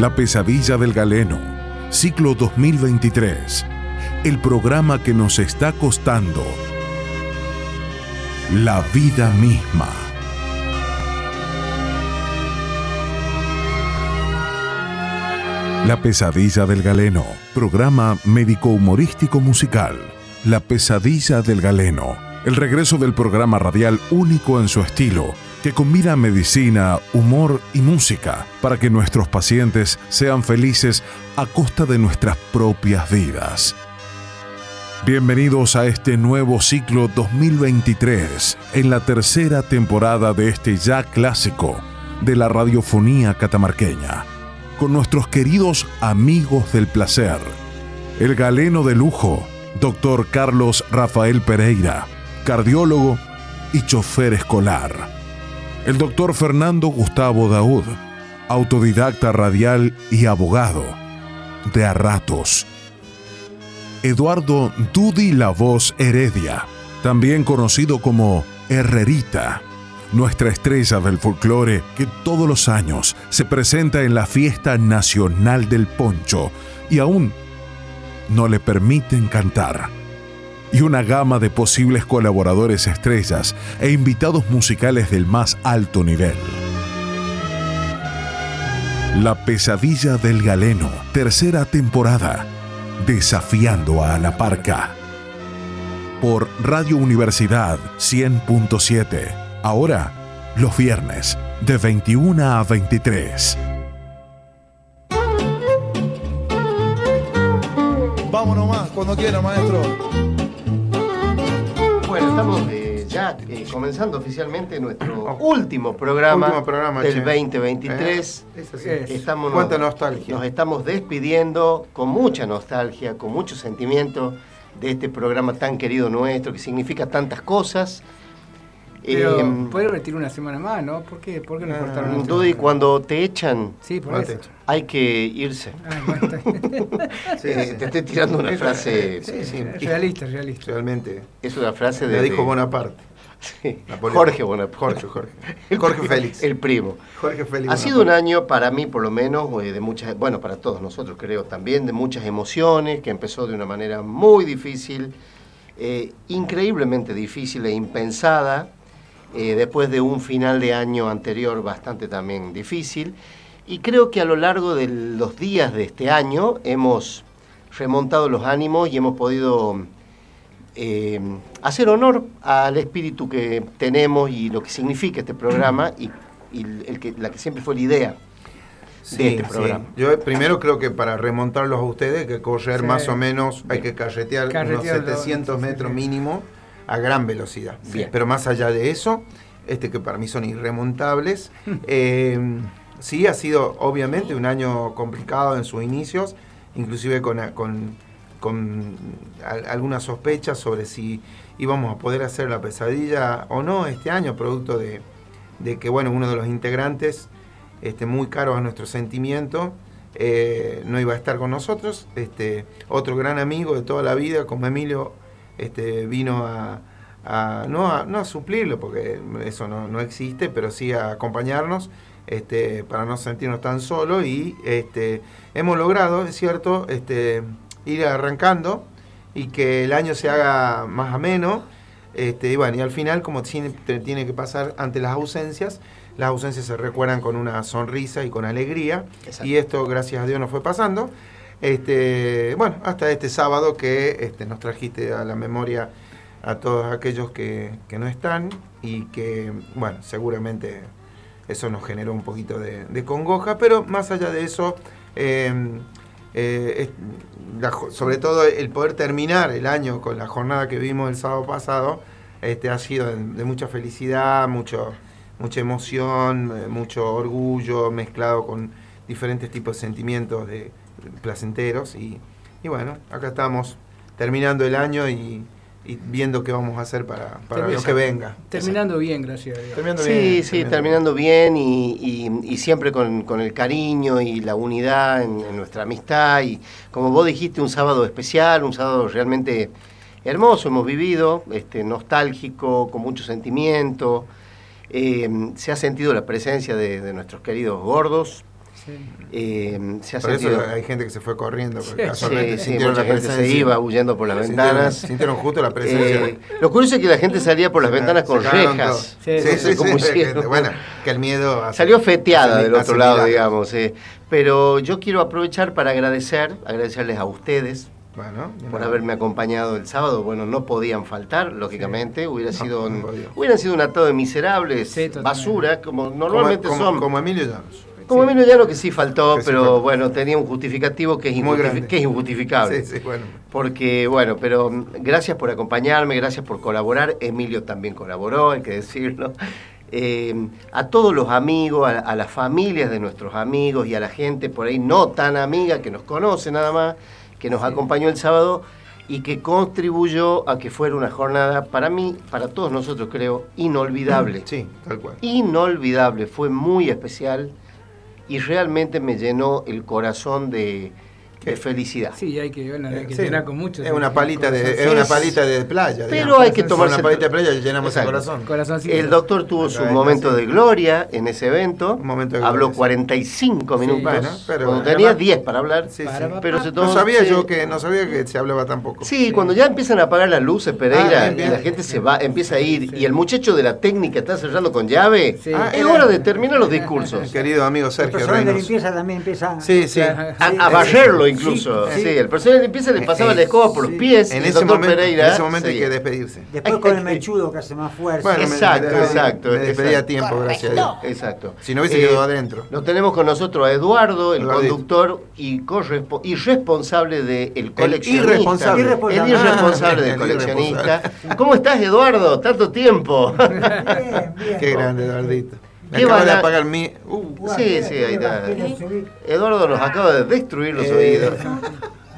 La pesadilla del galeno, ciclo 2023. El programa que nos está costando la vida misma. La pesadilla del galeno, programa médico-humorístico musical. La pesadilla del galeno, el regreso del programa radial único en su estilo, que combina medicina, humor y música para que nuestros pacientes sean felices a costa de nuestras propias vidas. Bienvenidos a este nuevo ciclo 2023, en la tercera temporada de este ya clásico de la radiofonía catamarqueña, con nuestros queridos amigos del placer, el galeno de lujo, doctor Carlos Rafael Pereira, cardiólogo y chofer escolar, el doctor Fernando Gustavo Daud, autodidacta radial y abogado, de a ratos Eduardo Dudi La Voz Heredia, también conocido como Herrerita, nuestra estrella del folclore que todos los años se presenta en la fiesta nacional del poncho y aún no le permiten cantar. Y una gama de posibles colaboradores estrellas e invitados musicales del más alto nivel. La pesadilla del galeno, tercera temporada Desafiando a la Parca. Por Radio Universidad 100.7. Ahora, los viernes, de 21 a 23. Vámonos más, cuando quiera, maestro. Ya eh, comenzando oficialmente nuestro último programa, Último programa, del che. 2023. Eh, es así. Estamos, Cuánta nos- nostalgia. Nos estamos despidiendo con mucha nostalgia, con mucho sentimiento de este programa tan querido nuestro, que significa tantas cosas. Pero Eh, puede repetir una semana más, ¿no? ¿Por qué? ¿Por qué no Ah, cortaron Dudy, semana? cuando te echan, Sí, por No eso. te echan. hay que irse. Ah, bueno. Sí, Eh, sí. te estoy tirando una frase, Sí, sí. realista, realista. Realmente. es una frase de... Le dijo Bonaparte. Sí. Jorge Bonaparte. Jorge, Jorge. Jorge Félix. El primo. Jorge Félix. Ha sido un año para mí, por lo menos, eh, de muchas, bueno, para todos nosotros creo también, de muchas emociones, que empezó de una manera muy difícil, eh, increíblemente difícil e impensada, eh, después de un final de año anterior bastante también difícil. Y creo que a lo largo de los días de este año hemos remontado los ánimos y hemos podido eh, hacer honor al espíritu que tenemos y lo que significa este programa y, y el que, la que siempre fue la idea de este programa. Yo primero creo que para remontarlos a ustedes hay que correr Sí. más o menos, hay que carretear, Carretear unos lo- 700 sí, sí, metros sí. mínimo a gran velocidad. Bien. Pero más allá de eso, este que para mí son irremontables, eh, sí ha sido obviamente un año complicado en sus inicios, inclusive con, con, con al- algunas sospechas sobre si íbamos a poder hacer la pesadilla o no este año, producto de, que bueno, uno de los integrantes, este, muy caro a nuestro sentimiento, eh, no iba a estar con nosotros. Este, otro gran amigo de toda la vida, como Emilio, este, vino a, a- no, a, no a suplirlo, porque eso no, no existe, pero sí a acompañarnos este, para no sentirnos tan solos. Y este, hemos logrado, es cierto, este, ir arrancando y que el año se haga más ameno. Este, y bueno, y al final, como tiene, te- tiene que pasar ante las ausencias, las ausencias se recuerdan con una sonrisa y con alegría. Exacto. Y esto, gracias a Dios, nos fue pasando. Este, bueno, hasta este sábado que este, nos trajiste a la memoria a todos aquellos que, que no están y que, bueno, seguramente eso nos generó un poquito de, de congoja, pero más allá de eso, eh, eh, sobre todo el poder terminar el año con la jornada que vimos el sábado pasado, este, ha sido de, de mucha felicidad, mucho, mucha emoción, eh, mucho orgullo mezclado con diferentes tipos de sentimientos de, placenteros. Y, y bueno, acá estamos terminando el año y, y viendo qué vamos a hacer para, para lo que venga. Terminando bien, gracias a Dios. Terminando Sí, bien, sí, terminando bien y, y- y siempre con, con el cariño y la unidad en, en nuestra amistad. Y como vos dijiste, un sábado especial, un sábado realmente hermoso, hemos vivido, este, nostálgico, con mucho sentimiento. Eh, se ha sentido la presencia de, de nuestros queridos gordos. Sí. Eh, se ha Por eso sentido... hay gente que se fue corriendo, porque Sí, casualmente Sí, sí, sintieron la gente se presencia. iba huyendo por las Sintieron- ventanas. Sintieron justo la presencia. Eh, lo curioso es que la gente salía por las ventanas con Se rejas. Sí, Sí, sí, sí, sí, como sí, hicieron. que- Bueno, que el miedo... hace- Salió feteada hace- del otro lado, milagros. digamos. eh. Pero yo quiero aprovechar para agradecer, agradecerles a ustedes Bueno, por haberme acompañado el sábado. Bueno, no podían faltar, lógicamente. Hubiera No, sido un, no hubieran sido un atado de miserables, Sí, basura, como Como- normalmente como, son. Como Emilio Llanos. Como. Emilio Llano que sí faltó, Que sí pero bueno, tenía un justificativo que es, que injustificable. Sí, sí, bueno. Porque, bueno, pero mm, gracias por acompañarme, gracias por colaborar. Emilio también colaboró, hay que decirlo. Eh, a todos los amigos, a, a las familias de nuestros amigos y a la gente por ahí no tan amiga que nos conoce nada más, que nos Sí. acompañó el sábado y que contribuyó a que fuera una jornada, para mí, para todos nosotros creo, inolvidable Sí, tal cual. inolvidable, fue muy especial y realmente me llenó el corazón de, de felicidad. Sí, hay que, bueno, hay que Sí. llenar con mucho. Es una palita de, es una palita de playa. Pero digamos. hay que tomarse- Una palita de playa y llenamos Exacto. el corazón. Corazoncito. El doctor tuvo su momento de gloria en ese evento. Un momento de Habló gloria, sí. 45 Sí. minutos. Bueno, pero cuando además- tenía 10 para hablar. Sí, Para, Pero se tomó- No sabía sí. yo que no sabía que se hablaba tan poco. Sí, cuando ya empiezan a apagar las luces, Pereira, Ah, bien, bien. y la gente se va, empieza a ir, Sí. y el muchacho de la técnica está cerrando con llave, Sí. Ah, es era- hora de terminar los discursos. Querido amigo El Sergio personal de limpieza también empieza. A, eh, barrerlo incluso. sí, Sí, sí. el personal de limpieza le pasaba Eh, la escoba por los sí. pies. y En el ese, doctor momento, Pereira en ese momento hay que despedirse. Después con el mechudo que hace más fuerza. Bueno, Exacto, me- exacto, Me despedí a tiempo, gracias a Dios. Exacto. Si no hubiese Eh, quedado adentro. Lo tenemos con nosotros a Eduardo, el conductor y, correspo- y responsable del coleccionista. irresponsable. El irresponsable Ah, del el coleccionista. ¿Cómo estás, Eduardo? Tanto tiempo. Bien, bien. Qué grande, Eduardito. Me ¿Qué acaba de van a- apagar mi. Uh, Sí, sí, ahí está. Eduardo nos acaba de destruir los Eh, oídos.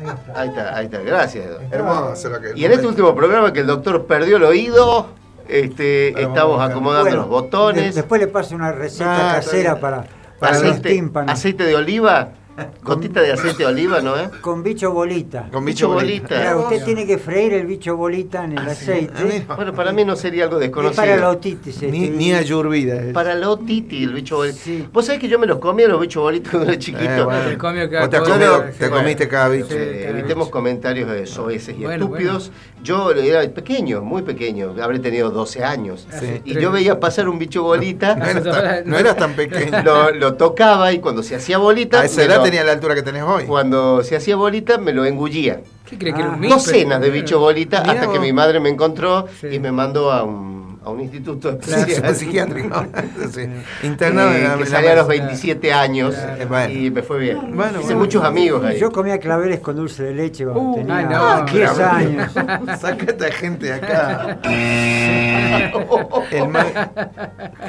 Ahí está. Ahí está, ahí está. Gracias, Eduardo. hermoso lo que Y en este último programa que el doctor perdió el oído, este, Pero estamos acomodando Bueno, los botones. de- después le paso una receta Ah, casera para, para los aceite, tímpanos. aceite de oliva, gotita de aceite de oliva, ¿no es? Con bicho bolita. Con bicho bicho bolita. bolita. Usted tiene que freír el bicho bolita en el aceite. Ah. Bueno, para mí no sería algo Es desconocido. para la otitis. Ni, este. ni ayurvida. es. Para la otiti, el bicho bolito. Sí. Vos sabés que yo me los comía los bichos bolitos cuando era chiquito. Eh, bueno. Te comió cada Vos te, comido- comiste cada bicho. Sí. Eh, cada evitemos bicho. comentarios eh, soeces y Bueno, estúpidos. Yo era pequeño, muy pequeño, habré tenido 12 años. Sí. Y yo veía pasar un bicho bolita, No eras tan, no eras tan pequeño. lo, lo tocaba y cuando se hacía bolita, A esa edad tenía la altura que tenés hoy. cuando se hacía bolita me lo engullía. ¿Qué crees que era un Ah. Docenas de bicho bolita Mirá hasta que mi madre me encontró Sí. y me mandó a un, a un instituto especial. psiquiátrico. Sí. Internado Eh, en la- que salí a los 27 años Claro. Y me fue bien. Bueno, Hice bueno. muchos amigos ahí. Yo comía claveles con dulce de leche cuando Uh, tenía ah, no, 10 bravo. años. Saca a gente de acá. El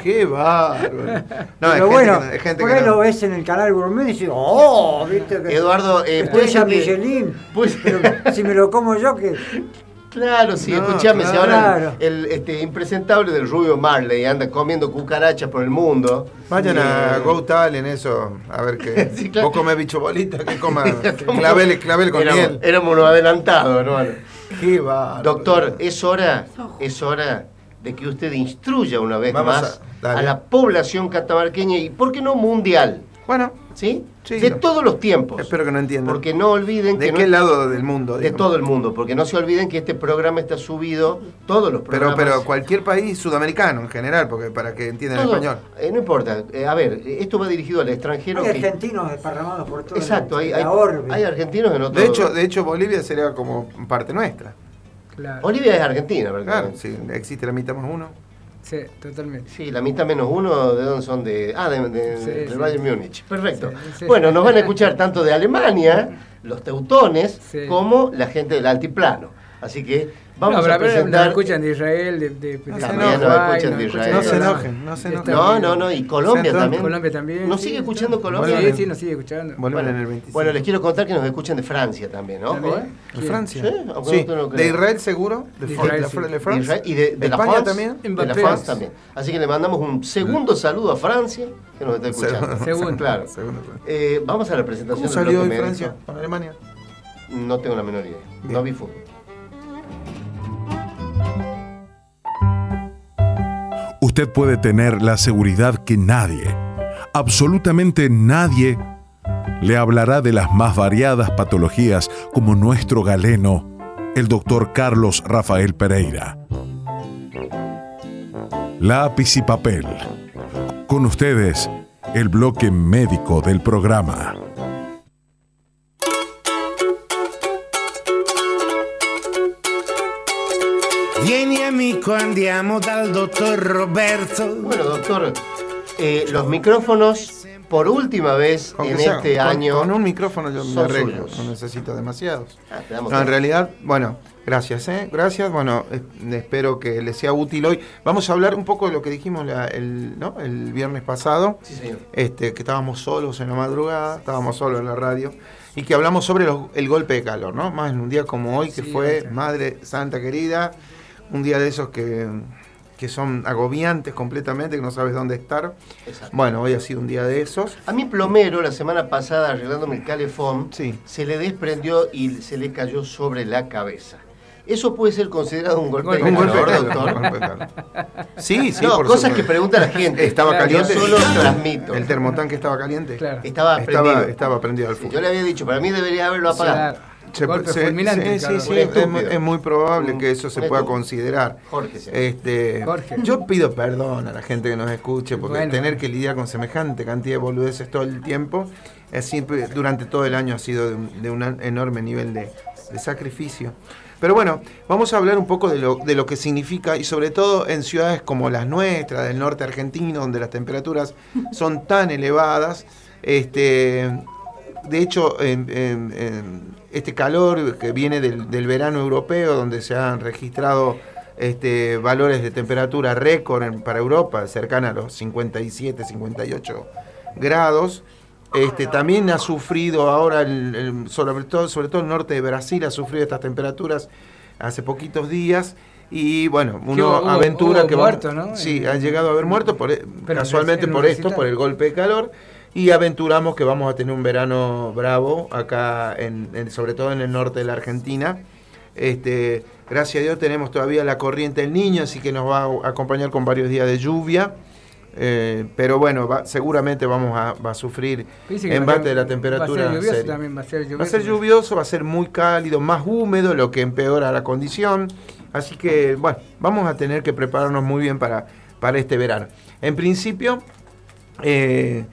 Qué bárbaro. No, Pero gente bueno, es gente por ahí no- lo ves en el canal gourmet y dices, ¡oh! ¿viste? Que Eduardo, eh, puede Michelin. pues- Pero si me lo como yo, que Claro, sí, No, escuchame, si ahora el, este, impresentable del rubio Marley anda comiendo cucarachas por el mundo. Vayan a Eh, Go Talent, eso, a ver qué. Sí, claro. Vos comés bicho bolita, que coma clavel, clavel con éramos, miel. éramos los adelantados, hermano. Qué. Doctor, es hora, es hora de que usted instruya una vez Vamos más a- a, la población catamarqueña y, ¿por qué no mundial? Bueno, ¿Sí? Sí, de no. todos los tiempos. espero que no entiendan. Porque no olviden ¿De que qué no- lado del mundo? de todo el mundo, porque no se olviden que este programa está subido, todos los Pero, programas. pero cualquier país sudamericano en general, porque para que entiendan todo, español. eh, no importa, eh, a ver, esto va dirigido al extranjero. hay que- argentinos desparramados por todo Exacto, hay, la hay, orbe. hay argentinos en otro. De hecho, de hecho, Bolivia sería como parte nuestra. Claro. Bolivia es argentina, ¿verdad? Claro, si existe la mitad más uno. Sí, totalmente. Sí, la mitad menos uno, ¿de dónde son? De, ah, de, de- Sí, del sí. Bayern Múnich. Perfecto. Sí. Bueno, nos van a escuchar tanto de Alemania, los teutones, como la gente del altiplano. Así que vamos no, pero a presentar... nos escuchan de Israel, de, de, de No nos escuchan de Israel. No se de- enojen, no se de enojen. No, no, no, y Colombia Centro- también. Colombia también. ¿Nos sigue escuchando Colombia? Sí, sí, nos sigue escuchando. Bueno, en el 25. bueno, les quiero contar que nos escuchan de Francia también. ¿eh? ¿De Sí. Francia? Sí, no. ¿De Israel seguro? ¿De, De Fran- Israel, de sí. Fran- de De France? Israel y de, de la España France también? De la. France también. Así que le mandamos un segundo saludo a Francia, que nos está escuchando. Segundo. Claro. Segundo. Eh, vamos a la presentación ¿Cómo salió bloque Francia con Alemania? No tengo la menor idea. No vi fútbol. Usted puede tener la seguridad que nadie, absolutamente nadie le hablará de las más variadas patologías como nuestro galeno, el doctor Carlos Rafael Pereira. Lápiz y papel. Con ustedes, el bloque médico del programa. Amico, andiamo dal dottor Roberto. Bueno, doctor, eh, los micrófonos por última vez Aunque en sea este con- año. Con un micrófono yo me arreglo, suyos. no necesito demasiados. Ah, No, en realidad, bueno, gracias, ¿eh? Gracias, bueno, eh, espero que les sea útil hoy. Vamos a hablar un poco de lo que dijimos la- el, ¿no? el viernes pasado, Sí, señor. este, que estábamos solos en la madrugada, estábamos solos en la radio, y que hablamos sobre los- el golpe de calor, ¿no? Más en un día como hoy, que Sí, fue otra. Madre Santa querida, un día de esos que, que son agobiantes completamente, que no sabes dónde estar. Exacto. Bueno, hoy ha sido un día de esos. A mi plomero, la semana pasada, arreglándome el calefón, Sí. se le desprendió y se le cayó sobre la cabeza. ¿Eso puede ser considerado un golpe de Un golpe de calor, calor, doctor? un golpe de calor. Sí, sí, no, por cosas supuesto. que pregunta la gente. Estaba caliente. Yo solo transmito. El termotanque estaba caliente. Claro. Estaba Estaba, prendido. estaba prendido al Sí, fuego. yo le había dicho, para mí debería haberlo apagado. Claro. Se- Golpe se- fulminante, sí, sí, es, muy- es muy probable Un- que eso se pueda considerar. Jorge. Este, Jorge. Yo pido perdón a la gente que nos escuche, porque Bueno. tener que lidiar con semejante cantidad de boludeces todo el tiempo, es siempre, durante todo el año ha sido de un, de un enorme nivel de, de sacrificio. Pero bueno, vamos a hablar un poco de lo, de lo que significa, y sobre todo en ciudades como las nuestras, del norte argentino, donde las temperaturas son tan elevadas. Este, de hecho, en- en- en este calor que viene del, del verano europeo, donde se han registrado este, valores de temperatura récord en- para Europa, cercana a los 57, 58 grados, este, también ha sufrido ahora, el- el- sobre, todo, sobre todo el norte de Brasil, ha sufrido estas temperaturas hace poquitos días. Y bueno, uno hubo- aventura hubo que va- muertos, ¿no? Sí, ha llegado a haber muertos, por, e- casualmente en por esto, por el golpe de calor. Y aventuramos que vamos a tener un verano bravo acá, en, en- sobre todo en el norte de la Argentina. Este, gracias a Dios tenemos todavía la corriente del niño, así que nos va a acompañar con varios días de lluvia. Eh, pero bueno, va- seguramente vamos a, va a sufrir embate de la temperatura. Va a ser lluvioso también, va a ser lluvioso. Va a ser lluvioso, va a ser muy cálido, más húmedo, lo que empeora la condición. Así que, bueno, vamos a tener que prepararnos muy bien para, para este verano. En principio, eh,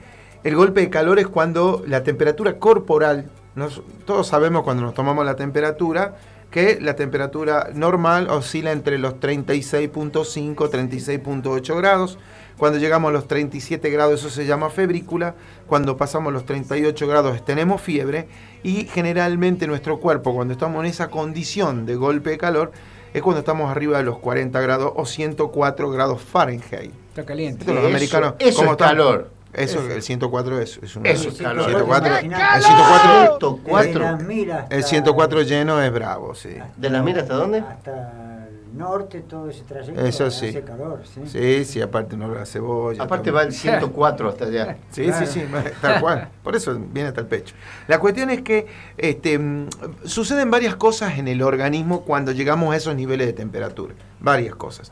el golpe de calor es cuando la temperatura corporal, nos- todos sabemos cuando nos tomamos la temperatura, que la temperatura normal oscila entre los 36.5 36.8 grados. Cuando llegamos a los 37 grados eso se llama febrícula. Cuando pasamos los 38 grados tenemos fiebre. Y generalmente nuestro cuerpo cuando estamos en esa condición de golpe de calor es cuando estamos arriba de los 40 grados o 104 grados Fahrenheit. Está caliente. Los Eso- americanos, eso ¿cómo es están? calor. Eso, Eso. el 104 es, es un Eso es calor. 104, el ¡Qué 104, Cuatro. De las miras el hasta- 104 lleno es bravo, sí. ¿De las miras hasta dónde? Hasta el norte, todo ese trayecto. Eso sí. Hace calor, sí. Sí, sí, aparte no la cebolla. Aparte va el 104 hasta allá. Sí, Claro. sí, sí, tal cual. Por eso viene hasta el pecho. La cuestión es que este, mm, suceden varias cosas en el organismo cuando llegamos a esos niveles de temperatura. Varias cosas.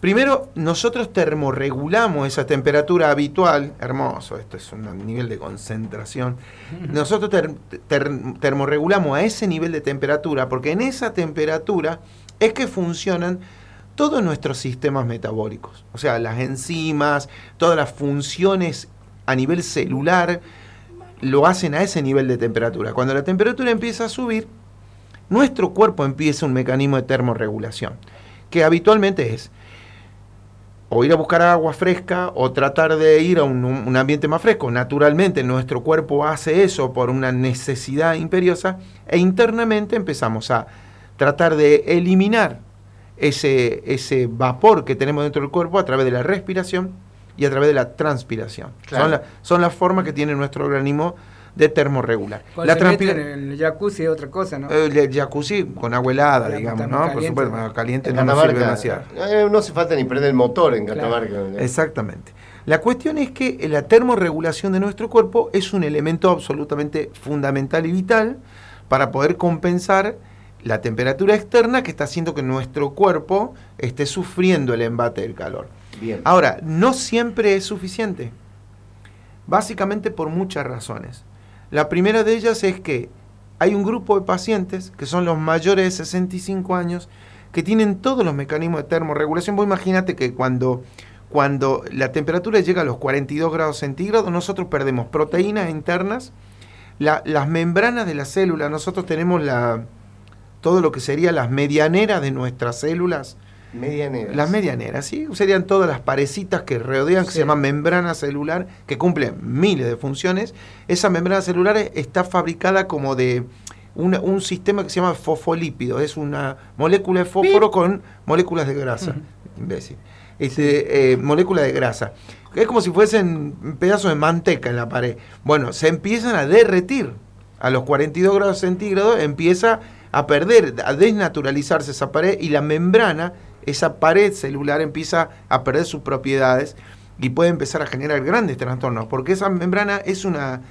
Primero, nosotros termorregulamos esa temperatura habitual. Hermoso, esto es un nivel de concentración. Nosotros ter- ter- termorregulamos a ese nivel de temperatura porque en esa temperatura es que funcionan todos nuestros sistemas metabólicos. O sea, las enzimas, todas las funciones a nivel celular lo hacen a ese nivel de temperatura. Cuando la temperatura empieza a subir, nuestro cuerpo empieza un mecanismo de termorregulación, que habitualmente es o ir a buscar agua fresca o tratar de ir a un, un ambiente más fresco. Naturalmente nuestro cuerpo hace eso por una necesidad imperiosa e internamente empezamos a tratar de eliminar ese, ese vapor que tenemos dentro del cuerpo a través de la respiración y a través de la transpiración. Claro. Son, la- son las formas que tiene nuestro organismo de termorregular. La se mete transpira- en el jacuzzi es otra cosa, ¿no? eh, el jacuzzi con agua helada, Claro, digamos, ¿no? Por supuesto, caliente En no nos sirve demasiado. eh, no hace falta ni prender el motor en Claro. Catamarca. Exactamente. La cuestión es que la termorregulación de nuestro cuerpo es un elemento absolutamente fundamental y vital para poder compensar la temperatura externa que está haciendo que nuestro cuerpo esté sufriendo el embate del calor. Bien. Ahora, no siempre es suficiente. básicamente por muchas razones. La primera de ellas es que hay un grupo de pacientes que son los mayores de 65 años que tienen todos los mecanismos de termorregulación. Vos imagínate que cuando, cuando la temperatura llega a los 42 grados centígrados, nosotros perdemos proteínas internas, la- las membranas de la célula, nosotros tenemos la, todo lo que sería las medianeras de nuestras células, Medianeras. las medianeras, ¿sí? Serían todas las parecitas que rodean, que se llaman membrana celular, que cumplen miles de funciones. Esa membrana celular es- está fabricada como de una- un sistema que se llama fosfolípido. Es una molécula de fósforo con moléculas de grasa. Imbécil. Este, eh, molécula de grasa. Es como si fuesen pedazos de manteca en la pared. Bueno, se empiezan a derretir. A los 42 grados centígrados empieza a perder, a desnaturalizarse esa pared y la membrana, esa pared celular empieza a perder sus propiedades y puede empezar a generar grandes trastornos, porque esa membrana es una,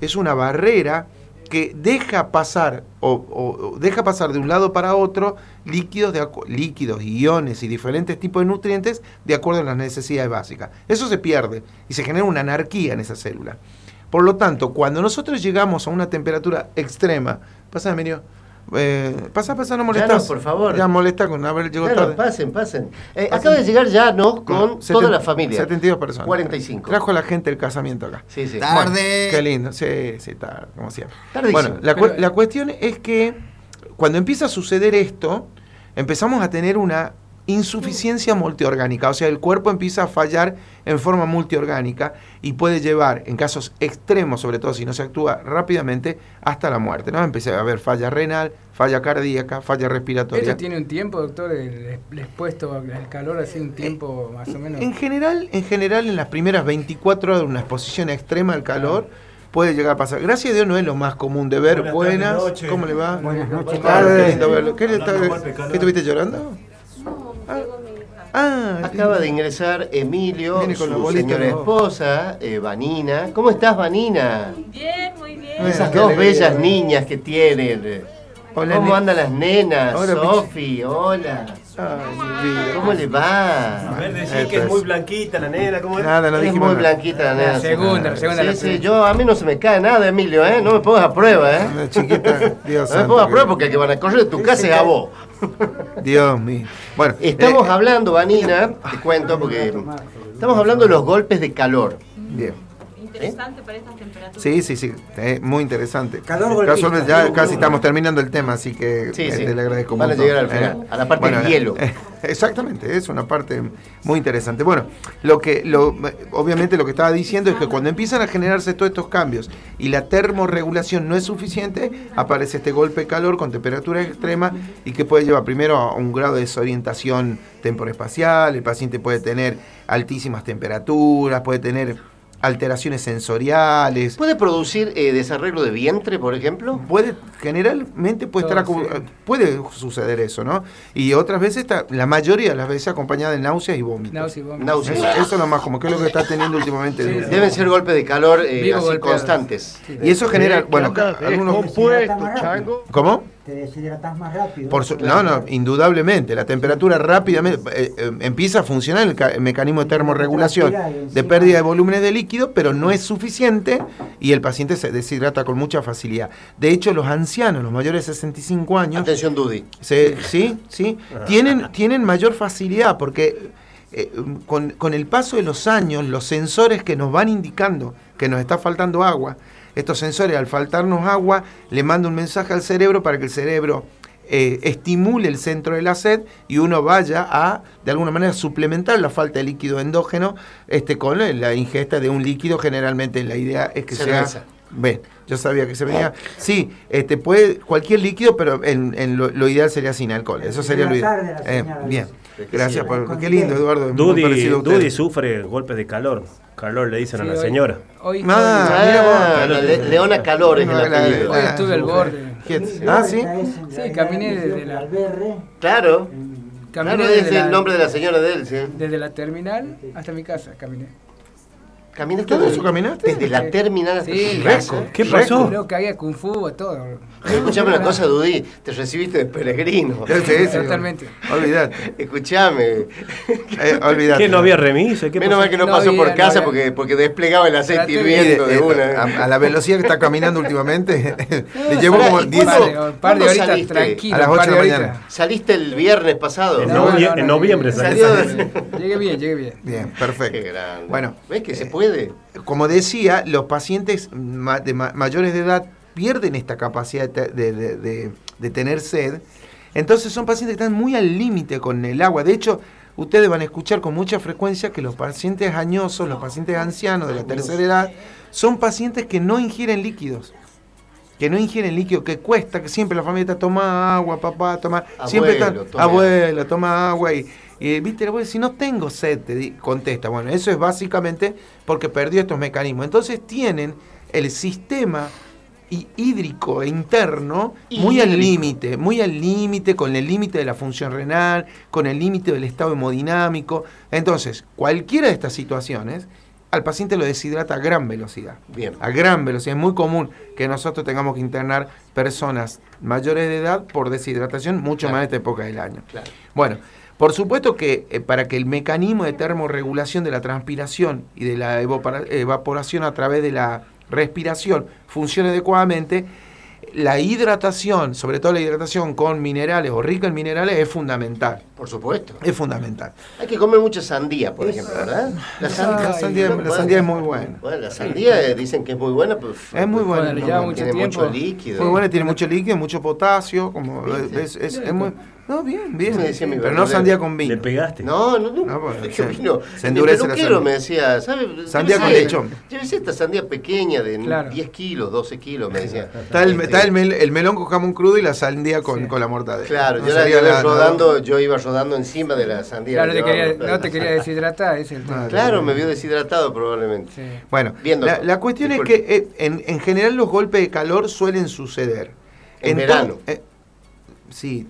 es una barrera que deja pasar o, deja pasar de un lado para otro líquidos, de líquidos, iones y diferentes tipos de nutrientes de acuerdo a las necesidades básicas. Eso se pierde y se genera una anarquía en esa célula. Por lo tanto, cuando nosotros llegamos a una temperatura extrema, pasa, eh, pasa, pasa, no molestas. por favor. Ya molesta con haber llegado Claro, tarde. pasen, pasen. Eh, Pasen. acaba de llegar ya, ¿no? Con toda la familia. 72 personas. 45. Trajo a la gente el casamiento acá. Sí, sí. Bueno, qué lindo, sí, sí, tarde, como siempre. Tardísimo. Bueno, la, Pero- la cuestión es que cuando empieza a suceder esto, empezamos a tener una insuficiencia multiorgánica, o sea, el cuerpo empieza a fallar en forma multiorgánica y puede llevar, en casos extremos, sobre todo si no se actúa rápidamente, hasta la muerte. ¿no? Empieza a haber falla renal, falla cardíaca, falla respiratoria. ¿Esto tiene un tiempo, doctor, el, el expuesto al calor, así un tiempo más o menos? En general, en general, en las primeras 24 horas de una exposición extrema al calor, puede llegar a pasar. Gracias a Dios no es lo más común de ver. Buenas Buenas. ¿cómo le va? Buenas noches. Ah, qué tardes. lindo verlo. ¿Qué, le Hablando está- golpe de calor. ¿qué estuviste llorando? Ah. Ah, Acaba de ingresar Emilio, Viene con la su bolita, señora ¿no? esposa, eh, Vanina. ¿Cómo estás, Vanina? Bien, muy bien. Esa Esas qué dos alegría. bellas niñas que tienen. Hola, ¿Cómo ne- andan las nenas? Hola, Sofi, hola. Ay. ¿Cómo le va? A ver, decís Esto que es muy blanquita la nena, ¿cómo es? Nada, no es dijimos muy nada. blanquita la nena. La segunda, la segunda, Sí, la sí, yo, a mí no se me cae nada, Emilio, ¿eh? No me pongas a prueba, ¿eh? Una chiquita, Dios No me pongas a prueba porque el que van a correr de tu casa es a vos. Dios mío. Bueno, Estamos eh, hablando, Vanina, te cuento porque estamos hablando de los golpes de calor. Bien. Interesante para estas temperaturas. Sí, sí, sí, eh, muy interesante. Calor. Casualmente ya casi estamos terminando el tema, así que Sí, eh, sí. te le agradezco Van a mucho, llegar al final, a la parte del hielo. eh, exactamente, es una parte muy interesante. Bueno, lo que, lo, obviamente lo que estaba diciendo es que cuando empiezan a generarse todos estos cambios y la termorregulación no es suficiente, aparece este golpe de calor con temperatura extrema y que puede llevar primero a un grado de desorientación temporoespacial, el paciente puede tener altísimas temperaturas, puede tener alteraciones sensoriales, ¿Puede producir eh, desarreglo de vientre, por ejemplo? puede generalmente puede estar sí. puede suceder eso no y otras veces está la mayoría de las veces acompañada de náuseas y vómitos Náusea y vómito. Náuseas. eso, eso es lo más como que es lo que está teniendo últimamente Sí. Deben ser golpes de calor eh, así constantes. Sí. y eso genera bueno algunos cómo Te deshidratas más rápido. Por su- no, no, indudablemente. La temperatura rápidamente eh, eh, empieza a funcionar el, ca- el mecanismo de termorregulación de pérdida de volúmenes de líquido, pero no es suficiente y el paciente se deshidrata con mucha facilidad. De hecho, los ancianos, los mayores de 65 años, Atención, Dudy. se- sí, sí, tienen, tienen mayor facilidad porque eh, con, con el paso de los años, los sensores que nos van indicando que nos está faltando agua, estos sensores al faltarnos agua le mandan un mensaje al cerebro para que el cerebro eh, estimule el centro de la sed y uno vaya a, de alguna manera, suplementar la falta de líquido endógeno este, con la- ingesta de un líquido. Generalmente la idea es que Cerveza. sea... Ven, yo sabía que se venía. Sí, este puede cualquier líquido, pero en, en lo, lo ideal sería sin alcohol. Eso sería lo ideal. Hidratar de la Eh, bien. Gracias por. Qué lindo, Eduardo. Dudy. Dudy sufre golpes de calor. Calor le dicen Sí, a la hoy- señora. Hoy, hoy- mira vos. Ah, la Le- Leona Calor es el No, la- apellido. Hoy estuve al borde. Ah, sí. Sí, caminé desde la- Claro, caminé claro, es el la- nombre de la señora de él, sí. Desde la terminal hasta mi casa caminé. Caminaste ¿Todo desde- eso caminaste? Desde la terminal hasta Sí. ¿Qué pasó? Creo que había Kung Fu, todo. Escuchame una cosa, Dudí, te recibiste de peregrino. Sí. Totalmente. Olvídate. Escuchame. Eh, olvídate. ¿Qué no había remise? ¿Qué Menos pasó? mal que no, No pasó había, por no casa había. porque, porque desplegaba el aceite de- hirviendo de Eh, una. a, a la velocidad que está caminando últimamente, le llevó como ¿y 10 Un par de, un par de ¿Cuándo horitas saliste? tranquilo. A las un par ocho de la mañana. Saliste el viernes pasado. En, No, novie- no, no, en noviembre de- Llegué bien, llegué bien. Bien, Qué perfecto. grande. Bueno, ¿ves que se eh, puede? Como decía, los pacientes ma- de ma- mayores de edad pierden esta capacidad de, te- de- de- de- de tener sed. Entonces son pacientes que están muy al límite con el agua. De hecho, ustedes van a escuchar con mucha frecuencia que los pacientes añosos, los pacientes ancianos de la tercera edad, son pacientes que no ingieren líquidos. Que no ingieren líquido, que cuesta, que siempre la familia está toma agua, papá, toma. siempre están, Abuelo, tome abuelo, toma agua. Y, y viste, el abuelo, si no tengo sed, te contesta. Bueno, eso es básicamente porque perdió estos mecanismos. Entonces tienen el sistema hídrico e interno muy al límite, muy al límite, con el límite de la función renal, con el límite del estado hemodinámico. Entonces, cualquiera de estas situaciones, al paciente lo deshidrata a gran velocidad. Bien. A gran velocidad. Es muy común que nosotros tengamos que internar personas mayores de edad por deshidratación, mucho Claro. más en esta época del año. Claro. Bueno, por supuesto que eh, para que el mecanismo de termorregulación de la transpiración y de la evapora- evaporación a través de la respiración funcione adecuadamente, la hidratación, sobre todo la hidratación con minerales o rica en minerales, es fundamental. Por supuesto. Es fundamental. Hay que comer mucha sandía, por ejemplo, ¿verdad? La La sandía, sandía, la sandía es muy buena. Bueno, la sandía dicen que es muy buena, pero Es muy buena. Bueno, mucho tiene tiempo. mucho líquido. Muy buena, tiene mucho líquido, mucho potasio, como ¿Viste? es, es- es muy... No, bien, bien. Me decía mi Pero no sandía con vino. Le pegaste. No, no, no. No, bueno, ¿Qué se- vino? se endurece el la peluquero sandía. me decía, ¿sabes? Sandía con lechón. Llévese esta sandía pequeña de Claro. 10 kilos, 12 kilos, me decía. Está el, Este, está el, mel- el melón con jamón crudo y la sandía con, con la mortadela. Claro, No yo, la, yo la rodando, yo iba rodando encima de la sandía. Claro, te quería- llevaba. no te quería deshidratar, es el tema. Claro, me vio deshidratado probablemente. Sí. Bueno, la, la cuestión Disculpe. es que eh, en, en general los golpes de calor suelen suceder. En verano. eh, sí,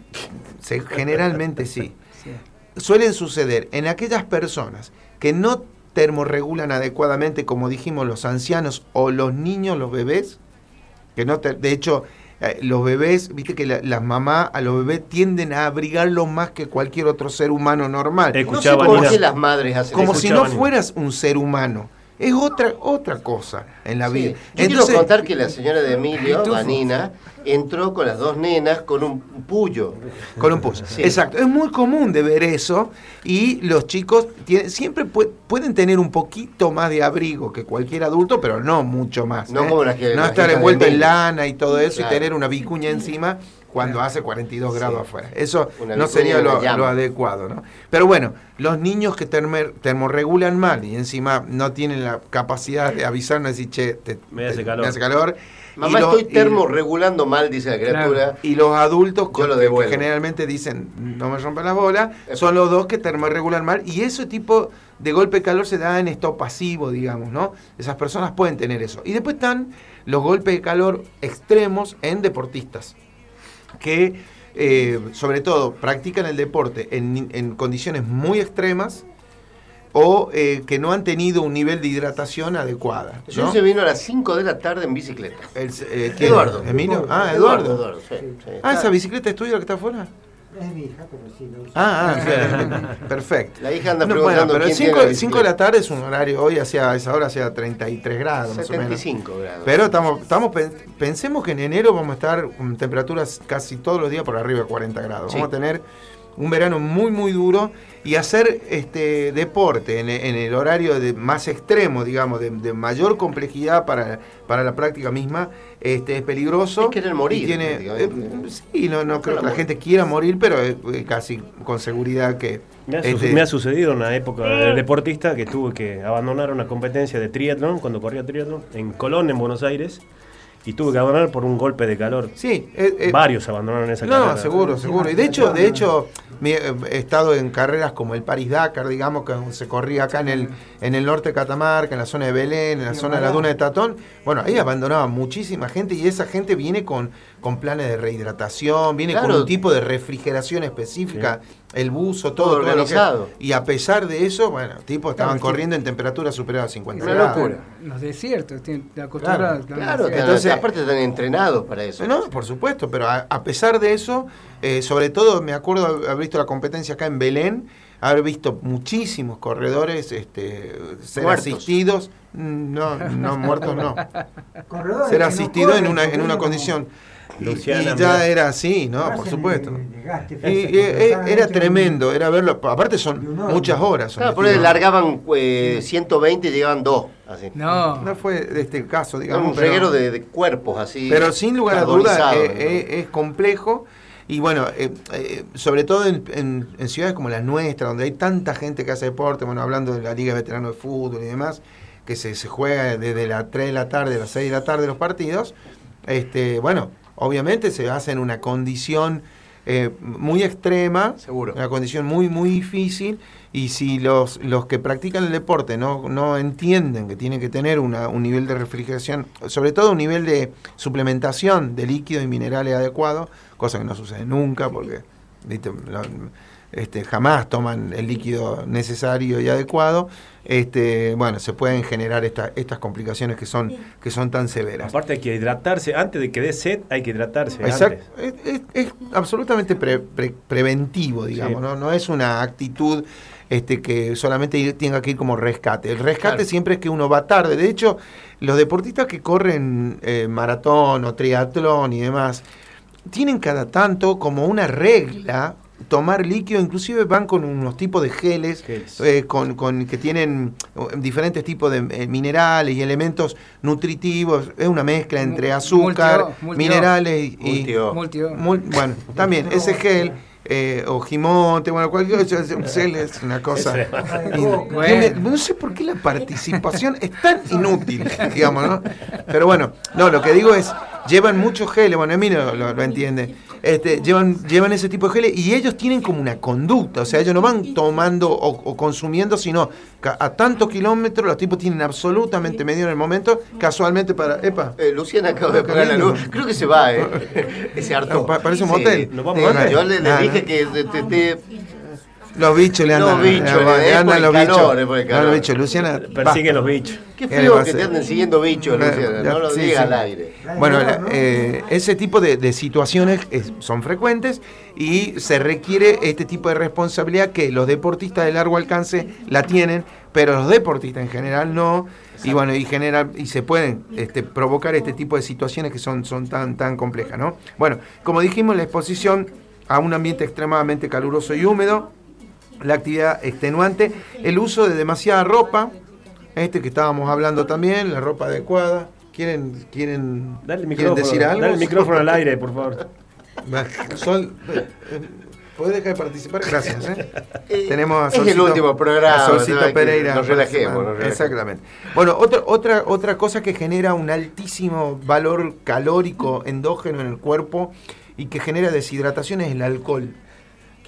se- generalmente sí. Sí. Suelen suceder en aquellas personas que no termorregulan adecuadamente, como dijimos, los ancianos o los niños, los bebés, que no te- de hecho, eh, los bebés, viste que la- las mamás a los bebés tienden a abrigarlos más que cualquier otro ser humano normal. No sé Escuchaba, por Nina. qué las madres hacen como si no fueras un ser humano. Es otra, otra cosa en la Sí. vida. Yo quiero contar que la señora de Emilio. Vanina, entró con las dos nenas con un puyo. Con un push. Sí. Exacto. Es muy común de ver eso y los chicos tienen- siempre pu- pueden tener un poquito más de abrigo que cualquier adulto, pero no mucho más. No ¿eh? como las que- No las estar envuelto en lana y todo eso Claro. y tener una vicuña encima cuando hace 42 Sí. grados afuera. Eso Una no sería lo, adecuado, ¿no? Pero bueno, los niños que termer- termorregulan mal y encima no tienen la capacidad de avisarnos y decir, che, te- Me hace te- calor. me hace calor. Mamá, estoy y- termorregulando mal, dice la criatura. y los adultos lo que generalmente dicen no me rompan las bolas, son los dos que termorregulan mal y ese tipo de golpe de calor se da en estado pasivo, digamos, ¿no? Esas personas pueden tener eso. Y después están los golpes de calor extremos en deportistas, que eh, sobre todo practican el deporte en, en condiciones muy extremas o eh, que no han tenido un nivel de hidratación adecuada. Yo ¿no? se vino a las 5 de la tarde en bicicleta. El- eh. Eduardo. ¿Emilio? Ah, Eduardo. Eduardo, sí, sí. Ah, esa bicicleta es tuya la que está afuera. Es mi hija, pero sí lo usa. Ah, ah, sí, perfecto. La hija anda No, preguntando bueno, pero quién 5 tiene la de la tarde es un horario, hoy hacia esa hora hacía 33 grados más o menos. 75 grados. Pero estamos, estamos pen- pensemos que en enero vamos a estar con temperaturas casi todos los días por arriba de 40 grados. Sí. Vamos a tener un verano muy muy duro y hacer este deporte en, en el horario de más extremo, digamos, de, de mayor complejidad para, para la práctica misma, este, es peligroso. Es querer morir, y tiene, prácticamente. eh, sí, no, no creo que la gente quiera morir, pero eh, eh, casi con seguridad que... Me ha, este, me ha sucedido en una época de deportista que tuve que abandonar una competencia de triatlón, cuando corría triatlón, en Colón, en Buenos Aires, y tuve que abandonar por un golpe de calor. Sí, eh, eh, Varios abandonaron esa No, carrera. seguro, seguro. Y de hecho, de hecho, me- he estado en carreras como el Paris Dakar, digamos, que se corría acá en el, en el norte de Catamarca, en la zona de Belén, en la zona de la duna de Tatón. Bueno, ahí abandonaba muchísima gente y esa gente viene con, con planes de rehidratación, viene con un tipo de refrigeración específica el buzo, todo, Todo todo lo que- organizado. y a pesar de eso, bueno, tipo estaban Claro, sí. corriendo en temperaturas superadas a 50 Una grados. locura. Los desiertos, tienen acostumbrados. Claro, Claro, Entonces, aparte están entrenados para eso. No, por supuesto, pero a, a pesar de eso, eh, sobre todo me acuerdo haber visto la competencia acá en Belén, haber visto muchísimos corredores este, ser Muertos. asistidos, mm, no, no muertos no, Corredores ser que no asistido en corren, una, en una como- condición. Y, Luciana, y ya mira. era así, ¿no? Por supuesto. Y- y- totalmente era un- tremendo, era verlo. Aparte son un muchas horas. son Claro, por ahí metidos. largaban eh, 120 y llegaban 2. Así. no, No fue este el caso, Era digamos. un pero- reguero de, de cuerpos así. Pero sin lugar a dudas eh, ¿no? eh, es complejo. Y bueno, eh, eh, sobre todo en, en- en ciudades como la nuestra, donde hay tanta gente que hace deporte, bueno, hablando de la Liga Veterano de Fútbol y demás, que se, se juega desde las 3 de la tarde a las 6 de la tarde los partidos, este, bueno, obviamente se hace en una condición eh, muy extrema, Seguro. una condición muy, muy difícil, y si los, los que practican el deporte no, no entienden que tienen que tener una- un nivel de refrigeración, sobre todo un nivel de suplementación de líquidos y minerales adecuado, cosa que no sucede nunca, porque ¿viste? Este, jamás toman el líquido necesario y adecuado, este, bueno, se pueden generar esta- estas complicaciones que son, que son tan severas. Aparte hay que hidratarse, antes de que dé sed hay que hidratarse. Exacto. antes. Es, es- es absolutamente pre- pre- preventivo, digamos, Sí. ¿no? No es una actitud este, que solamente tenga que ir como rescate. El rescate Claro. siempre es que uno va tarde. De hecho, los deportistas que corren eh, maratón o triatlón y demás, tienen cada tanto como una regla tomar líquido, inclusive van con unos tipos de geles Geles. eh, con, con- que tienen diferentes tipos de eh, minerales y elementos nutritivos, es una mezcla entre azúcar, multio- multio- minerales y, Multio. multio- Mul- bueno, también ese gel eh, o gimonte, bueno, cualquier cosa, es- un gel es una cosa. Bueno. no sé por qué la participación es tan inútil, digamos, ¿no? Pero bueno, no, lo que digo es, llevan muchos geles, bueno, Emilio lo, lo- lo entiende, este, llevan, llevan ese tipo de geles y ellos tienen como una conducta, o sea, ellos no van tomando o, o consumiendo, sino a tantos kilómetros los tipos tienen absolutamente medio en el momento, casualmente para, epa, Eh, Luciana acaba de apagar la luz. Creo que se va, ¿eh? Ese harto. Pa- parece un Sí. motel. Yo le, le Ah, dije que te, te- te- Los bichos le Los andan. bichos, le le- es andan por los bichos. el No, los bichos. Luciana. Persiguen basta. los bichos. Qué ¿Qué le feo va a que te anden siguiendo bichos, Luciana. No lo sí, digas sí. al aire. Bueno, eh, ese tipo de, de situaciones es- son frecuentes y se requiere este tipo de responsabilidad que los deportistas de largo alcance la tienen, pero los deportistas en general no. Y bueno, y general, y se pueden este, provocar este tipo de situaciones que son, son tan, tan complejas, ¿no? Bueno, como dijimos, la exposición a un ambiente extremadamente caluroso y húmedo, la actividad extenuante, el uso de demasiada ropa, este que estábamos hablando también, la ropa adecuada. ¿Quieren, quieren, Dale el ¿quieren decir algo? dale el micrófono al aire, por favor. Sol, eh, ¿podés dejar de participar? Gracias. ¿eh? Eh, Tenemos a es el último programa, a Solcito Pereira. nos relajemos, nos relajemos. Exactamente. Bueno, otra, otra, otra cosa que genera un altísimo valor calórico endógeno en el cuerpo y que genera deshidratación es el alcohol.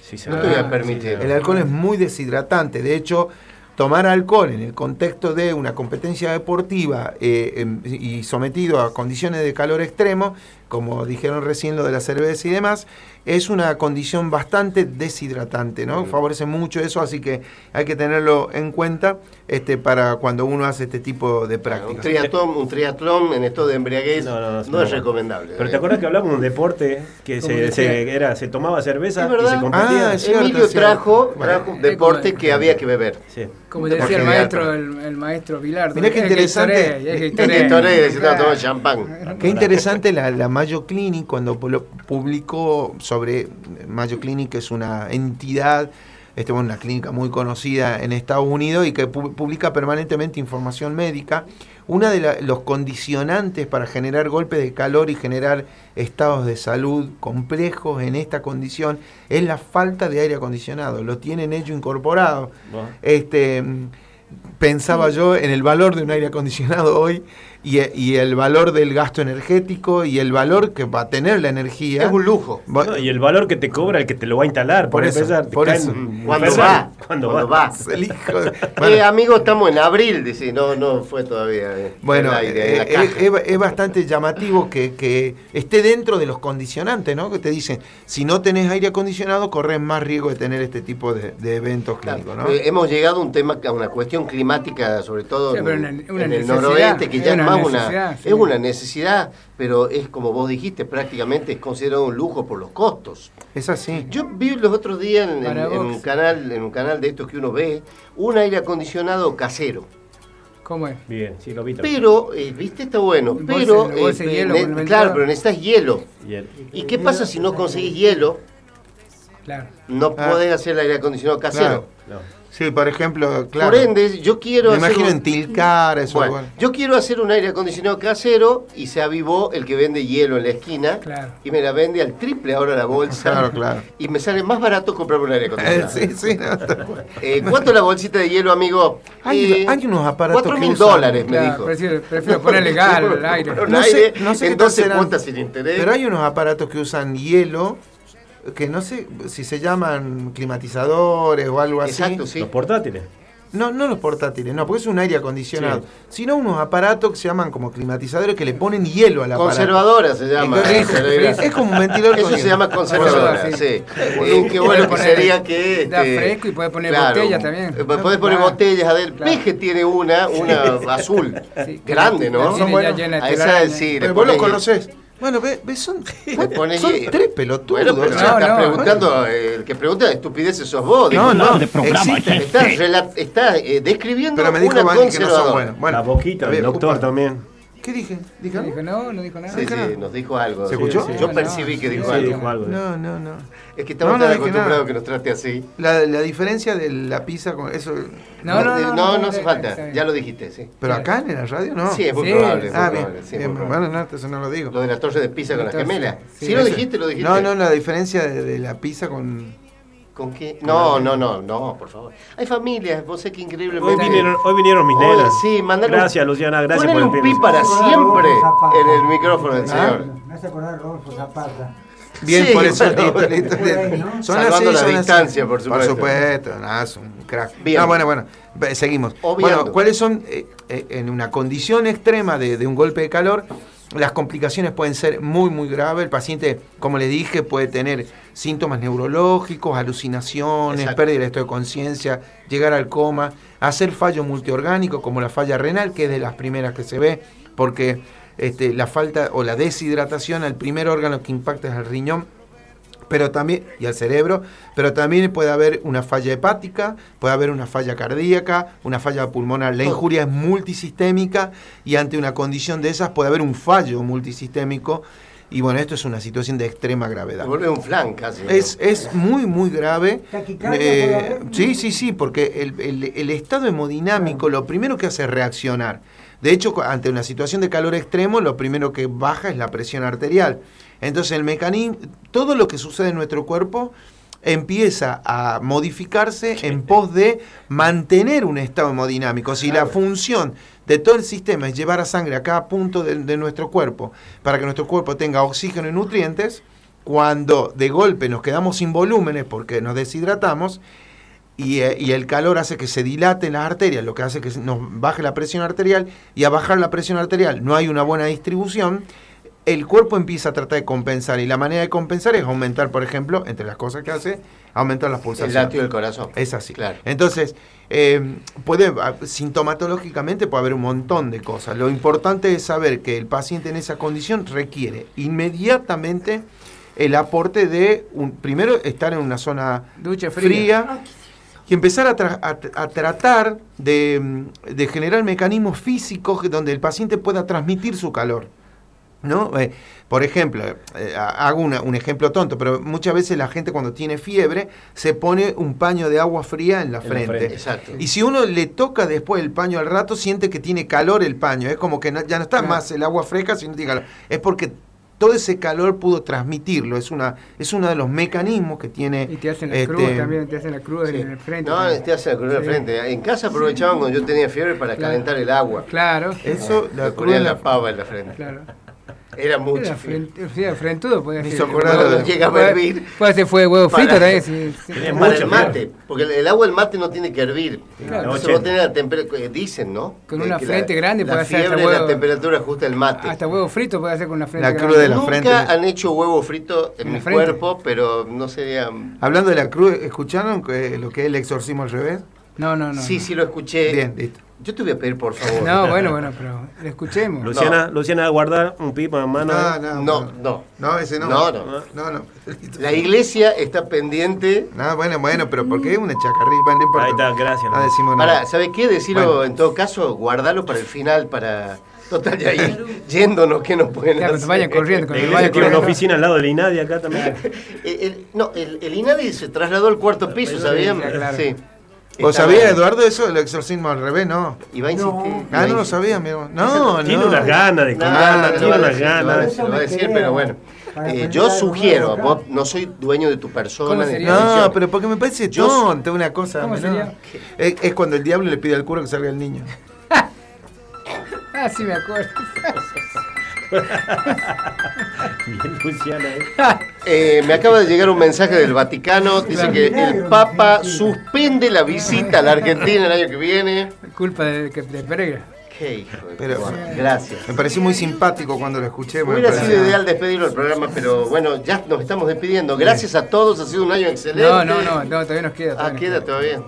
Sí, se No te voy a permitir. El alcohol es muy deshidratante. De hecho, tomar alcohol en el contexto de una competencia deportiva eh, em, y sometido a condiciones de calor extremo, como dijeron recién lo de la cerveza y demás, es una condición bastante deshidratante, ¿no? Favorece mucho eso, así que hay que tenerlo en cuenta este, para cuando uno hace este tipo de Un prácticas. triatlón, un triatlón en esto de embriaguez No, no, no, no, es recomendable. Pero ¿eh? te acuerdas que hablamos de un deporte que se, era, se tomaba cerveza Es y se competía? Ah, es cierto, Emilio es trajo, un deporte que había que beber. Sí. Como decía el maestro, el, el maestro Vilar. Mirá qué interesante. Gatorade, se estaba tomando champán. Qué interesante la, la Mayo Clinic cuando pu- publicó sobre Mayo Clinic, que es una entidad, este, bueno, una clínica muy conocida en Estados Unidos y que pu- publica permanentemente información médica. Uno de la- los condicionantes para generar golpes de calor y generar estados de salud complejos en esta condición es la falta de aire acondicionado. Lo tienen ellos incorporado. Bueno. Este, mm, pensaba yo en el valor de un aire acondicionado hoy y, y el valor del gasto energético y el valor que va a tener la energía. Es un lujo. Va- No, y el valor que te cobra el que te lo va a instalar. Por, Por eso, empezar, por eso. Cuando empezar, va, Cuando, cuando va. va. el hijo de- Eh, amigo, estamos en abril, dice, no, no fue todavía. eh, Bueno, aire, eh, caja. es, bastante llamativo que, que esté dentro de los condicionantes, ¿no? Que te dicen, si no tenés aire acondicionado, corres más riesgo de tener este tipo de, de eventos Claro, clínicos, ¿no? eh, hemos llegado a un tema, a una cuestión climática, sobre todo Sí, en, en el noroeste, que ya es una más una, necesidad, sí. es una necesidad, pero es como vos dijiste, prácticamente es considerado un lujo por los costos. Es así. Yo vi los otros días en, un canal, en un canal de estos que uno ve, un aire acondicionado casero. ¿Cómo es? Bien, sí, lo vi también. Pero, eh, viste, está bueno, pero eh, hielo claro, pero necesitas hielo. Y el- ¿Y qué pasa si no conseguís hielo? Claro. No Ah. podés hacer el aire acondicionado casero. Claro. no. Sí, por ejemplo, claro. Por ende, yo quiero Me hacer imagino un- en Tilcara, eso. Bueno, bueno. yo quiero hacer un aire acondicionado casero y se avivó el que vende hielo en la esquina Claro. y me la vende al triple ahora la bolsa. Claro, claro. Y me sale más barato comprarme un aire Eh, acondicionado. sí, sí, no. Eh, ¿Cuánto la bolsita de hielo, amigo? Hay- Eh, hay unos aparatos Cuatro que mil usan- dólares, me Claro, dijo. prefiero, prefiero ponerle gas al aire. No sé- no sé qué en tal 12 serán, cuotas sin interés. Pero hay unos aparatos que usan hielo, que no sé si se llaman climatizadores o algo así. Exacto, sí. Los portátiles. No, no los portátiles, no, porque es un aire acondicionado. Sí. Sino unos aparatos que se llaman como climatizadores que le ponen hielo al aparato. Conservadora se llama. Es como un ventilador Eso con se hielo. llama conservadora, sí. sí. Eh, qué bueno que Puede sería que... da este, fresco y puede poner botellas también. eh, Podés poner Claro. botellas adentro. Claro. Peje tiene una, una azul. Grande, ¿no? Son ya buenos. A esa sí, le Pero vos los conocés. Bueno, ve, ve, son, son tres pelotudos. Bueno, pero No, estás no, preguntando, eh, el que pregunta estupideces sos vos. No, no. Estás, rela- estás, eh, describiendo Pero me dijo una Vani que no son buenos. Bueno, la boquita, a ver, el doctor ocupa. también. ¿Qué dije? ¿Dije No algo? dijo no, no dijo nada. Sí, sí, nos dijo algo. ¿Se escuchó? Sí, Sí, Yo no, percibí que dijo algo. dijo algo. de- No, no, no. Es que estamos No, no tan acostumbrados que nos trate así. La, la diferencia de la pizza con eso. No, no, no, no, no, hace falta. Ya lo dijiste, sí. Pero acá en la radio no. Sí, es muy Sí. probable. Ah, bien. bien, probable. bueno, no, eso no lo digo. Lo de la torre de pizza con las gemelas. sí. Lo dijiste, lo dijiste. No, no, la diferencia de la pizza con. ¿Con qué? No, no, no, no, por favor. Hay familias, vos sé que increíblemente. Hoy vinieron, hoy vinieron mis Hoy, nenas. sí, mandale un- Gracias, Luciana, gracias por el un pi para siempre en el micrófono del Ah. señor. Me hace acordar Rodolfo Zapata. Bien, Sí, por eso. bueno, listo, listo. ¿no? Son Salvando así, la son así. distancia, por supuesto. Por supuesto, nada, es un crack. Bien. No, bueno, bueno, seguimos. Obviando. Bueno, ¿cuáles son, eh, eh, en una condición extrema de, de un golpe de calor, las complicaciones pueden ser muy, muy graves. El paciente, como le dije, puede tener síntomas neurológicos, alucinaciones, Exacto. pérdida del estado de conciencia, llegar al coma, hacer fallo multiorgánico como la falla renal, que es de las primeras que se ve, porque este, la falta o la deshidratación al primer órgano que impacta es el riñón, pero también y al cerebro, pero también puede haber una falla hepática, puede haber una falla cardíaca, una falla pulmonar. La injuria es multisistémica y ante una condición de esas puede haber un fallo multisistémico y bueno, esto es una situación de extrema gravedad. Vuelve un flan casi. ¿no? Es, es muy, muy grave. ¿Taquicardia Eh, sí, sí, sí, porque el, el- el estado hemodinámico lo primero que hace es reaccionar. De hecho, ante una situación de calor extremo, lo primero que baja es la presión arterial. Entonces, el mecanismo, todo lo que sucede en nuestro cuerpo empieza a modificarse en pos de mantener un estado hemodinámico. Si la función de todo el sistema es llevar a sangre a cada punto de, de nuestro cuerpo para que nuestro cuerpo tenga oxígeno y nutrientes, cuando de golpe nos quedamos sin volúmenes porque nos deshidratamos y, eh, y el calor hace que se dilaten las arterias, lo que hace que nos baje la presión arterial y a bajar la presión arterial no hay una buena distribución, el cuerpo empieza a tratar de compensar y la manera de compensar es aumentar, por ejemplo, entre las cosas que hace, aumentar las el pulsaciones. latido del corazón. Es así. Claro. Entonces, eh, puede, ah, sintomatológicamente puede haber un montón de cosas. Lo importante es saber que el paciente en esa condición requiere inmediatamente el aporte de, un, primero, estar en una zona Ducha fría, fría. y empezar a, tra- a- a tratar de, de generar mecanismos físicos donde el paciente pueda transmitir su calor. ¿No? Eh, por ejemplo, eh, ha- hago una- un ejemplo tonto, pero muchas veces la gente cuando tiene fiebre se pone un paño de agua fría en la En la frente. frente. Exacto. Y si uno le toca después el paño al rato, siente que tiene calor el paño. Es como que no- ya no está Claro. más el agua fresca, sino tiene calor. Es porque todo ese calor pudo transmitirlo. Es una es uno de los mecanismos que tiene. Y te hacen la este, cruz también, te hacen la cruz Sí. en el frente. No, también. te hace la cruz de Sí. frente. En casa aprovechaban cuando yo tenía fiebre para Claro. calentar el agua. Claro, Eso, la Me cruz en la la pava en la frente. claro. Era mucho Era frente, sí, frentudo, podía Me ser. hizo llega a hervir. Puede ser fue huevo Para- frito también. sí, sí. Tenía Para mucho el mate, porque el, el agua del mate no tiene que hervir. Claro. Entonces vos tenés la temperatura, dicen, ¿no? Con Eh, una frente la, grande la puede hacer fiebre hasta es la huevo. temperatura justa del mate. Hasta huevo frito puede hacer con una frente. La cruz grande. de la Nunca frente. han hecho huevo frito en ¿En mi la frente? cuerpo, pero no sería... Hablando de la cruz, ¿escucharon lo que es el exorcismo al revés? No, no, no. sí, no. sí lo escuché. Bien, listo. Yo te voy a pedir, por favor. No, bueno, bueno, pero lo escuchemos. Luciana, Luciana va a guardar un pipa en mano. No, ¿eh? no, No, no. No, ese no. No, no. No, no. La iglesia está pendiente. No, bueno, bueno, pero porque es una chacarrita, no importa. Ahí está, gracias. No decimos nada. Para, ¿sabe qué? Decirlo Bueno. en todo caso, guardarlo para el final, para... Total, ya ir yéndonos, ¿qué nos pueden Ya, cuando hacer? vayan corriendo, iglesia vayan tiene una oficina al lado del INADI acá también. El- el- no, el, el INADI se trasladó al cuarto piso, ¿sabían? claro. Sí. ¿Vos sabías, Eduardo, eso del exorcismo al revés? No. Y va a insistir. No. Ah, no lo sabía, mi hermano. No, no. Tiene unas ganas de tiene unas ganas. decir, lo va a decir, pero bueno. Eh, yo sugiero, vos no soy dueño de tu persona. No, pero porque me parece Yo- tonto una cosa. ¿Cómo menor. sería? Es, es cuando el diablo le pide al cura que salga el niño. Ah, sí, me acuerdo. Bien, Luciana, ¿eh? Eh, me acaba de llegar un mensaje del Vaticano, dice que el. Papa suspende la visita a la Argentina el año que viene. Culpa de, que- de Pereira. Qué hijo de Pero-. Gracias. Me pareció muy simpático cuando lo escuché. Hubiera pareció- sido ideal despedirlo del programa, pero bueno, ya nos estamos despidiendo. Gracias a todos, ha sido un año excelente. No, no, no, no, todavía nos queda. Ah, todavía nos queda todavía.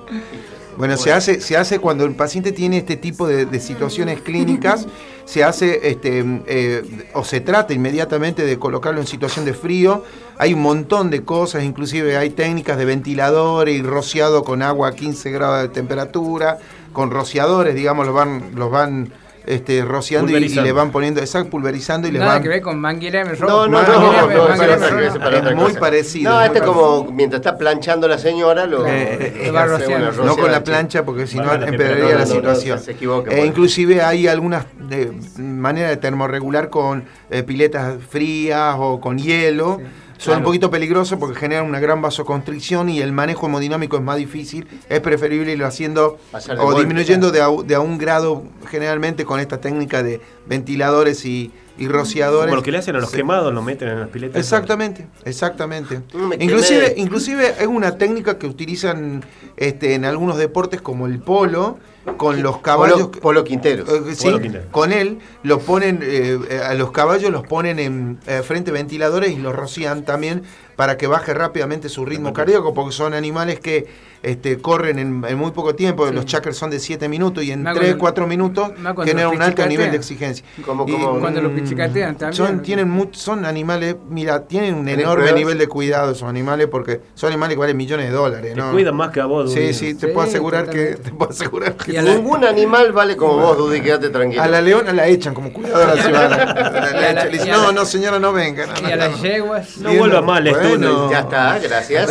Bueno, se hace, se hace cuando el paciente tiene este tipo de, de situaciones clínicas, se hace este, eh, o se trata inmediatamente de colocarlo en situación de frío. Hay un montón de cosas, inclusive hay técnicas de ventiladores y rociado con agua a 15 grados de temperatura, con rociadores, digamos, los van, los van este, rociando y, y le van poniendo, exacto, pulverizando y le Nada van... que ver con manguera No, no, no, no, es muy cosa. parecido, No, este como mientras está planchando la señora, lo Eh, eh, lo va rociando. No No con la plancha porque si no empeoraría la no, no, situación. se equivoca, Eh, por- inclusive hay algunas de, maneras de termorregular con piletas frías o con hielo. Son un poquito peligrosos porque generan una gran vasoconstricción y el manejo hemodinámico es más difícil. Es preferible irlo haciendo Pasar o golpe, disminuyendo de a, de a un grado generalmente con esta técnica de ventiladores y, y rociadores. Como lo que le hacen a los Sí. quemados, lo meten en las piletas. Exactamente, exactamente. Mm, Inclusive, quemé. inclusive es una técnica que utilizan este, en algunos deportes como el polo, con los caballos. Polo, Polo Quintero. Eh, sí, Polo Quintero. con él lo ponen, eh, eh, a los caballos los ponen en eh, frente a ventiladores y los rocían también para que baje rápidamente su ritmo cardíaco, porque son animales que este, corren en, en muy poco tiempo, los chakras son de 7 minutos y en Más 3, cuando- 4 minutos generan un alto nivel de exigencia. Como- Cuando los pichicatean también. Son, tienen much- son animales, mira, tienen un ¿Tenés enorme pruebas? nivel de cuidado esos animales porque son animales que valen millones de dólares, Te ¿no? cuidan más que a vos, Sí, Dudy. sí, te Sí, puedo asegurar que te puedo asegurar que la- Ningún animal vale como vos, Dudy, quédate tranquilo. a la leona la echan como cuidadora ciudadana. Le dicen, no, no, señora, no venga. no, Y a las no". yeguas. No vuelva mal, estudio. Ya está, gracias.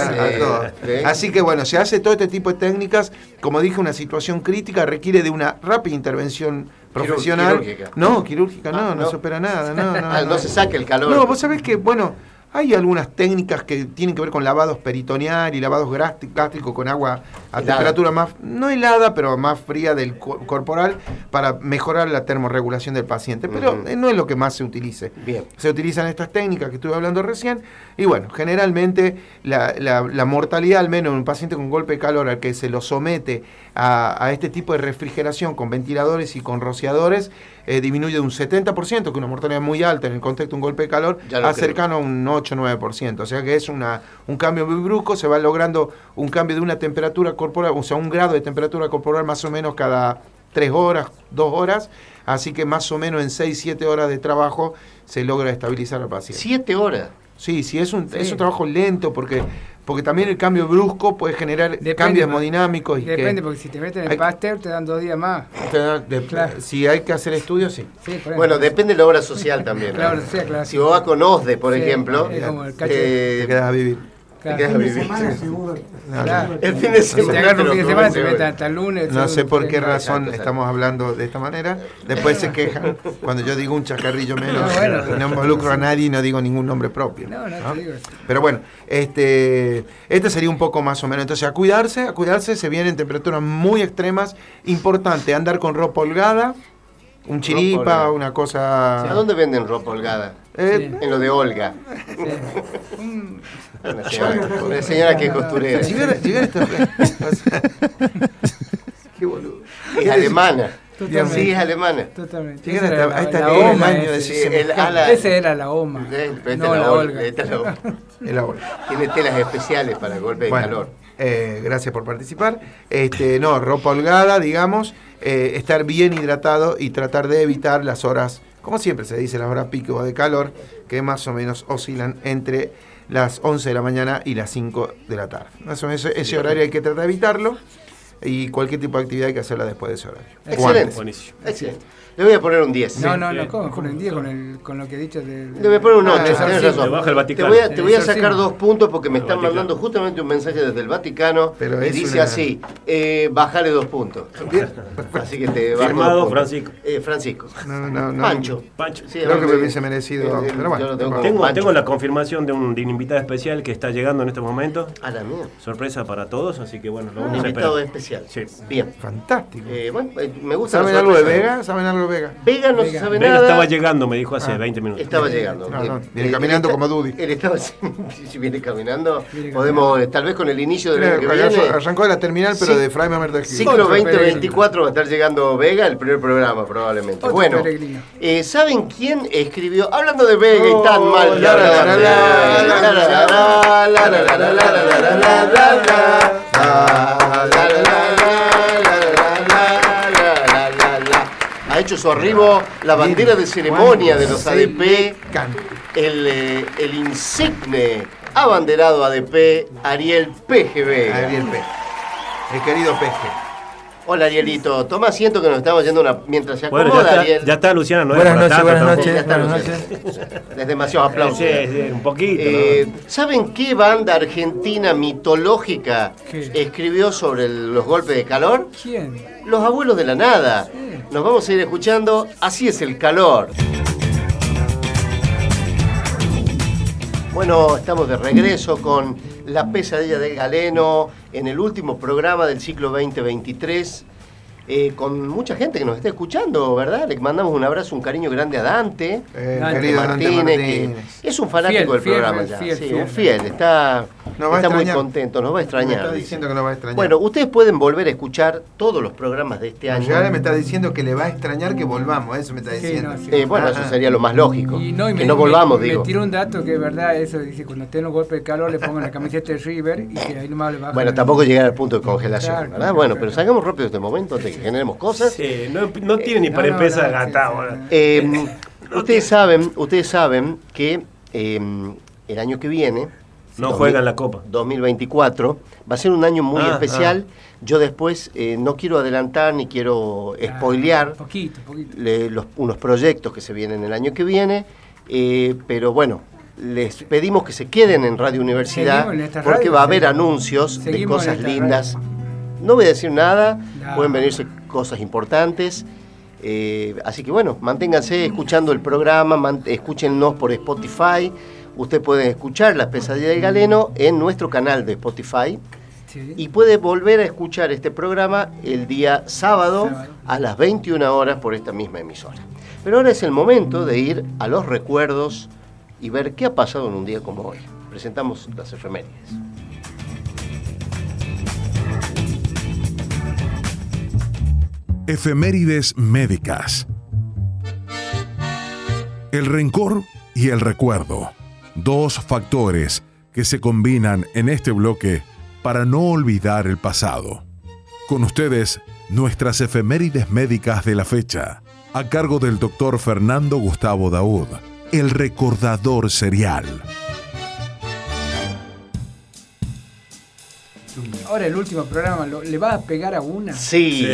Así que bueno, se hace todo este tipo de técnicas. Como dije, una situación crítica requiere de una rápida intervención profesional. quirúrgica. No, quirúrgica no, Ah, no, no. se opera nada. No, no, Ah, no se saca el calor. No, vos sabés que, bueno, hay algunas técnicas que tienen que ver con lavados peritoneal y lavados gástricos con agua a Helada. temperatura más, no helada, pero más fría del co- corporal para mejorar la termorregulación del paciente. Pero eh, no es lo que más se utilice. Bien. Se utilizan estas técnicas que estuve hablando recién y bueno, generalmente la, la- la mortalidad, al menos en un paciente con golpe de calor al que se lo somete a, a este tipo de refrigeración con ventiladores y con rociadores, eh, disminuye de un 70%, que es una mortalidad muy alta en el contexto de un golpe de calor, a cercano a un 8-9%. O sea que es una, un cambio muy brusco, se va logrando un cambio de una temperatura corporal, o sea, un grado de temperatura corporal más o menos cada 3 horas, 2 horas, así que más o menos en 6-7 horas de trabajo se logra estabilizar al paciente. Siete horas. Sí, sí, es un, Sí. es un trabajo lento porque, porque también el cambio brusco puede generar Depende, cambios hemodinámicos. Y que Depende, porque si te meten en el pastel te dan dos días más. te da- de- Claro. Si hay que hacer estudios, sí. Bueno, depende de la obra social también. ¿no? Claro, sí, claro. Si vos vas con OSDE, por Sí, ejemplo, es como el cacho eh, Te quedas a vivir. Te quedas a vivir. El fin de semana. se mete hasta el lunes. No sé por qué razón estamos hablando de esta manera. Después se quejan cuando yo digo un chacarrillo menos. No, involucro a nadie y no digo ningún nombre propio. No, no, digo. Pero bueno, este, este sería un poco más o menos. Entonces, a cuidarse, a cuidarse, se vienen temperaturas muy extremas. Importante, andar con ropa holgada, un chiripa, una cosa... ¿A dónde venden ropa holgada? Eh, En lo de Olga. Una señora, una señora que es costurera. llegar, llegar esta- Qué boludo. Es alemana. Totalmente. Sí, es alemana. Totalmente. Llegar Esa hasta- era a esta la, altura la Oma ese. Sí, el ala- era la Oma. Eh, esta es No, la Olga, esta es la hora. Tiene telas especiales para golpe de Bueno, calor. Eh, gracias por participar. Este, no, ropa holgada, digamos, eh, estar bien hidratado y tratar de evitar las horas, como siempre se dice, las horas pico de calor, que más o menos oscilan entre las 11 de la mañana y las 5 de la tarde. Más o menos ese, ese horario hay que tratar de evitarlo y cualquier tipo de actividad hay que hacerla después de ese horario. Excelente. Buenísimo. Excelente. Le voy a poner un 10. No, no, no, ¿cómo? Con el día, con, el, con lo que he dicho de... Le voy a poner un Ah, 8, el tienes exorcismo. razón. Baja el te Vaticano. voy a, te voy a El sacar dos puntos porque me El están Vaticano. mandando justamente un mensaje desde el Vaticano Pero y es dice una- así, eh, bajale dos puntos. Así que te bajo Firmado, dos. Francisco. Eh, Francisco. No, no, no. Pancho. Pancho. Sí, Creo que me hubiese merecido, eh, pero bueno, yo lo tengo Tengo, tengo la confirmación de un, de un invitado especial que está llegando en este momento. A la mía. Sorpresa para todos, así que bueno, lo Un vamos a invitado esperar. especial. Sí. Bien. Fantástico. Eh, bueno, eh, me gusta ¿Saben algo de. Vega? ¿Saben algo de Vega? Vega no se sabe Vega nada. estaba llegando, me dijo hace Ah, 20 minutos. Estaba llegando. No, Bien. no, viene caminando él como está- Dudy. Él estaba, si viene caminando, Viene podemos, eh, tal vez con el inicio del año que Arrancó- viene, Arrancó de la terminal, pero Sí. de Fray Mamer de ciclo Otro 2024 va a estar llegando Vega, el primer programa probablemente. Otro bueno, eh, ¿saben quién escribió? Hablando de Vega y Oh, tan mal. que la, la, Ha hecho su arribo la bandera de ceremonia de los ADP, el, eh, el insigne abanderado ADP, Ariel PGB. Ariel Peje. El querido Peje. Hola Arielito, toma asiento que nos estamos yendo una... mientras se Bueno, ya acomoda está, Ariel. ya está Luciana, no es Buenas noches, tanto buenas. Sí, ya está, noches, Luciano. Es demasiado aplauso. Sí, sí, un poquito. Eh, ¿no? ¿Saben qué banda argentina mitológica ¿Qué? escribió sobre el- los golpes de calor? ¿Quién? Los abuelos de la nada. Nos vamos a ir escuchando Así es el calor. Bueno, estamos de regreso con La pesadilla del galeno en el último programa del ciclo 2023. Eh, con mucha gente que nos está escuchando, ¿verdad? Le mandamos un abrazo, un cariño grande a Dante. Dante Martínez, que es un fanático Fiel, del fiel, programa fiel, ya. fiel, sí, fiel. un fiel, está, Nos está muy contento, nos va a Me extrañar. dice. diciendo que no va a extrañar. Bueno, ustedes pueden volver a escuchar todos los programas de este año. Llegar me está diciendo que le va a extrañar que volvamos, eso me está Sí, diciendo. no, sí. Eh, bueno, Ah, eso ah. sería lo más lógico. Y no, y que me, no volvamos, me, digo. Me tiró un dato que es verdad, eso dice, cuando estén los golpes de calor le pongan la camiseta de River y que ahí nomás le bajan. Bueno, tampoco llegar al punto de congelación, Claro, ¿verdad? claro, bueno, claro. pero salgamos rápido de este momento antes que generemos cosas. Sí, no, no tiene ni No, para no, empezar no, a sí, gastar. sí, bueno. sí. Eh, ustedes saben, ustedes saben que eh, el año que viene, No 2000, juegan la copa. 2024, va a ser un año muy Ah, especial. Yo después eh, no quiero adelantar ni quiero Ah, spoilear Poquito, poquito. le- los- unos proyectos que se vienen el año que viene, eh, pero bueno, les pedimos que se queden en Radio Universidad porque radio, va a haber anuncios de cosas lindas. radio. No voy a decir nada, No. pueden venirse cosas importantes. eh, así que bueno, manténganse escuchando el programa, escúchennos por Spotify. Usted puede escuchar Las Pesadillas del Galeno en nuestro canal de Spotify. Sí. Y puede volver a escuchar este programa el día sábado Sábado. a las 21 horas por esta misma emisora. Pero ahora es el momento de ir a los recuerdos y ver qué ha pasado en un día como hoy. Presentamos las efemérides. Efemérides médicas. El rencor y el recuerdo. Dos factores que se combinan en este bloque para no olvidar el pasado. Con ustedes, nuestras efemérides médicas de la fecha, a cargo del doctor Fernando Gustavo Daud, el recordador serial. Ahora el último programa, ¿lo- ¿le vas a pegar a una? Sí, Sí,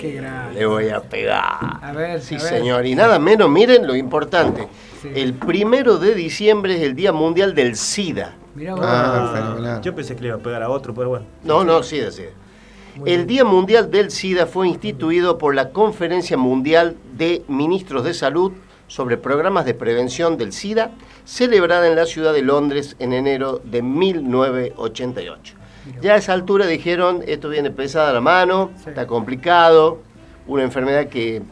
qué grande. le voy a pegar. A ver, Sí, a ver. señor. Y nada menos, miren lo importante. Sí. El primero de diciembre es el Día Mundial del SIDA. Mirá vos. Ah. Yo pensé que le iba a pegar a otro, pero bueno. No, no, sí, sí. El Día Mundial del SIDA fue instituido por la Conferencia Mundial de Ministros de Salud sobre programas de prevención del SIDA, celebrada en la ciudad de Londres en enero de 1988. Ya a esa altura dijeron, esto viene pesada la mano, Sí. está complicado, una enfermedad que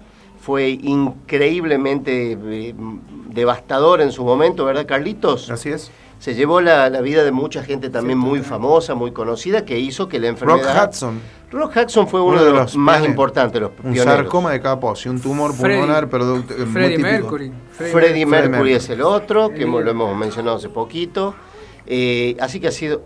fue increíblemente eh, devastadora en su momento, ¿verdad, Carlitos? Así es. Se llevó la, la vida de mucha gente también Sí, muy famosa, muy conocida, que hizo que la Rock enfermedad... Hudson, Rock Hudson fue uno, de los, más pioneros. importantes, los un pioneros. sarcoma de Kaposi, y un tumor Freddie- pulmonar, pero muy Freddie. Mercury. Freddie Mercury Mercury. es el otro, que El- lo hemos mencionado hace poquito. Eh, así que ha sido...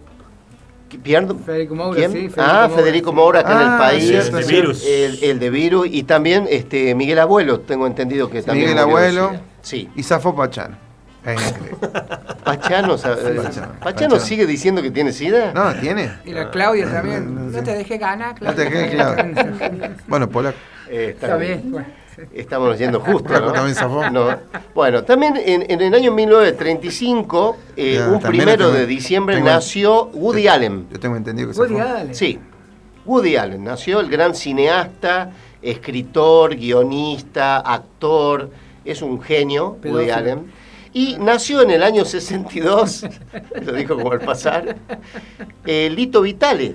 Federico Moura, ¿Quién? sí, Federico ah, Moura, Federico. Moura, acá en Ah, el país. cierto, El de Virus. El, el de Virus. Y también este Miguel Abuelo, tengo entendido que también Miguel Abuelo. Sí. Y increíble. Pachano. Pachano, Pachano, Pachano. sigue diciendo que tiene SIDA? No, tiene. Y la Claudia Ah, también. No te dejé ganar, No Claudia. te quedes claro. Bueno, Polaco. Eh, está Está bien. bien. bueno, sí. Estamos yendo justo. ¿no? también zafó. No. Bueno, también en, en el año 1935, eh, Ya, un primero tengo- de diciembre, tengo- nació Woody Allen. Yo tengo entendido que Woody. Allen. Sí, Woody Allen nació el gran cineasta, escritor, guionista, actor, es un genio, Woody. Allen. Y nació en el año 62, lo dijo como al pasar, eh, Lito Vitale.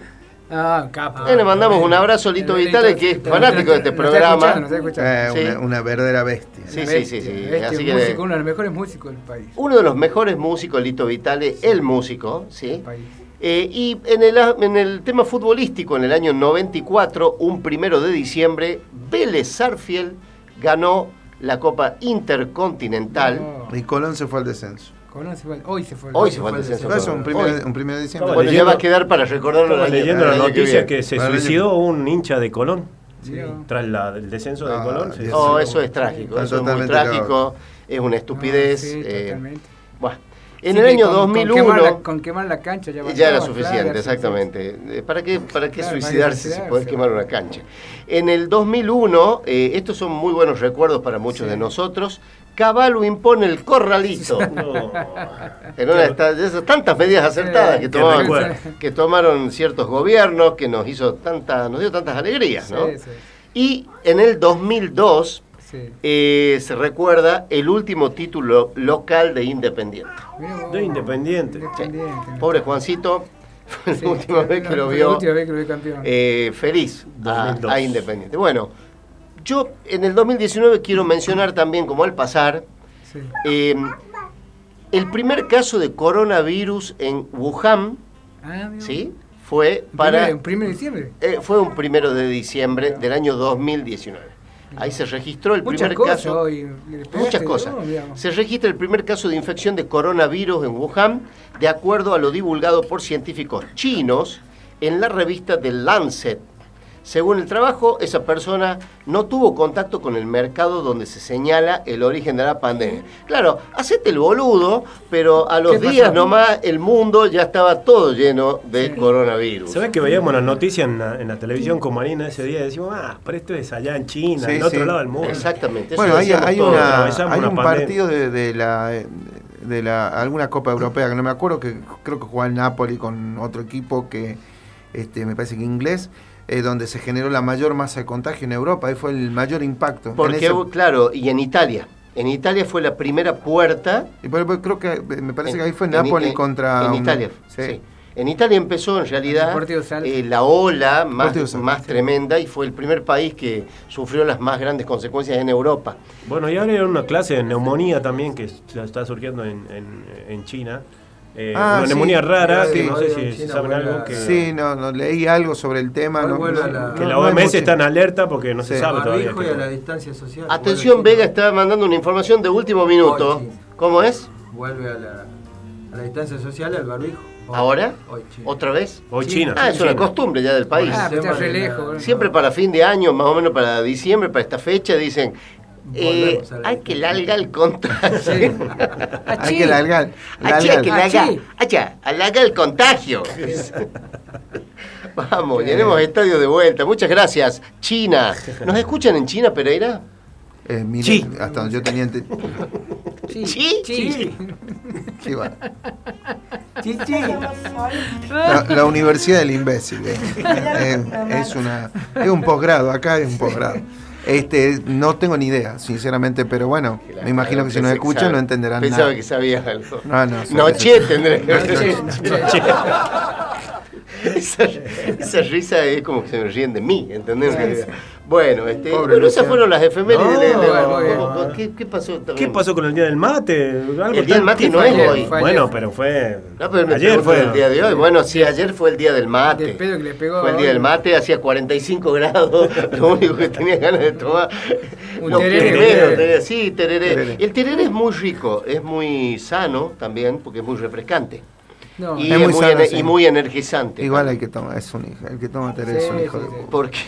Ah, capo. Eh, le mandamos un abrazo a Lito Vitale, que es fanático de este programa. Eh, una, verdadera bestia. Sí, sí, sí, sí. bestia, Así un que- músico, uno de los mejores músicos del país. Uno de los mejores músicos, Lito Vitale, el músico, ¿sí? del país. Eh, y en el, en el tema futbolístico, en el año 94, un primero de diciembre, Vélez Sarfield ganó la Copa Intercontinental. No, Y Colón se fue al descenso. Colón se fue- Hoy se fue. Hoy se fue al descenso. No, eso, un Hoy. primero, un primero de diciembre. Bueno, ya va a quedar para recordarlo leyendo la noticia que se suicidó un hincha de Colón. Sí. Tras la- el descenso de Ah, Colón. se Dios. Oh, eso es trágico, eso es muy trágico, es una estupidez. No, sí, eh, totalmente. bueno, en Sí, el año con- 2001 Con quemar, la, con quemar la cancha ya, ya era suficiente, claro, exactamente. Eh, ¿Para qué, para qué Claro, suicidarse si podés quemar una cancha? En el 2001, eh, estos son muy buenos recuerdos para muchos Sí. de nosotros, Caballo impone el corralito. No. En una de estas- de esas tantas medidas acertadas Sí, que recuerdo. que tomaron ciertos gobiernos, que nos hizo tanta, nos dio tantas alegrías, ¿no? Sí, sí, Y en el 2002 sí. eh, se recuerda el último título local de Independiente. De Independiente. Independiente. Pobre Juancito, fue la Sí, última vez que lo vio La última vez que lo vi campeón. eh, feliz a, 2002. a Independiente. Bueno, yo en el 2019 quiero mencionar también, como al pasar, sí. eh, el primer caso de coronavirus en Wuhan, Ah. ¿sí? Fue para... primer- un primero de diciembre. eh, fue un primero de diciembre del año 2019. Ahí se registró el Muchas primer cosas caso. hoy. Muchas cosas. todo. Se registra el primer caso de infección de coronavirus en Wuhan, de acuerdo a lo divulgado por científicos chinos en la revista The Lancet. Según el trabajo, esa persona no tuvo contacto con el mercado donde se señala el origen de la pandemia. Claro, hacete el boludo, pero a los ¿Qué pasó? días nomás el mundo ya estaba todo lleno de coronavirus. ¿Sabes que veíamos las noticias en la, en la televisión con Marina ese día? Y decimos, ah, pero esto es allá en China, Sí, en otro sí. lado del mundo. Exactamente. eso Bueno, hay, hay, una, hay un partido de, de la de la alguna Copa Europea que no me acuerdo que creo que jugaba el Napoli con otro equipo que este me parece que inglés eh, donde se generó la mayor masa de contagio en Europa ahí fue el mayor impacto En Porque, ese- claro, y en Italia. En Italia fue la primera puerta. y por- por- creo que eh, me parece en- que ahí fue en- contra En un- Italia, sí. sí. En Italia empezó en realidad eh, la ola más, más sí. tremenda y fue el primer país que sufrió las más grandes consecuencias en Europa. Bueno, y ahora hay una clase de neumonía también que está surgiendo en, en- en China. Eh, Ah, una sí. neumonía rara, Sí, que no sé si, saben algo. Que, Sí, no, no, leí algo sobre el tema. No- no- la- que no- la OMS está en alerta porque no se sabe todavía. Barbijo y qué- a la distancia social. Atención, Vega está mandando una información de último minuto. Hoy, sí. ¿Cómo es? Vuelve a la, a la distancia social, al barbijo. Hoy. ¿Ahora? Hoy. ¿Otra vez? Hoy. China. Ah, es una costumbre ya del país. Ah. Siempre para fin de año, más o menos para diciembre, para esta fecha, dicen, eh, hay que largar el contagio. Sí. hay que largar, hay que largar. el contagio. Vamos, llenemos estadio de vuelta. Muchas gracias. China. ¿Nos escuchan en China, Pereira? Eh, mire, Sí. hasta donde yo tenía ente- Sí, Sí, sí. ¿Qué va? Chichi. La, la Universidad del Imbécil. eh. Eh, es, una, es un posgrado, acá es un posgrado. Este, no tengo ni idea, sinceramente, pero bueno, me imagino que si nos escuchan no entenderán Pensaba nada. que sabías algo. No, no, Noche tendré. Noche. esa, esa risa es como que se me ríen de mí, ¿entendés? Bueno, este, bueno, esas fueron las efemérides No, de, de- bueno, muy bien. ¿cómo- ¿qué, qué pasó? ¿Qué pasó con el día del mate? Algo El día del mate no es ayer. hoy. Bueno, pero fue. No, pero ayer fue. del día de hoy. Bueno, sí, ayer fue el día del mate. Del pedo que le pegó Fue el día hoy. del mate, hacía 45 grados. Lo único que tenía ganas de tomar. Un tereré, tereré. tereré, sí, tereré. Tereré. El tereré es muy rico, es muy sano también, porque es muy refrescante. No, y, Es es muy sano, sí. y muy energizante. Igual hay que tomar, es un hijo, el que toma tereré es un hijo sí, de sí. puta. Porque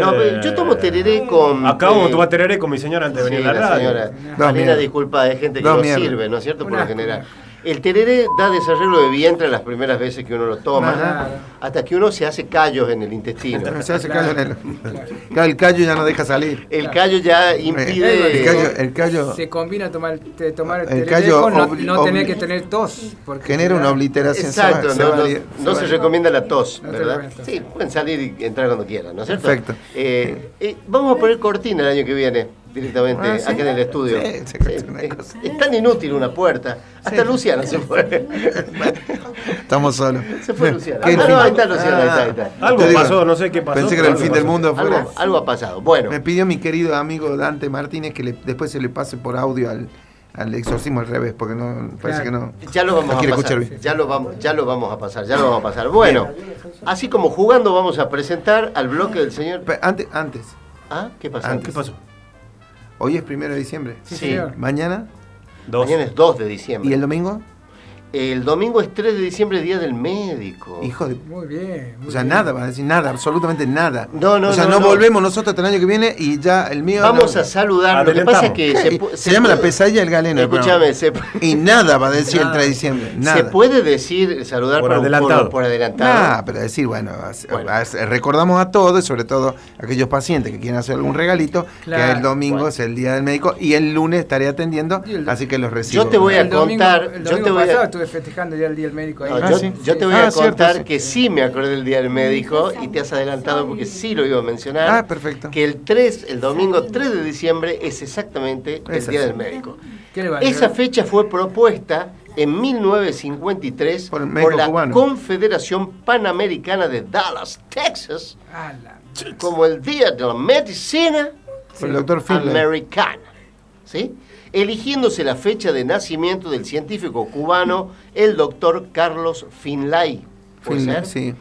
no, pero yo tomo tereré con. Acabamos eh, de tomar tereré con mi señora antes de Sí, venir a la la radio. señora. Marina, disculpa, hay gente que no mierda. sirve, ¿no es cierto? Por lo general. El tereré da desarreglo de vientre las primeras veces que uno lo toma, hasta que uno se hace callos en el intestino. Se hace Claro, callo en el, claro, el callo ya no deja salir. El callo ya El impide. callo, el callo Se combina tomar, te- tomar el, El tereré callo con no, no tener que tener tos. Porque genera una obliteración. Exacto, se no, va se recomienda la tos, ¿verdad? Sí, pueden salir y entrar cuando quieran, ¿no es cierto? Perfecto. Eh, eh, vamos a poner cortina el año que viene, directamente, Ah, ¿sí? acá en el estudio. Sí, una es, cosa. es tan inútil una puerta. Hasta Luciana se fue. Estamos solos. se fue Luciana. ¿Qué Ah, no, ahí está Luciana, ahí está, ahí está. Algo Te digo, pasó, no sé qué pasó. Pensé que era el fin algo del pasó. mundo afuera. Algo, algo ha pasado. Bueno, Me pidió mi querido amigo Dante Martínez que le- después se le pase por audio al, al exorcismo al revés, porque no parece que no. ya lo vamos no a pasar. bien. Ya lo vamos, ya lo vamos a pasar, ya lo vamos a pasar. Bueno, así como jugando vamos a presentar al bloque del señor. Antes, antes, ¿Ah? ¿Qué? Antes. ¿Qué pasó? Hoy es primero de diciembre. Sí. Mañana Dos. Mañana es 2 de diciembre. y el domingo, El domingo es 3 de diciembre, Día del Médico. hijo de. Muy bien. muy O sea, bien. nada, va a decir nada, absolutamente nada. No, no, O sea, no, no, no. volvemos nosotros hasta el año que viene y ya el mío. Vamos no. a saludar. Lo que pasa es que se, Se, se llama la pesadilla del galeno. Escúchame, se, Y nada va a decir el Nada. 3 de diciembre. Nada. se puede decir saludar Por por, adelantado. por- por adelantado. Nah, pero decir, bueno, recordamos a todos, y sobre todo a aquellos pacientes que quieren hacer algún regalito, Claro. que el domingo Bueno. es el día del médico y el lunes estaré atendiendo, el- así que los recibo. Yo te voy a El domingo, contar, el yo domingo te voy a- estuve festejando ya el día del médico ahí. No, Ah, yo, sí. yo te voy Ah, a cierto, contar sí. que sí me acordé del Día del Médico y te has adelantado porque sí lo iba a mencionar. Ah, perfecto. Que el 3, el domingo 3 de diciembre es exactamente el Es Día así. del Médico. Esa fecha fue propuesta en 1953 Por por, la cubano. Confederación Panamericana de Dallas, Texas, como el Día de la Medicina Por el doctor Finlay. Americana. ¿Sí? Eligiéndose la fecha de nacimiento del científico cubano, el doctor Carlos Finlay. ¿Puede Finlay, ser? sí.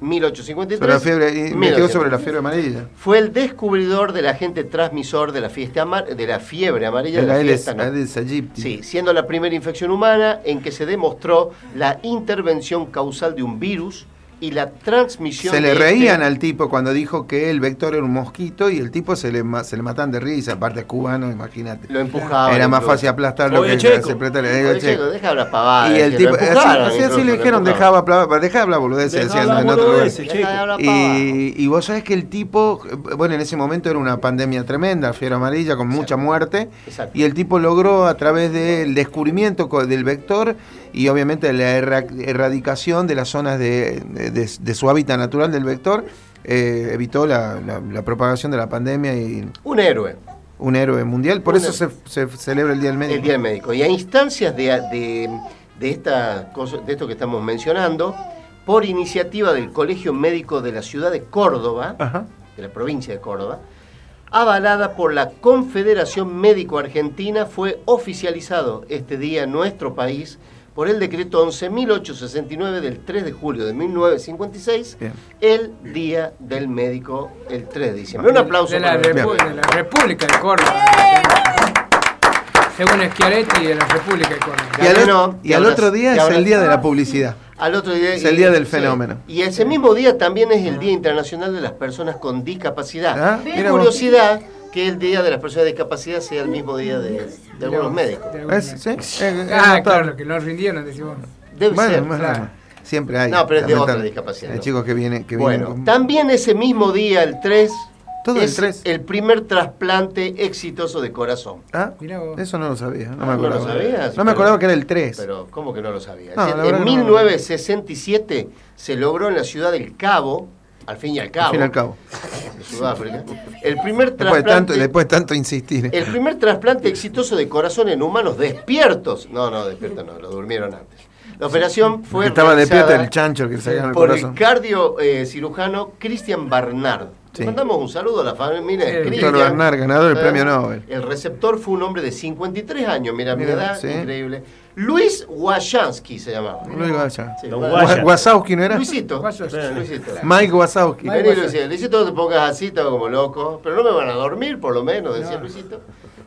1853. Sobre la fiebre, y me 1800. quedo sobre la fiebre amarilla. Fue el descubridor del agente transmisor de la, fiesta de la fiebre amarilla De de la, la Aedes, fiesta, ¿no? Aedes. Sí, siendo la primera infección humana en que se demostró la intervención causal de un virus y la transmisión Se le reían este- al tipo cuando dijo que el vector era un mosquito y el tipo se le, se le matan de risa, aparte es cubano, imagínate. Lo empujaba. Era más fácil aplastarlo que apretarle. Oye, Digo, Checo, Checo. deja hablar Y el tipo, así, empujaron, así, le dijeron, dejaba hablar, deja hablar boludeces, decían en otro lugar. Y, y vos sabés que el tipo, bueno, en ese momento era una pandemia tremenda, fiebre amarilla, con mucha muerte, Exacto. y el tipo logró a través del descubrimiento del vector y obviamente la erra- erradicación de las zonas de, de- de- de su hábitat natural del vector, eh, evitó la, la- la propagación de la pandemia y Un héroe. un héroe mundial. Por Un eso se, se celebra el Día del Médico. El Día del Médico. Y a instancias de, de, de esta cosa, de esto que estamos mencionando, por iniciativa del Colegio Médico de la Ciudad de Córdoba, Ajá. de la provincia de Córdoba, avalada por la Confederación Médico Argentina, fue oficializado este día en nuestro país por el decreto 11.869 del 3 de julio de 1956, Bien. el Día del Médico, el 3 de diciembre. Un aplauso de la, para de la República de Córdoba. Según Schiaretti, de la República de Córdoba. Y al, otro- y y al ahora- otro día y es el Día de la Publicidad. Al otro día. Es el y- día del sí. fenómeno. Y ese mismo día también es el Día Internacional de las Personas con Discapacidad. Ah, vos. Que el Día de las Personas con Discapacidad sea el mismo día de, de algunos médicos. De ¿Es? ¿Sí? Eh, es Ah, claro, que no rindieron, decimos. Debe Bueno, ser. bueno, claro. siempre hay. No, pero es de otra discapacidad, Hay ¿no? chicos que vienen, que Bueno, vienen con- también ese mismo día, el 3, Todo el es 3. el primer trasplante exitoso de corazón. Ah, eso no lo sabía. No Ah, me ¿no lo acordaba. sabías? No me acordaba que era el 3. Pero, ¿cómo que no lo sabía? No, Es la decir, verdad en que no. 1967 se logró en la ciudad del Cabo, al fin y al cabo, Al fin y al cabo. de Sudáfrica, el primer Después de, tanto, después de tanto insistir. el primer trasplante exitoso de corazón en humanos despiertos. No, no, despiertos no, lo durmieron antes. La operación fue estaba despierto el chancho que sacaron el por corazón. el cardio eh, cirujano Christian Barnard. Sí. Mandamos un saludo a la familia de Christian. Barnard, ganador del Eh, premio Nobel. El receptor fue un hombre de 53 años, mira, mi edad, sí. increíble. Luis Washansky se llamaba. Luis. Sí, Wazowski, ¿no era? Luisito. Mike Vení, Luisito. Luisito, no te pongas así, todo como loco. Pero no me van a dormir, por lo menos, decía No. Luisito.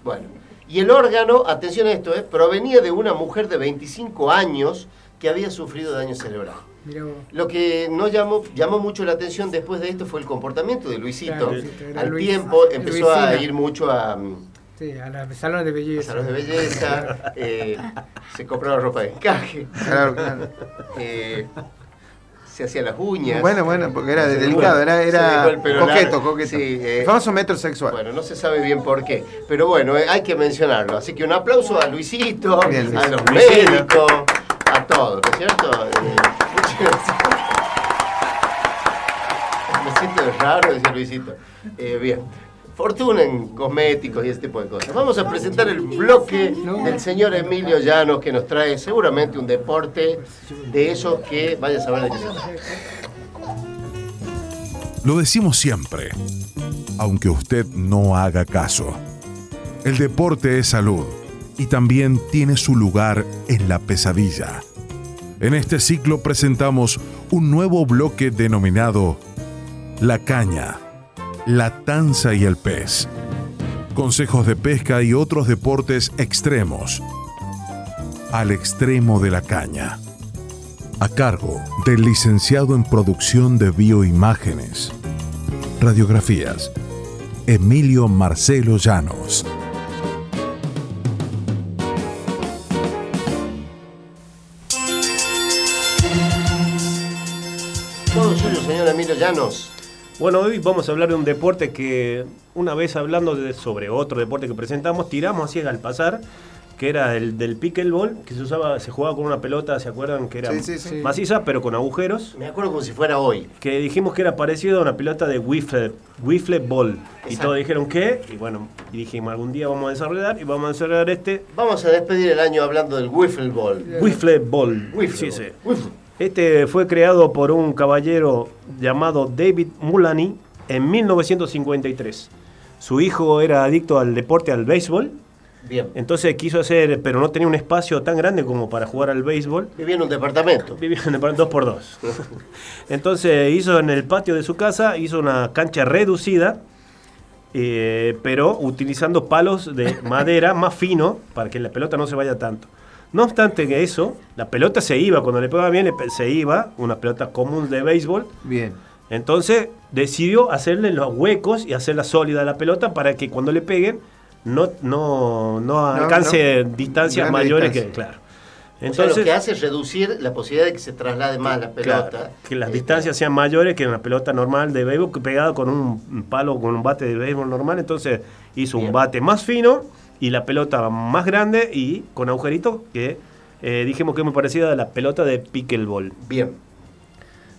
Bueno. Y el órgano, atención a esto, eh, provenía de una mujer de 25 años que había sufrido daño cerebral. Mirá vos. Lo que no llamó, llamó mucho la atención después de esto fue el comportamiento de Luisito. Claro, Luisito, era Al Luis- tiempo empezó Luisina. a ir mucho a, mm, Sí, a la salón de a belleza. salones de belleza, eh, se compraba ropa de encaje, Claro, claro. eh, se hacía las uñas. Bueno, bueno, porque era Se delicado, era, era coqueto, largo. coqueto. Sí, eh, el famoso metrosexual. Bueno, no se sabe bien por qué, pero bueno, eh, hay que mencionarlo. Así que un aplauso a Luisito, Bien, Luis. a los médicos, a todos, ¿no es cierto? Eh, muchas gracias. Me siento raro, decía Luisito. Eh, bien. Fortuna en cosméticos y ese tipo de cosas. Vamos a presentar el bloque del señor Emilio Llanos que nos trae seguramente un deporte de esos que vaya a saber de qué se. Lo decimos siempre, aunque usted no haga caso. El deporte es salud y también tiene su lugar en la pesadilla. En este ciclo presentamos un nuevo bloque denominado La caña, la tanza y el pez. Consejos de pesca y otros deportes extremos. Al extremo de la caña a cargo del licenciado en producción de bioimágenes, radiografías, Emilio Marcelo Llanos. Bueno, hoy vamos a hablar de un deporte que, una vez hablando de- sobre otro deporte que presentamos, tiramos así al pasar, que era el del pickleball, que se usaba, se jugaba con una pelota, ¿se acuerdan? Que era Sí, sí, sí. maciza, pero con agujeros. Me acuerdo como si fuera hoy. Que dijimos que era parecido a una pelota de wiffle, wiffle ball. Y todos dijeron que, y bueno, y dijimos algún día vamos a desarrollar, y vamos a desarrollar este Vamos a despedir el año hablando del wiffle ball. wiffle ball. Wiffle Sí, ball. sí. Wiffle. Este fue creado por un caballero llamado David Mullaney en 1953. Su hijo era adicto al deporte, al béisbol, Bien. entonces quiso hacer, pero no tenía un espacio tan grande como para jugar al béisbol. Vivía en un departamento. Vivía en el dos por dos. Entonces hizo en el patio de su casa, hizo una cancha reducida, eh, pero utilizando palos de madera más fino para que la pelota no se vaya tanto. No obstante que eso, la pelota se iba, cuando le pegaba bien, se iba, una pelota común de béisbol. Bien. Entonces decidió hacerle los huecos y hacerla sólida la pelota para que cuando le peguen no, no, no alcance distancias grande mayores distancia. que, claro. o sea, Entonces, lo que hace es reducir la posibilidad de que se traslade más la pelota. Claro, que las Eh, distancias sean mayores que una pelota normal de béisbol que pegada con un un palo, con un bate de béisbol normal. Entonces hizo Bien. un bate más fino y la pelota más grande y con agujeritos que eh, dijimos que es muy parecida a la pelota de pickleball. Bien.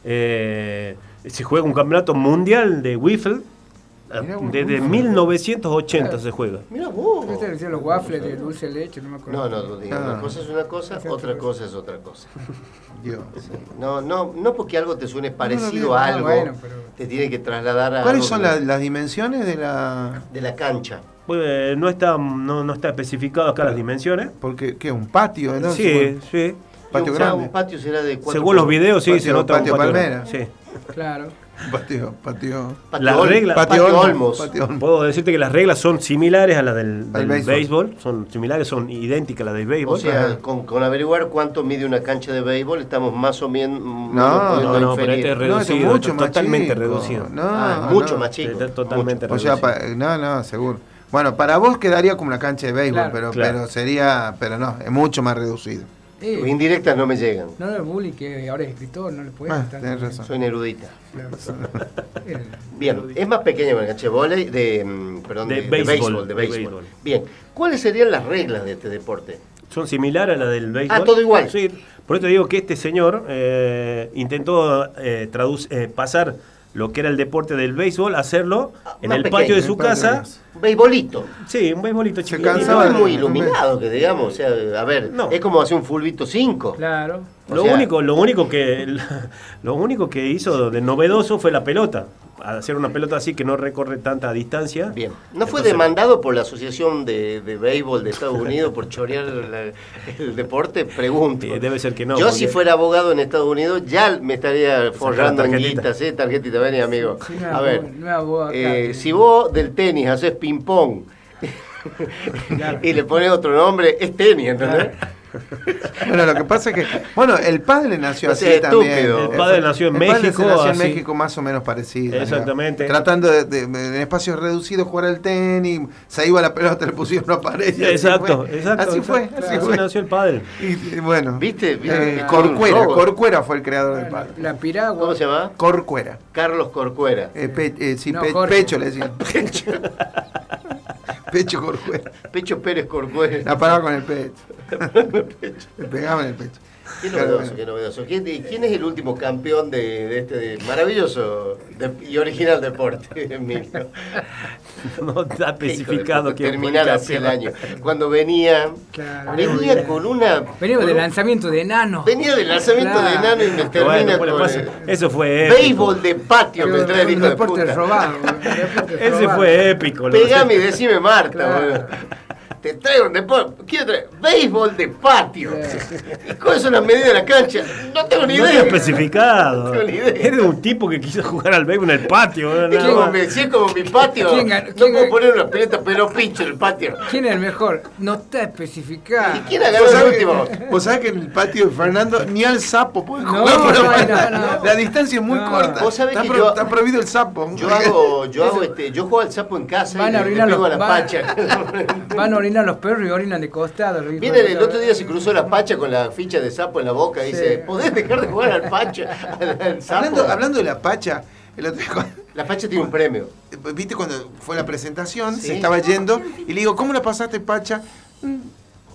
Eh, se juega un campeonato mundial de wiffle. vos, Desde wiffle. 1980 se juega. Mira vos. Este decía los waffles de dulce de leche, no me acuerdo. No, no, no Ah. una cosa es una cosa, otra cosa es otra cosa. Dios. Sí. No, no, no porque algo te suene parecido a algo, bueno, pero- te tiene que trasladar a ¿Cuáles algo son que- la- las dimensiones de la...? de la cancha. Pues, no, está, no, no está especificado acá las dimensiones. Porque, ¿qué? ¿Un patio? ¿no? Sí, sí. Patio grande. un patio será de cuatro Según los videos, sí, patio- se nota patio un patio palmera. grande. Sí. Claro. Patio, patio... patio Las reglas- patio, Patio Olmos. Patio Olmos. Puedo decirte que las reglas son similares a las del, béisbol. béisbol. son similares, son idénticas a las del béisbol. O sea, con, con averiguar cuánto mide una cancha de béisbol, estamos más o menos No, no, no, pero este es No, eso reducido, mucho totalmente chico. reducido. No, Ah, no. mucho más chico. Está totalmente O sea, reducido. pa- no, no, seguro. Bueno, para vos quedaría como una cancha de béisbol, Claro. pero, Claro. pero sería, pero no, es mucho más reducido. Eh, Tus indirectas no me llegan. no el bully que ahora es escritor, no le puede Ah, estar- tenés razón. Soy erudita. Claro. Era- Bien, es más pequeña que cancha de de, mm, perdón, De de, de béisbol, de béisbol. béisbol. Bien, ¿cuáles serían las reglas de este deporte? Son similares a la del béisbol. Ah, todo igual. Sí, por eso digo que este señor eh, intentó eh, traduc- eh, pasar lo que era el deporte del béisbol, hacerlo en más el pequeño, patio de su casa. casa. Beisbolito. Sí, un béisbolito Se chiquitito. Y cansaba no es muy iluminado, que digamos, o sea, a ver, No. es como hacer un fulbito 5. Claro. O Lo sea- único, lo único que lo único que hizo de novedoso fue la pelota. Hacer una pelota así que no recorre tanta distancia. Bien, ¿no fue demandado por la Asociación de, de Béisbol de Estados Unidos por chorear la- el deporte? Pregunto. eh, debe ser que no. Yo porque- si fuera abogado en Estados Unidos ya me estaría forrando en tarjetita. guitas, ¿eh? Tarjetita, vení amigo. Sí, no, A ver, no, no, vos acá. eh, si vos del tenis haces ping-pong Claro. y le pones otro nombre, es tenis, ¿entendés? Bueno, lo que pasa es que, bueno, el padre nació así también. El padre nació en El padre México, se nació en así. México más o menos parecido. Exactamente. Tratando de, de- de- en espacios reducidos jugar al tenis, se iba la pelota, le pusieron una pared. y así Exacto, fue. exacto. Así fue, exacto. así fue. nació el padre. Y, y bueno, ¿Viste? ¿Viste? eh, Corcuera. Corcuera fue el creador del padre. La piragua. ¿Cómo se llama? Corcuera. Carlos Corcuera. Eh, pe- eh, sí, No, pe- pecho le decían. Pecho. pecho Corcuera. Pecho Pérez Corcuera. La paraba con el pecho. Le pegaba en el pecho. Qué novedoso, qué novedoso. ¿Quién, es el último campeón de, de este de- maravilloso de- y original deporte, Emilio? No está especificado fue Terminar así el año. Cuando venía, Claro, venía con una... Con del lanzamiento de enano. Venía del lanzamiento Claro. de enano y me termina Bueno, con el- eso fue épico. béisbol de patio, me trae el hijo de deporte puta. robado. Ese robado. fue épico. Pegame y decime Marta. Te traigo un deporte. Quiero traer béisbol de patio. Claro. ¿Y cuáles son las medidas de la cancha? No tengo ni No idea. especificado. No tengo ni idea. Era un tipo que quiso jugar al béisbol en el patio. ¿no? Es como, mi- si es como mi patio, ¿Quién ganó? no ¿Quién puedo poner una pelota pero pincho en el patio. ¿Quién es el mejor? No está especificado. ¿Y quién ha ganado ¿Vos el último? vos sabés que en el patio de Fernando ni al sapo pueden No, jugar no, no, no. La distancia es muy No. corta. Vos sabés está, que pro- yo- está prohibido el sapo. Yo hago, yo hago este, yo juego al sapo en casa Van y a le, pego a la van- pacha. Van a orinar los perros y orinan de costado. de el otro día se cruzó la pacha con la ficha de sapo en la boca y Sí. dice, ¿podés dejar de jugar al pacha? Al sapo? Hablando, hablando de la pacha, el otro día cuando- La pacha tiene un premio. ¿Viste cuando fue la presentación? Sí. Se estaba yendo y le digo, ¿cómo la pasaste, Pacha?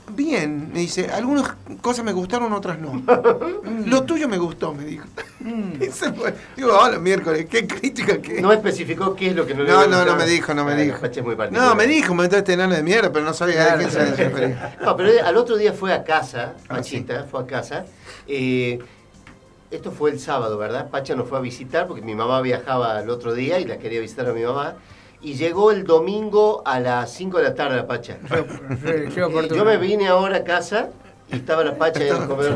"Mm, Bien, me dice, algunas cosas me gustaron, otras no. Lo tuyo me gustó, me dijo. Se fue. Digo, hola, miércoles, qué crítica que. No especificó qué es lo que no le No, no, no me dijo, no me Ah, dijo. No, me dijo, me entró este enano de mierda, pero no sabía de qué se refería. No, pero al otro día fue a casa, Ah, Pachita, fue a casa. eh, esto fue el sábado, ¿verdad? Pacha nos fue a visitar porque mi mamá viajaba el otro día y la quería visitar a mi mamá. Y llegó el domingo a las 5 de la tarde la Pacha. Yo me vine ahora a casa y estaba la Pacha en el comedor.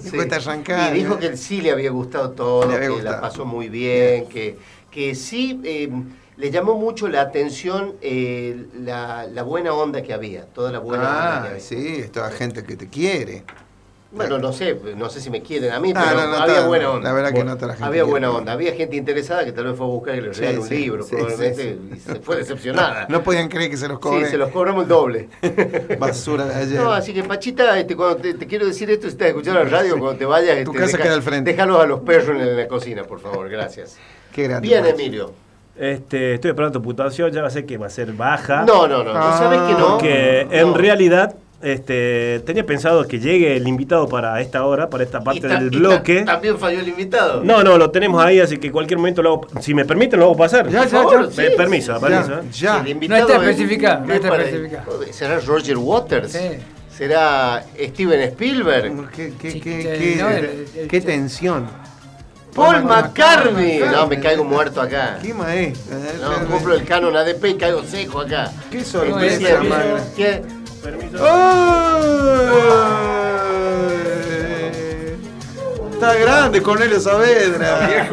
Sí. Arrancar, Y dijo que sí le había gustado todo, había que la pasó muy bien, que, que sí eh, le llamó mucho la atención eh, la, la buena onda que había, toda la buena onda que Ah, había. sí, es toda gente que te quiere. Bueno, no sé, no sé si me quieren a mí, pero no, no, había buena onda. la verdad que no la gente Había buena onda, había gente interesada que tal vez fue a buscar y le Sí, regalan un sí, libro, sí, probablemente, y se fue decepcionada. No podían creer que se los cobre sí, se los cobramos el doble. basura de ayer. No, así que Pachita, este, cuando te, te quiero decir esto, si estás escuchando la radio, cuando te vayas, Tu este, casa queda al frente. déjalos a los perros en la cocina, por favor, gracias. Qué grande. Bien. Emilio. Este, estoy esperando tu puntuación, ya sé que va a ser baja. No, no, no, Ah, ¿tú sabes que no? Porque No. en realidad este, tenía pensado que llegue el invitado para esta hora, para esta parte del y ta- bloque. También falló el invitado. No, no, lo tenemos ahí, así que en cualquier momento lo hago, si me permiten lo hago pasar. Ya, ya, ya. sí, permiso, sí, permiso. Ya, ya. El invitado No está es- especificado, no es está para- especificado. ¿Será Roger Waters? Sí. ¿Será Steven Spielberg? Qué, qué, Sí, qué, que- qué- no, el- el- qué tensión. Paul McCartney. No, me caigo muerto acá. Qué maestro. eh, No, cumplo el canon ADP y caigo seco acá. Qué sorpresa. Permiso. Está grande Cornelio Saavedra.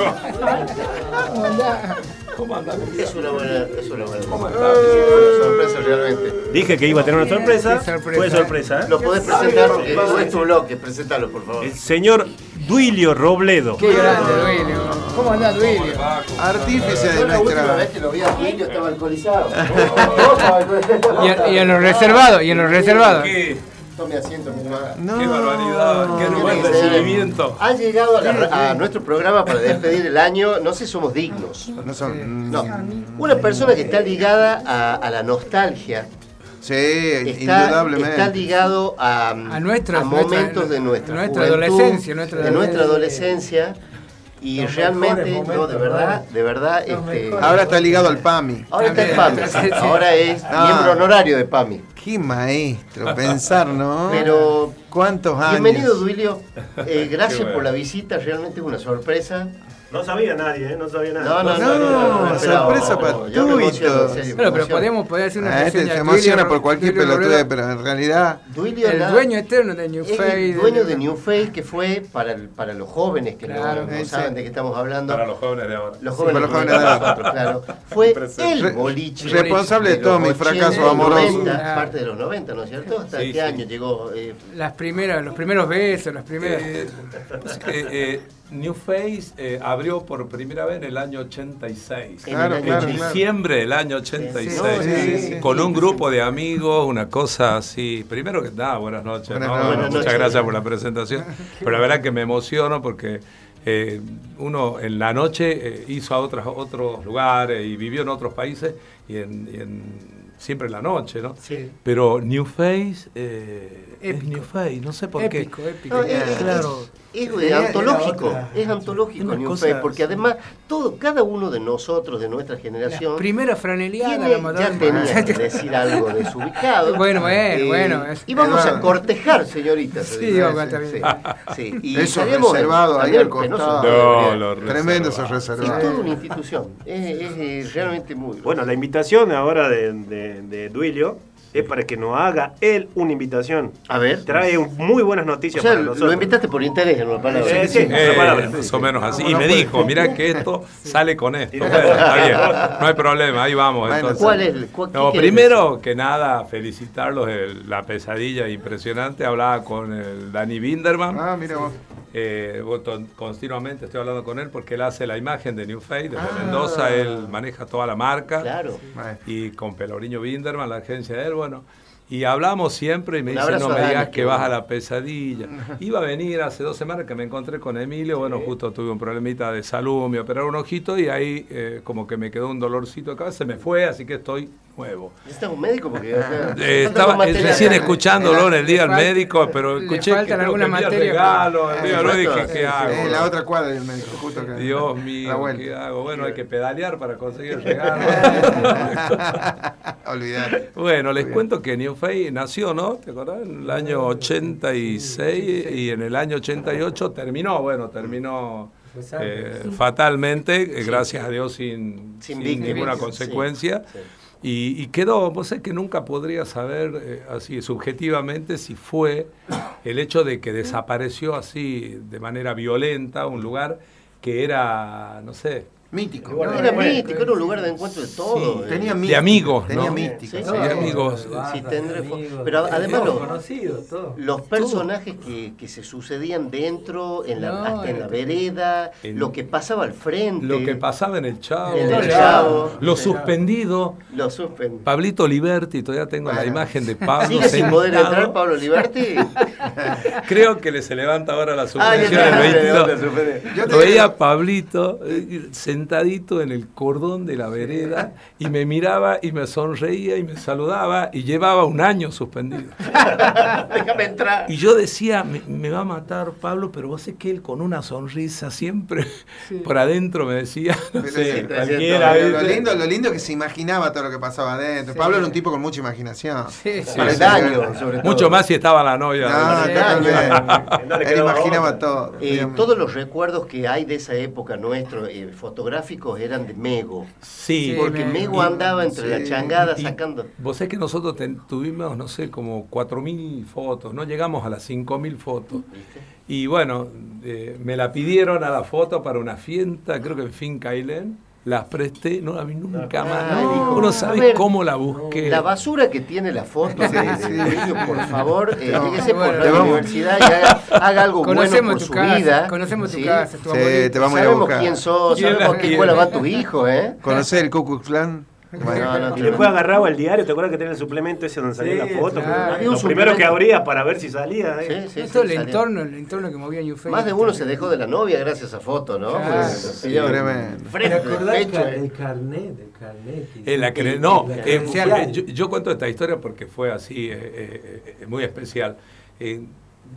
Es una buena, es una buena, es una sorpresa realmente. Dije que iba a tener una sorpresa. Fue sorpresa. ¿eh? Lo podés presentar es tu bloque, presentalo por favor. El señor Duilio Robledo. Qué grande, Duilio. ¿Cómo andás, Duilio? Artífice de Yo la última vez que lo vi a Duilio estaba alcoholizado. Y, en- los reservados, y en los reservados. Tome asiento, mi. No. Qué barbaridad, qué buen recibimiento. Ha llegado a, la- a nuestro programa para despedir el año, no sé, somos dignos. No son. No, una persona que está ligada a, a la nostalgia, Sí, está, indudablemente. está ligado a, A nuestra- momentos nuestra- de nuestra, nuestra juventud, adolescencia, nuestra de nuestra adolescencia. Y Los realmente, mejores no, momentos, de verdad, de verdad, este. Ahora está ligado al PAMI. ahora está el. PAMI, ahora es Ah. miembro honorario de PAMI. Qué maestro, pensar, ¿no? Pero ¿Cuántos años? bienvenido, Duilio. Eh, gracias bueno. por la visita, realmente es una sorpresa. No sabía nadie, ¿eh? No sabía nadie. No, no, No, no, no, sorpresa no, para Bueno, pero podemos poder hacer una Ah, este se emociona Duilio- por cualquier pelotude, pero en realidad. Duilio El nada- dueño eterno de New Face. el dueño de New Face, que fue para, el- para los jóvenes que no- Claro. saben de qué estamos hablando. Para los jóvenes de ahora. Los jóvenes, para los jóvenes de ahora. claro. Fue el boliche. responsable de todo mi 80, fracaso amoroso. 90, Claro. parte de los 90, ¿no es cierto? ¿Hasta qué sí. año llegó? eh, Las primeras, los primeros besos, las primeras. New Face eh, abrió por primera vez en el año 86. En Claro, en 86. diciembre del año 86. Sí, sí, sí. Con un grupo de amigos, una cosa así. Primero que nada, buenas noches. Buenas ¿no? Buenas Muchas noches. gracias por la presentación. Pero la verdad que me emociono porque eh, uno en la noche eh, hizo a otras, otros lugares y vivió en otros países y en, y en- siempre en la noche, ¿no? Sí. Pero New Face eh, es Épico. New Face, no sé por épico, qué. épico. No, es, es- Claro. es- es antológico, era otra- es antológico New cosa- Face, porque además todo, cada uno de nosotros, de nuestra La generación, primera franeliana, tiene- la ya tenía que decir algo desubicado. Eh, Bueno, bueno, bueno, es- Y vamos a cortejar, señoritas. Sí, Sí, vamos a estar bien. sí. Y Eso reservado ahí al costado. No, lo Tremendo ese reservado. Es toda una institución. Es, es, eh, realmente muy. Bueno, la invitación ahora de, de, de Duilio es para que nos haga él una invitación. A ver. Trae muy buenas O noticias sea, para nosotros. lo invitaste por interés, en una palabra. Sí, sí. Eh, palabra. más o menos así. ¿Cómo Y me puede? dijo, mira que esto sale con esto. Bueno, no- está bien, no hay problema, ahí vamos. Bueno, entonces. ¿Cuál es cuál- No, primero que nada, felicitarlos, el- la pesadilla impresionante. Hablaba con el Dani Binderman. Ah, mira vos. Eh, continuamente estoy hablando con él porque él hace la imagen de New Face desde Ah. Mendoza, él maneja toda la marca. Claro. Y con Peloriño Binderman, la agencia de él, bueno. Y hablamos siempre y me dice, no me digas que vas a la pesadilla. Iba a venir hace dos semanas que me encontré con Emilio, bueno, justo tuve un problemita de salud, me operaron un ojito y ahí eh, como que me quedó un dolorcito acá, se me fue, así que estoy nuevo. ¿Necesitas un médico? Porque Eh, estaba material. recién escuchándolo en el día del Le médico, pero le escuché que faltan que algunas envía materias, regalo, no Eh, dije, sí, ¿qué sí, hago? En la otra cuadra del médico, justo acá. Dios mío. ¿qué hago? Bueno, hay que pedalear para conseguir el regalo. Olvidar. Bueno, les cuento que New Face nació, ¿no? ¿Te acordás? En el año 86 y en el año 88 terminó, bueno, terminó eh, fatalmente, eh, gracias a Dios sin, Sin sin ninguna sí, consecuencia. sí. Y, y quedó, vos sabés que nunca podría saber eh, así subjetivamente si fue el hecho de que desapareció así de manera violenta un lugar que era, no sé, Mítico. Era mítico, era un lugar de encuentro de todo. Sí, de amigos, Tenía ¿no? místico. Sí, Sí, sí. amigos. Sí, tendré fo- amigos, pero además. Los personajes que, que se sucedían dentro, en la, No, hasta en la vereda, lo que pasaba al frente. Lo que pasaba en el Chavo, En el Chavo. lo suspendido. Lo Pablito Liberti, todavía tengo la imagen de Pablo. ¿Sigue sin poder sentado. entrar Pablo Liberti? Creo que le se levanta ahora la Ah, ya suspensión del ya está, 22. suspendido. Yo te Lo veía Pablito eh, sentadito en el cordón de la vereda y me miraba y me sonreía y me saludaba y llevaba un año suspendido. Déjame entrar. Y yo decía, me, me va a matar Pablo, pero vos sé que él con una sonrisa siempre por adentro me decía, no Pero sé, sí, cualquiera. Pero lo lindo, lo lindo es que se imaginaba todo lo que pasaba adentro. Sí. Pablo era un tipo con mucha imaginación. Sí, sí. Para el daño, sobre todo. Mucho más si estaba la novia. No, totalmente. No Él imaginaba todo. Eh, todos los recuerdos que hay de esa época nuestros, eh, fotográficos, eran de Mego. Sí, Sí, Porque me- Mego andaba entre sí. la changada Y- sacando. Vos sabés que nosotros ten- tuvimos, no sé, como 4.000 fotos, no llegamos a las 5.000 fotos. Y bueno, eh, me la pidieron a la foto para una fiesta, creo que en Finca Island. Las presté, no la vi nunca más. Ah, dijo, Uno a sabe ver, cómo la busqué. La basura que tiene la foto de, de sí. Duilio, por favor, eh, No, fíjese por bueno, la te vamos- universidad y haga, haga algo bueno Conocemos por tu su casa, vida. conocemos tu ¿sí? casa, tu Sí, te vamos a ir a Sabemos buscar. quién sos, ¿Quién sabemos la qué escuela van tus hijos, ¿eh? ¿Conocés el Ku Klux Klan? No, no, Y después agarraba el diario, ¿te acuerdas que tenía el suplemento ese donde salía Sí, la foto? claro. Lo primero que abría para ver si salía. ¿eh? Sí, sí, sí, todo el entorno, el entorno que movía New Face. Más de uno se dejó de la novia gracias a foto, ¿no? Claro. Pues, tremendo. ¿Te frente, acordás pecho, ca- eh. el carnet? El carnet. Eh, la cre- no, La eh, porque yo, yo cuento esta historia porque fue así, eh, eh, eh, muy especial. Eh,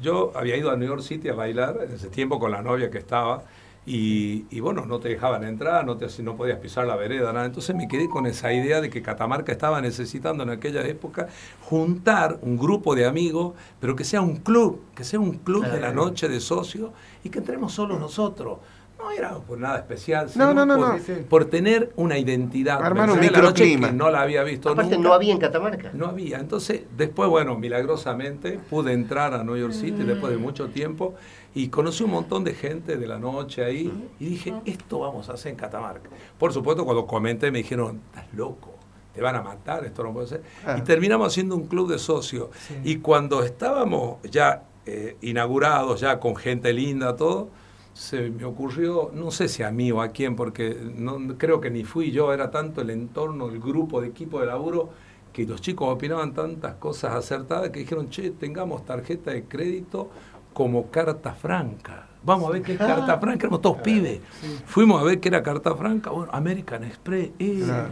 yo había ido a New York City a bailar en ese tiempo con la novia que estaba y, y bueno, no te dejaban entrar, no, te, no podías pisar la vereda, nada. Entonces me quedé con esa idea de que Catamarca estaba necesitando en aquella época juntar un grupo de amigos, pero que sea un club, que sea un club de la noche de socios y que entremos solo nosotros. No era por nada especial, sino No, no, no, por, tener una identidad. Armar un microclima. que no la había visto Aparte nunca. no había en Catamarca. No había. Entonces, después, bueno, milagrosamente pude entrar a New York City después de mucho tiempo y conocí un montón de gente de la noche ahí y dije, esto vamos a hacer en Catamarca. Por supuesto, cuando comenté me dijeron, estás loco, te van a matar, esto no puede ser. Ah. Y terminamos haciendo un club de socios. Y cuando estábamos ya eh, inaugurados, ya con gente linda, todo, se me ocurrió, no sé si a mí o a quién, porque no creo que ni fui yo, era tanto el entorno, el grupo de equipo de laburo, que los chicos opinaban tantas cosas acertadas que dijeron, che, tengamos tarjeta de crédito como carta franca. Vamos a ver qué es carta franca, éramos todos pibes. Fuimos a ver qué era carta franca, bueno, American Express. eh. Claro.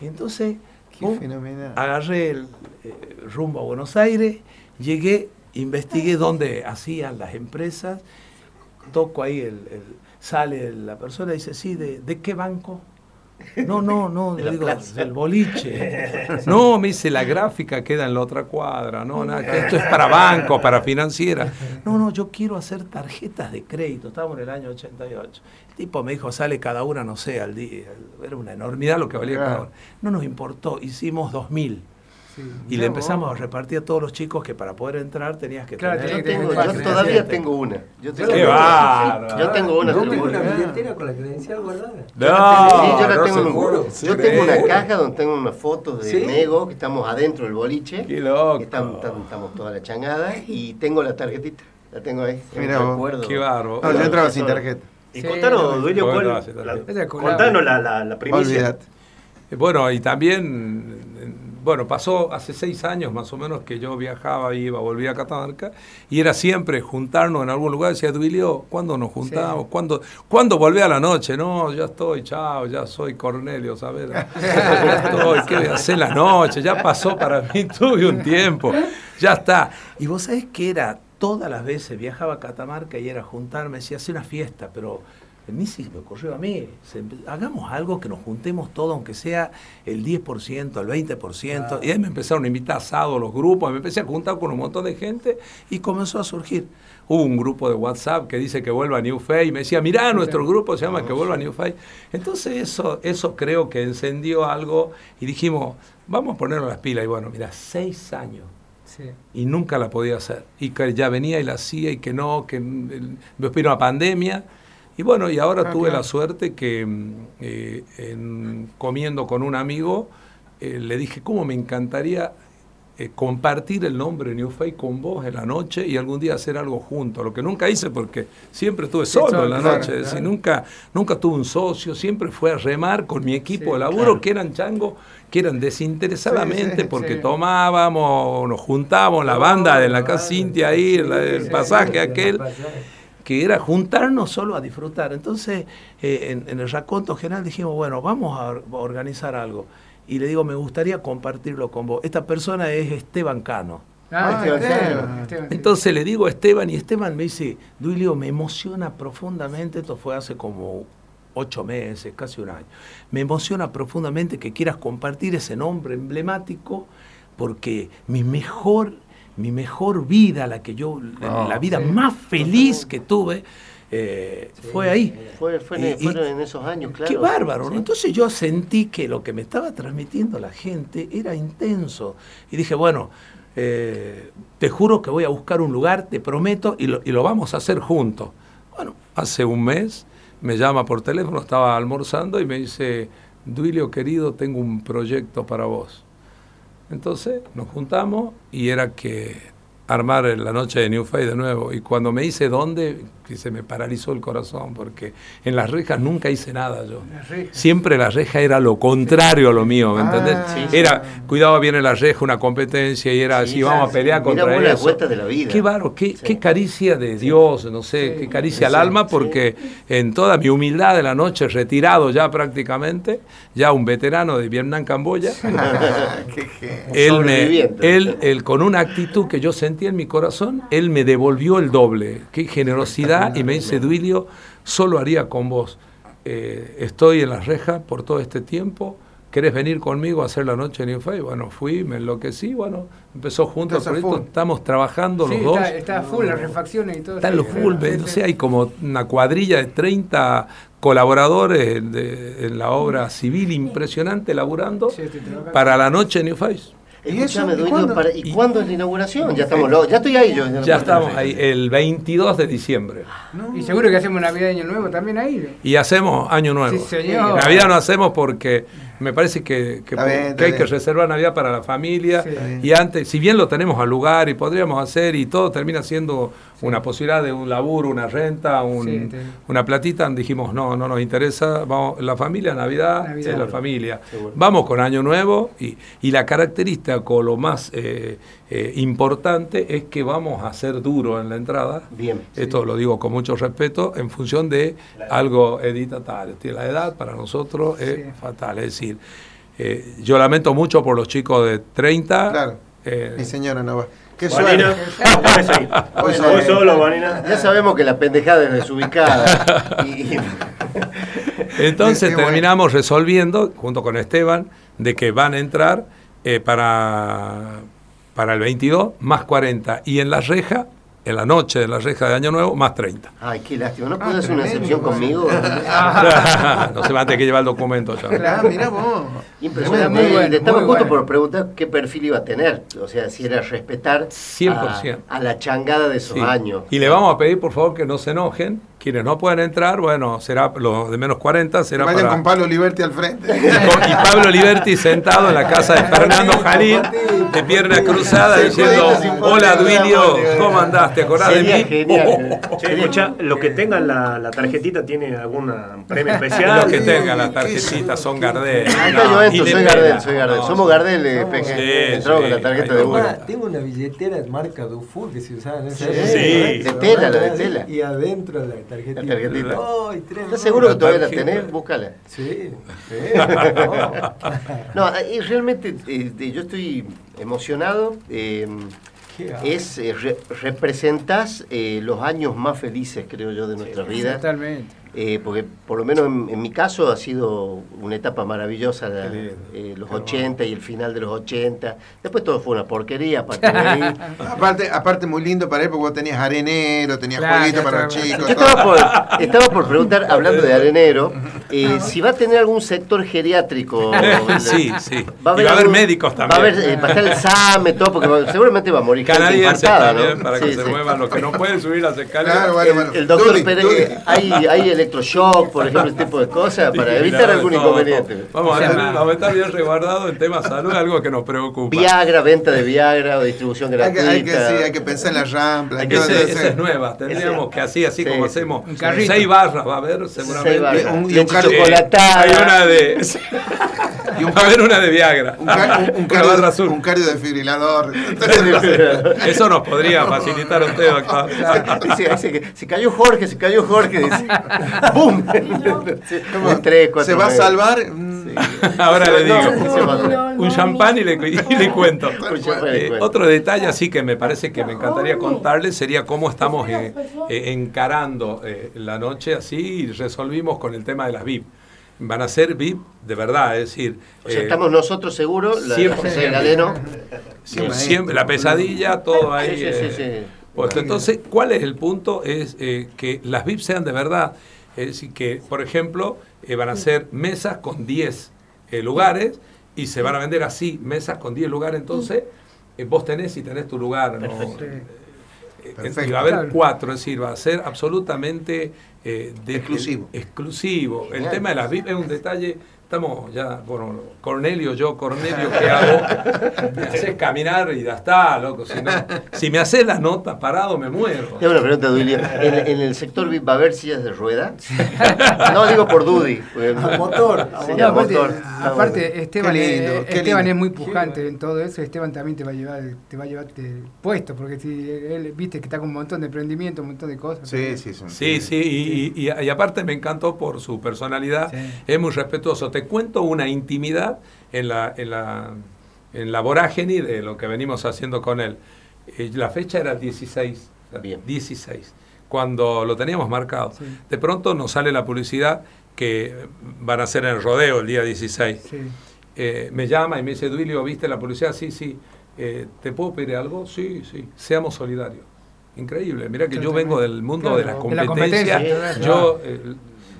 Entonces, fenomenal. agarré el eh, rumbo a Buenos Aires, llegué, investigué dónde hacían las empresas, toco ahí, el, el- sale la persona y dice, sí, ¿de, de qué banco? No, no, no, digo, del boliche. No, me dice, la gráfica queda en la otra cuadra, no, nada, que esto es para banco, para financiera. No, no, yo quiero hacer tarjetas de crédito, estábamos en el año 88. El tipo me dijo, sale cada una, no sé, al día, era una enormidad lo que valía cada una. No nos importó, hicimos 2000. Sí. Y le empezamos vos. a repartir a todos los chicos que para poder entrar tenías que Claro, tener... Yo, tengo- yo todavía tengo una. Yo tengo ¡Qué una. bárbaro! Yo tengo una. Yo tengo tengo una. billetera con la credencial guardada. No, Sí, yo la no tengo en un- seguro. Yo tengo una caja donde tengo unas fotos de ¿Sí? Nego, que estamos adentro del boliche. Qué loco. que estamos, estamos- toda la changada. Y tengo la tarjetita. La tengo ahí. Recuerdo. Qué bárbaro. No, yo entraba sin tarjeta. Y Sí, contanos, no, Duilio, bueno, la- contanos la, la, la primicia. Olvídate. Bueno, y también, bueno, pasó hace seis años más o menos que yo viajaba, iba, volvía a Catamarca, y era siempre juntarnos en algún lugar. Decía, Duilio, ¿cuándo nos juntamos? ¿Cuándo, ¿Cuándo volvé a la noche? No, ya estoy, chao, ya soy Cornelio, ¿sabes? Ya estoy, ¿qué voy a hacer la noche? Ya pasó para mí, tuve un tiempo, ya está. Y vos sabés que era, todas las veces viajaba a Catamarca y era juntarme, decía, hacer una fiesta, pero ni si me ocurrió a mí. Se hagamos algo que nos juntemos todos, aunque sea el 10%, el 20%. Y ahí me empezaron a invitar a asado los grupos, me empecé a juntar con un montón de gente y comenzó a surgir. Hubo un grupo de WhatsApp que dice que vuelva a New Face y me decía, mirá, nuestro grupo se llama que vuelva a New Face. Entonces eso, eso creo que encendió algo y dijimos, vamos a ponernos las pilas. Y bueno, mira, seis años Sí. y nunca la podía hacer. Y que ya venía y la hacía y que no, que me vino una pandemia. Y bueno, y ahora Ah, tuve claro. la suerte que mm, eh, en- comiendo con un amigo eh, le dije, ¿cómo me encantaría eh, compartir el nombre New Face con vos en la noche y algún día hacer algo juntos? Lo que nunca hice porque siempre estuve Sí, solo en la claro, noche. es decir, claro. nunca, nunca tuve un socio, siempre fue a remar con mi equipo Sí, de laburo, claro. que eran changos, que eran desinteresadamente Sí, porque tomábamos, nos juntábamos, la banda de la casa Cintia ahí, el pasaje aquel. Que era juntarnos solo a disfrutar. Entonces, eh, en, en el raconto general dijimos, bueno, vamos a, or- a organizar algo. Y le digo, me gustaría compartirlo con vos. Esta persona es Esteban Cano. Ah, Esteban Esteban. Esteban. Entonces le digo a Esteban y Esteban me dice, Duilio, me emociona profundamente, esto fue hace como ocho meses, casi un año, me emociona profundamente que quieras compartir ese nombre emblemático porque mi mejor, mi mejor vida, la que yo, la- la vida sí. más feliz que tuve, eh, fue ahí. Fue, fue en, Y- y- fueron en esos años, claro. Qué bárbaro, ¿no? Sí. Entonces yo sentí que lo que me estaba transmitiendo la gente era intenso. Y dije, bueno, eh, te juro que voy a buscar un lugar, te prometo, y lo, y lo vamos a hacer juntos. Bueno, hace un mes me llama por teléfono, estaba almorzando y me dice, Duilio querido, tengo un proyecto para vos. Entonces nos juntamos y era que armar la noche de New Face de nuevo. Y cuando me hice dónde, se me paralizó el corazón, porque en las rejas nunca hice nada yo. Siempre la reja era lo contrario a lo mío, ¿me entendés? Ah, sí, sí. Era, cuidado, viene la reja, una competencia, y era Sí, así, vamos a sí. pelear contra vueltas de la vida. Qué bárbaro, qué, Sí. qué caricia de Dios, no sé, qué caricia al alma, porque en toda mi humildad de la noche, retirado ya prácticamente, ya un veterano de Vietnam, Camboya, él, me, él, él con una actitud que yo sentía en mi corazón, él me devolvió el doble. Qué generosidad y me dice, Duilio, solo haría con vos. Eh, estoy en las rejas por todo este tiempo. ¿Querés venir conmigo a hacer la noche en New Face? Bueno, fui, me enloquecí, bueno, empezó junto el proyecto, full. estamos trabajando Sí, los dos. está, está full las refacciones y todo. Está en sí, los full, sí, no sé, hay como una cuadrilla de 30 colaboradores de- en la obra civil impresionante laburando para la noche en New Face. ¿Y eso? Escúchame, ¿Y cuándo? para- ¿y cuándo es la inauguración? Ya estamos locos. Ya estoy ahí yo. Ya estamos ahí, el 22 de diciembre. Y seguro que hacemos Navidad y Año Nuevo también ahí. Y hacemos Año Nuevo. Sí, señor. Navidad no hacemos porque me parece que, que- bien, hay que reservar Navidad para la familia. Sí. Y antes, si bien lo tenemos al lugar y podríamos hacer y todo termina siendo una posibilidad de un laburo, una renta, un- Sí, una platita, dijimos no, no nos interesa, vamos, la familia, Navidad, Navidad. es la familia. Vamos con Año Nuevo y, y la característica o lo más eh, eh, importante es que vamos a ser duro en la entrada. Bien. Esto lo digo con mucho respeto en función de algo editatario. La edad para nosotros es Sí. fatal. Es decir, eh, yo lamento mucho por los chicos de 30. Claro. eh, Mi señora no va. Qué Vanina, seguir. Hoy Vos solo. Vanina. Ya sabemos que la pendejada es desubicada. y, Entonces bueno. terminamos resolviendo, junto con Esteban, de que van a entrar eh, para, para el 22 más 40 y en la reja, en la noche de la reja de Año Nuevo, más 30. Ay, qué lástima. ¿No Ah, puedes hacer una excepción conmigo? no se va a tener que llevar el documento ya. Ah, mirá vos. Impresionante. Muy bueno, Le estaba muy justo bueno. por preguntar qué perfil iba a tener. O sea, si era respetar 100%. A, a la changada de esos Sí. años. Y le vamos a pedir, por favor, que no se enojen. Quienes no puedan entrar, bueno, será lo de menos 40, será Vayan para... con Pablo Liberty al frente. y Pablo Liberti sentado en la casa de Fernando Jalín, de pierna cruzada, Sí, diciendo, hola Duilio, amor". ¿cómo andás? ¿Te acordás de mí? genial. Che, escuchá, los que tengan la, la tarjetita tiene algún premio especial. Los que tengan las tarjetitas son Gardel. Acá No, y soy Gardel, soy Gardel. No, Somos Gardel, eh, PG. Entramos con Sí, la tarjeta de. Ah, tengo una billetera de marca Dufour que se usaba en esa Sí, época. Sí. de tela, la de tela. Y adentro la tarjetita. La tarjetita. Tremendo. ¿Estás seguro que todavía la tenés? Búscala. Sí, sí. no. Y realmente eh, yo estoy emocionado. eh, es eh, re- representás eh, los años más felices, creo yo, de nuestra vida. Totalmente. Eh, porque por lo menos en, en mi caso ha sido una etapa maravillosa, la- eh, los Qué 80 y el final de los 80. Después todo fue una porquería, aparte de ahí. aparte, aparte, muy lindo para él porque vos tenías arenero, tenías Claro, jueguitos ya para los chicos. Estaba por, estaba por preguntar, hablando de arenero, eh, si va a tener algún sector geriátrico. Sí, sí. Va a y haber, va a haber algún- médicos Va a también. haber, eh, va a estar el SAME, todo, porque va- seguramente va a morir gente infartada, también, ¿no? para que Sí, se sí. muevan los que no pueden subir las escaleras. Claro, bueno, El, bueno. el doctor Duli, Pérez, eh, hay, hay electroshock, por ejemplo, ese tipo de cosas, para Sí, evitar claro, algún todo, inconveniente. Vamos a, tener- vamos a estar bien resguardados en tema salud, algo que nos preocupa. Viagra, venta de Viagra o distribución Hay que, gratuita. hay, que, sí, hay que pensar en la rampla. Hay hay que que Ese- hacer- esa es nueva, tendríamos que así, así Sí, como hacemos. Un. Seis barras va a haber, seguramente. Seis barras. Un- y un chocolatada. Hay una de. Y un va a haber una de Viagra. un, car- un, un Una cardio, barra azul. un cardio desfibrilador. Eso nos podría facilitar a usted, doctor. Dice, dice que se cayó Jorge, se cayó Jorge, dice. ¡Bum! Tres, cuatro ¿Se va a salvar? Mm, Ahora le digo. Un champán y le, cu- y le cuento. Eh, otro detalle así que me parece que me encantaría contarles sería cómo estamos eh, eh, encarando eh, la noche así y resolvimos con el tema de las VIP. Van a ser VIP de verdad, es decir, O sea, eh, estamos nosotros seguros, la, la siempre. Siempre, siempre la pesadilla, todo ahí. Sí, sí, sí, eh, sí. puesto. Entonces, ¿cuál es el punto? Es eh, que las VIP sean de verdad. Es decir, que, por ejemplo, eh, van a ser mesas con 10 eh, lugares y se van a vender así, mesas con 10 lugares. Entonces, eh, vos tenés y tenés tu lugar. ¿no? Perfecto. Y va a haber Claro. cuatro, es decir, va a ser absolutamente eh, de- Exclusivo. el- exclusivo. El tema de las VIP es un detalle estamos ya, bueno, Cornelio, yo, Cornelio, ¿qué hago? Me haces caminar y ya está, loco. Si, no, si me haces la nota parado, me muero. Tengo una pregunta, Duilio. ¿En, en el sector VIP va a haber sillas de rueda? No, digo por Dudi. A motor, Sí, a aparte, motor. aparte, Esteban, Qué lindo, es, qué Esteban es muy pujante en todo eso. Esteban también te va a llevar, te va a llevar te- puesto, porque si él viste que está con un montón de emprendimiento, un montón de cosas. Sí, sí, son- Sí, sí, y, y- y- y aparte me encantó por su personalidad, Sí. es muy respetuoso. Te cuento una intimidad en la, en la, en la vorágine de lo que venimos haciendo con él. Eh, la fecha era el 16, Bien. 16, cuando lo teníamos marcado. Sí. De pronto nos sale la publicidad que van a hacer en el rodeo el día 16. Sí. Eh, me llama y me dice, Duilio, ¿viste la publicidad? Sí, sí. Eh, ¿Te puedo pedir algo? Sí, sí. Seamos solidarios. Increíble. Mira que yo vengo del mundo Claro, de la de la competencia. yo eh,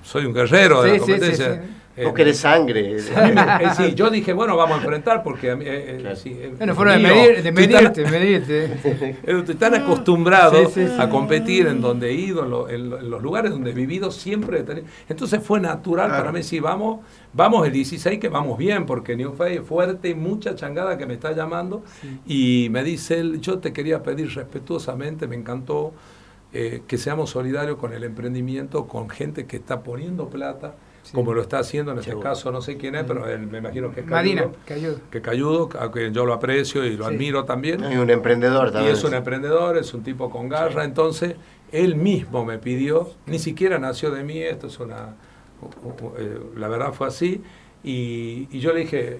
soy un guerrero de Sí, la sí, sí, competencia. Sí. Eh, Vos querés sangre. eh, sí, yo dije, bueno, vamos a enfrentar porque a mí, eh, eh, Claro. sí, eh, Bueno, fueron de, medir, de estoy tan- medirte, medirte. eh, Estoy tan acostumbrado Sí, sí, sí. a competir en donde he ido, en, lo- en lo- en los lugares donde he vivido, siempre. he tenido- Entonces fue natural Claro. para mí decir, vamos, vamos el 16, que vamos bien, porque New Face es fuerte y mucha changada que me está llamando. Y me dice él, yo te quería pedir respetuosamente, me encantó eh, que seamos solidarios con el emprendimiento, con gente que está poniendo plata, como lo está haciendo en este Seguro. caso, no sé quién es, pero él, me imagino que es Madina, Cayudo, que Cayudo, a quien yo lo aprecio y lo Sí. admiro también. Y un emprendedor Y también. es un emprendedor, es un tipo con garra, entonces él mismo me pidió, ni siquiera nació de mí, esto es una, eh, la verdad fue así, y, y yo le dije,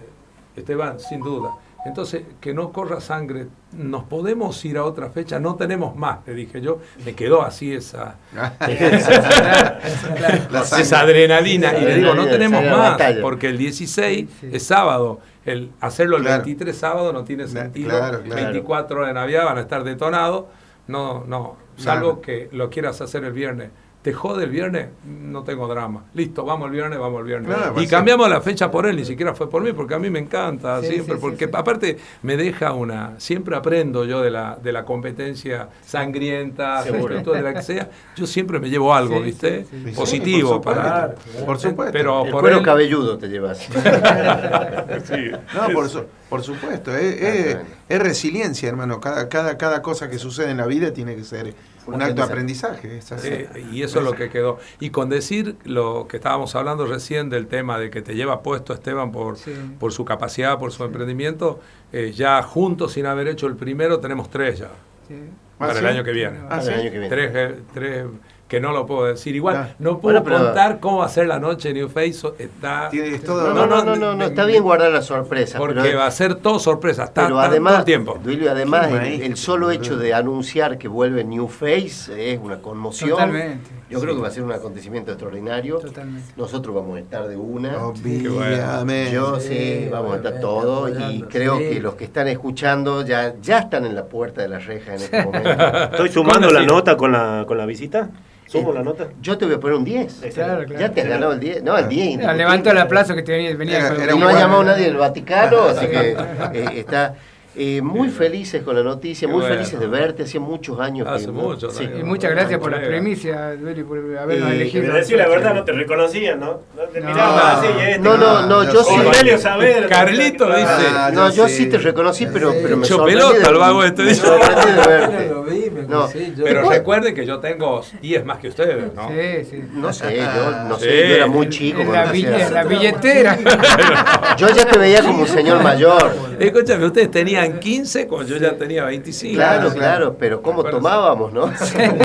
Esteban, sin duda, entonces que no corra sangre, nos podemos ir a otra fecha, no tenemos más, le dije yo, me quedó así esa, esa adrenalina, y le digo, no tenemos más, porque el 16 Sí. es sábado, el hacerlo el Claro. 23 sábado no tiene sentido, claro, claro. 24 horas de Navidad van a estar detonados, no, no, salvo Claro. que lo quieras hacer el viernes. ¿Te jode el viernes? No tengo drama. Listo, vamos el viernes, vamos el viernes. Claro, y pues sí. cambiamos la fecha por él, ni siquiera fue por mí, porque a mí me encanta Sí, siempre, sí, porque sí. aparte me deja una, siempre aprendo yo de la, de la competencia sangrienta, Seguro. respetuosa, de la que sea, yo siempre me llevo algo, Sí, ¿viste? sí, sí. Positivo Sí, por para supuesto. Por supuesto. Pero El por cuero él- cabelludo te llevas. No, por, su- por supuesto, es, es- es resiliencia, hermano. Cada, cada, cada cosa que sucede en la vida tiene que ser un acto de aprendizaje. es así. Eh, y eso es lo que quedó. Y con decir lo que estábamos hablando recién del tema de que te lleva puesto Esteban por, Sí. por su capacidad, por su emprendimiento, eh, ya juntos, sin haber hecho el primero, tenemos tres ya, Sí. ¿Ah, para sí? el año que viene. Ah, Para ¿sí? el año que viene. Tres, eh, tres que no lo puedo decir. Igual, Ah. no puedo Bueno, contar cómo va a ser la noche New Face. Está, todo- No, no, no, no, no, está bien guardar la sorpresa. porque pero- va a ser todo sorpresa. Está, Pero además, todo el tiempo. Duilio, además Qué el, maestro, el solo hecho de anunciar que vuelve New Face es una conmoción. Totalmente. Yo creo que va a ser un acontecimiento extraordinario. Totalmente. Nosotros vamos a estar de una. Obviamente. Yo sí, Sí, vamos a estar todos y creo sí. que los que están escuchando ya, ya están en la puerta de la reja en este momento. Estoy sumando la nota con la, con la visita. ¿Sumo la nota? Yo te voy a poner un 10. Claro, claro. Ya te has ganado el 10. No, el 10. Ah, Levantó el aplauso que te venía, venía no ha llamado nadie del Vaticano, así que eh, está eh, muy felices con la noticia, Qué muy bueno. felices de verte. Hacía muchos años Hace que. mucho, sí. también. Y muchas gracias por la Colega. primicia, Dueli, por habernos Y- elegido. Te decir la verdad, no te reconocía, ¿no? No te No. miraba así, este. No, no, no, yo sí. Cornelio Saavedra. Carlito dice. Ah, No, yo sí. sí te reconocí, pero, pero me sorprendí. pelota el vago este, Me dice. sorprendí de Yo verte. lo vi, me No, sí, yo- Pero recuerden que yo tengo 10 más que ustedes, ¿no? Sí, sí. No sé, yo no sé, yo era muy chico. La billetera. Yo ya te veía como un señor mayor. Escúchame, ustedes tenían 15 cuando yo ya tenía 25. Claro, claro, pero ¿cómo tomábamos, no?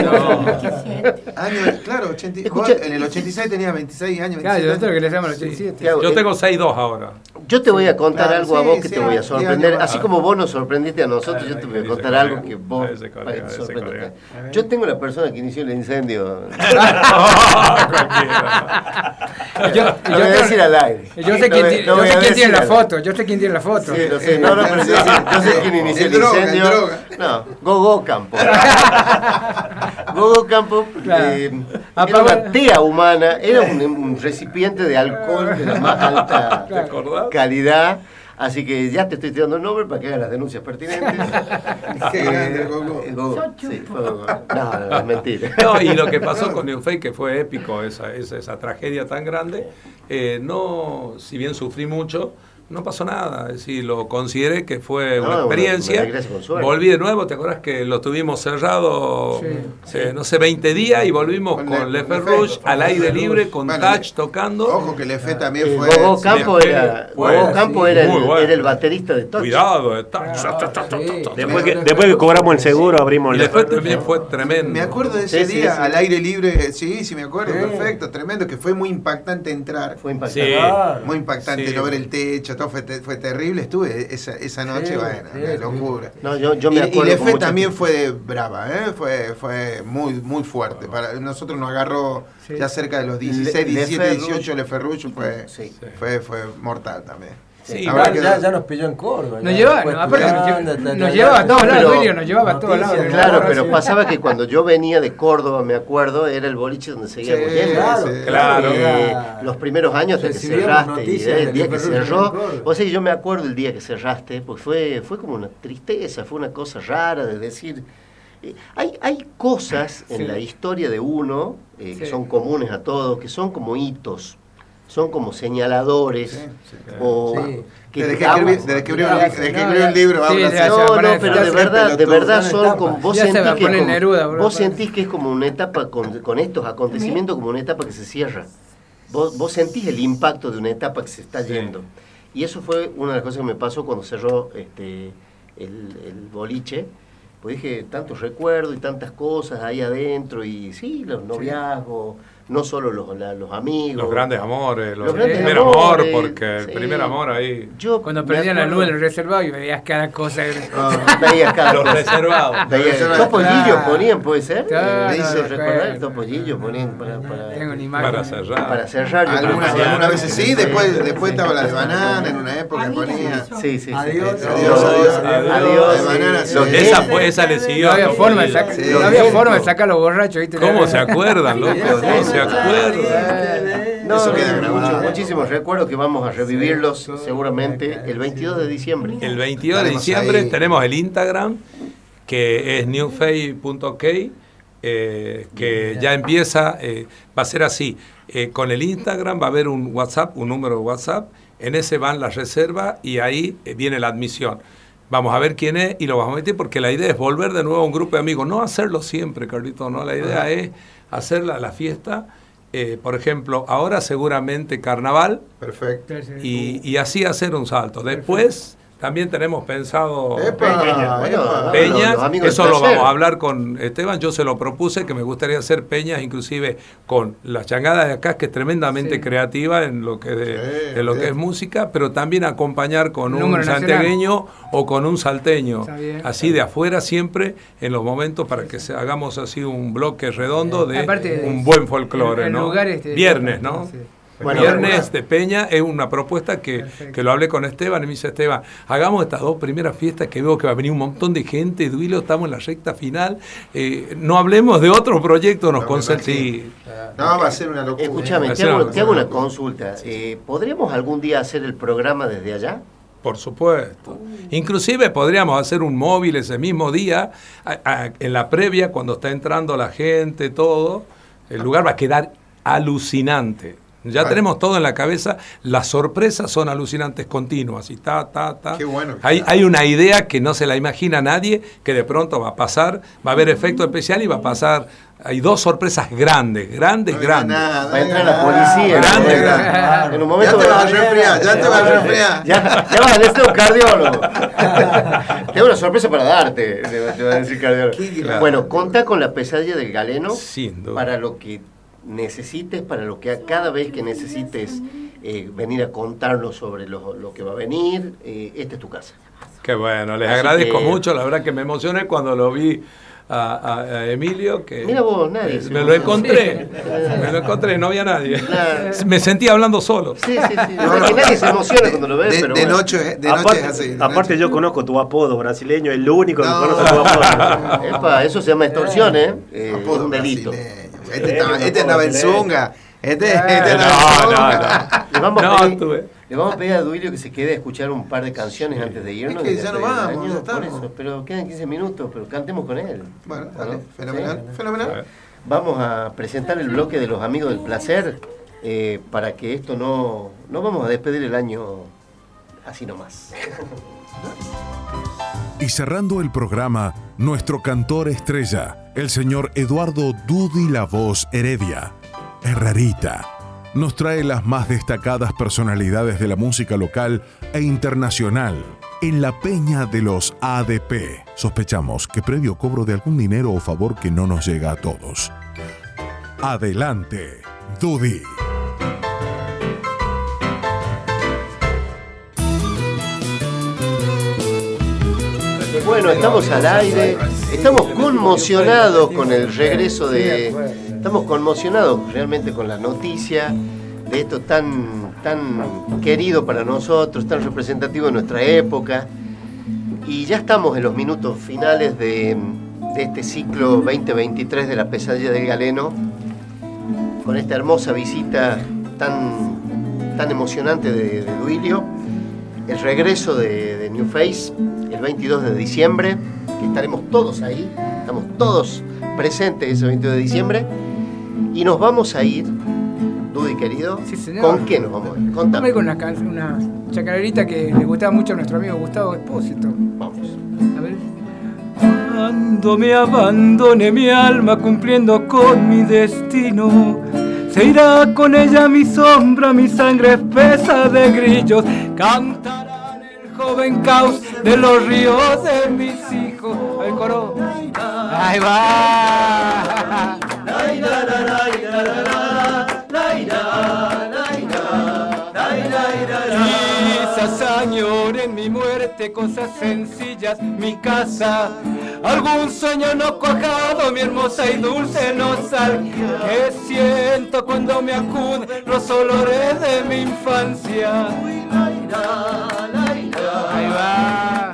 No. Año, claro, 80 Escucha- en el 86 tenía 26 años. Claro, 27 nosotros que años. le Sí. 87. ¿Qué hago? Yo Eh, tengo 6'2 ahora. Yo te voy a contar Claro, algo a sí, vos que sí, te voy a sorprender. Así como vos nos sorprendiste a nosotros, yo te voy a contar colega. algo que vos Ese colega, para que te ese sorprenda. colega. Yo tengo la persona que inició el incendio. Yo, Lo yo voy a decir al aire. yo sé quién, yo a tiene la foto, yo sé quién tiene la foto. Sí, lo sé. No, no, pero yo sé, quién inició el droga, en incendio. droga. No, Gogo Campo. Gogo Campo Claro. eh, era una tea humana, era un, un recipiente de alcohol de la más alta calidad. Así que ya te estoy tirando el nombre para que hagas las denuncias pertinentes. Qué Eh, grande, Gogo. sí. No, no, es mentira. No, y lo que pasó con New Fake, que fue épico, esa, esa, esa tragedia tan grande, eh, no, si bien sufrí mucho, no pasó nada. Es decir, lo consideré que fue No, una experiencia. una. Volví de nuevo, ¿te acuerdas que lo tuvimos cerrado, Sí. eh, no sé, 20 días y volvimos Con con, Le- Le Rouge al aire libre, con Bueno, Touch Le- tocando. Ojo que el Efe también Eh, fue. Gogo Campo era, bueno, Gogo Campo sí, era, el, muy bueno. era el baterista de Touch. Cuidado, eh, Touch. Sí. Después que, después que cobramos el seguro, abrimos Y la- después también fue tremendo. Me acuerdo de ese día sí. al aire libre, sí, sí me acuerdo, perfecto, tremendo, que fue muy impactante entrar. Fue impactante. Muy impactante no ver el techo, fue, te- fue terrible. Estuve esa, esa noche, Sí, bueno, sí, una sí. locura. No, yo, yo me y, acuerdo. y la con fe mucha- también fue brava, ¿eh? fue, fue muy, muy fuerte. Para nosotros nos agarró Sí. ya cerca de los 16, Le- 17, Leferruch. 18, Le Ferruccio fue, Sí. fue, fue mortal también. Sí, Igual que- ya, ya nos pilló en Córdoba. Nos llevaba, no, aparte nos, llevaba a todos No, lados, Duilio nos llevaba a todos lados. Claro, pero pasaba que cuando yo venía de Córdoba, me acuerdo, era el boliche donde seguía Sí, yendo. Claro, sí. Claro. Eh, los primeros años hasta que cerraste y eh, el día que cerró, o sea yo me acuerdo el día que cerraste, porque fue, fue como una tristeza, fue una cosa rara de decir, eh, hay, hay cosas en Sí. la historia de uno eh, que son comunes a todos, que son como hitos, son como señaladores, Sí, sí, o Sí. que Desde te que escribí, desde que escribí un, libro, No, no, pero de verdad, de verdad Son como vos sentís que poner como- Neruda, bro. vos sentís que es como una etapa con, con estos acontecimientos como una etapa que se cierra. Vos, vos sentís el impacto de una etapa que se está yendo. Y eso fue una de las cosas que me pasó cuando cerró este el, el boliche. Pues dije, tantos recuerdos y tantas cosas ahí adentro, y sí, los noviazgos, no solo los, la- los amigos. Los grandes amores, los, Los el grandes primer amores, amor, porque el sí. primer amor ahí. Yo Cuando me prendían la luz del reservado y veías cada cosa. Ah, veías cada Los cosa. reservados. Veía- Claro. Topollillo ponían, puede ser. Claro, Me hizo no, recordar, claro. Topollillo ponían para, para, Tengo una imagen. Para cerrar. para cerrar. yo creo Algunas, sí. algunas veces sí, después, después estaba la de banana en una época que ponía. Sí, sí, sí. Adiós. Adiós, adiós. Adiós. De banana, sí. Esa fue, esa le siguió. No había forma de sacar, Sí. no había forma de sacar los borrachos, ¿viste? ¿Cómo se acuerdan, loco? No, Eso queda grabado. muchísimos recuerdos que vamos a revivirlos seguramente el 22 de diciembre. El 22 de diciembre ahí. tenemos el Instagram, que es newfay.k, eh, que ya empieza, eh, va a ser así. eh, con el Instagram va a haber un WhatsApp, un número de WhatsApp, en ese van las reservas y ahí eh, viene la admisión. Vamos a ver quién es y lo vamos a meter porque la idea es volver de nuevo a un grupo de amigos, no hacerlo siempre, Carlito, no, la idea es hacer la, la fiesta, eh, por ejemplo, ahora seguramente carnaval, Perfecto. y, y así hacer un salto. Después también tenemos pensado Epa, Peña, epa. peñas, eso lo vamos a hablar con Esteban, yo se lo propuse que me gustaría hacer peñas inclusive con la changada de acá que es tremendamente Sí. creativa en lo que de, Sí, de lo que es música, pero también acompañar con un Número santiagueño o con un salteño, bien. así de afuera siempre en los momentos para que se, hagamos así un bloque redondo de Aparte, un buen folclore, en- en ¿no? lugares Viernes, ¿no? Bueno, Viernes de Peña es una propuesta que, Perfecto. que lo hablé con Esteban y me dice Esteban, hagamos estas dos primeras fiestas que veo que va a venir un montón de gente, Duilo, estamos en la recta final, eh, no hablemos de otro proyecto, nos No, sí. No, va a ser una locura. Escúchame, te hago, algo. te hago una consulta. Eh, ¿Podríamos algún día hacer el programa desde allá? Por supuesto. Inclusive podríamos hacer un móvil ese mismo día, a- a- en la previa, cuando está entrando la gente, todo. El lugar va a quedar alucinante. Ya Vale. tenemos todo en la cabeza, las sorpresas son alucinantes continuas y ta, ta, ta. Qué bueno Hay, hay una idea que no se la imagina nadie, que de pronto va a pasar, va a haber efecto especial y va a pasar. Hay dos sorpresas grandes, grandes, No grandes. nada, no Va a entrar la policía. En un Ya momento te vas a resfriar, ya te vas a resfriar. Ya, ya vas a necesitar un cardiólogo. Tengo una sorpresa para darte, te va- a decir cardiólogo. Bueno, contá con la pesadilla del galeno Sin duda. para lo que necesites, para lo que cada vez que necesites eh, venir a contarnos sobre lo, lo que va a venir, eh, esta es tu casa. Qué bueno, les Así agradezco que- mucho, la verdad que me emocioné cuando lo vi a, a- a Emilio, que Mira vos, nadie eh, me lo encontré, me lo encontré, no había nadie. Claro. Me sentía hablando solo. Sí, sí, sí. No, que nadie se emociona cuando lo ve, De, pero de bueno. noche, de noche Aparte, es así. de aparte noche. yo conozco tu apodo brasileño, el único que No. conoce tu apodo. Epa, eso se llama extorsión, ¿eh? Eh, Apodo un delito. brasileño. Este estaba, este en. Zunga. Este, Ah, este No, estaba en no, Zunga. Le vamos a no. pedir- No, tuve. Le vamos a pedir a Duilio que se quede a escuchar un par de canciones antes de irnos. Es que ya el vamos, ya por estamos. eso, pero quedan 15 minutos, pero cantemos con él. Bueno, dale, ¿No? fenomenal, Sí. fenomenal. Vamos a presentar el bloque de los amigos del placer eh, para que esto no... No vamos a despedir el año así nomás. Y cerrando el programa, nuestro cantor estrella, el señor Eduardo Dudi La Voz Heredia, Herrerita, nos trae las más destacadas personalidades de la música local e internacional en la peña de los ADP. Sospechamos que previo cobro de algún dinero o favor que no nos llega a todos. Adelante, Dudi. Bueno, estamos al aire, estamos conmocionados con el regreso de... Estamos conmocionados realmente con la noticia de esto tan, tan querido para nosotros, tan representativo de nuestra época. Y ya estamos en los minutos finales de, de este ciclo 2023 de la pesadilla del galeno, con esta hermosa visita tan, tan emocionante de, Duilio, el regreso de, de New Face el 22 de diciembre, que estaremos todos ahí, estamos todos presentes ese 22 de diciembre, y nos vamos a ir, Dudy querido, Sí, señor. ¿con qué nos vamos a ir? Contame. con una, una chacarerita que le gustaba mucho a nuestro amigo Gustavo Espósito. Vamos. A ver. Cuando me abandone mi alma cumpliendo con mi destino, se irá con ella mi sombra, mi sangre espesa de grillos, cantarán el joven caos de los ríos de mis hijos. El coro. Ahí va. Quizás añoren mi muerte, cosas sencillas, mi casa, algún sueño no cuajado, mi hermosa y dulce nostalgia, que siento cuando me acude los olores de mi infancia. Ahí va.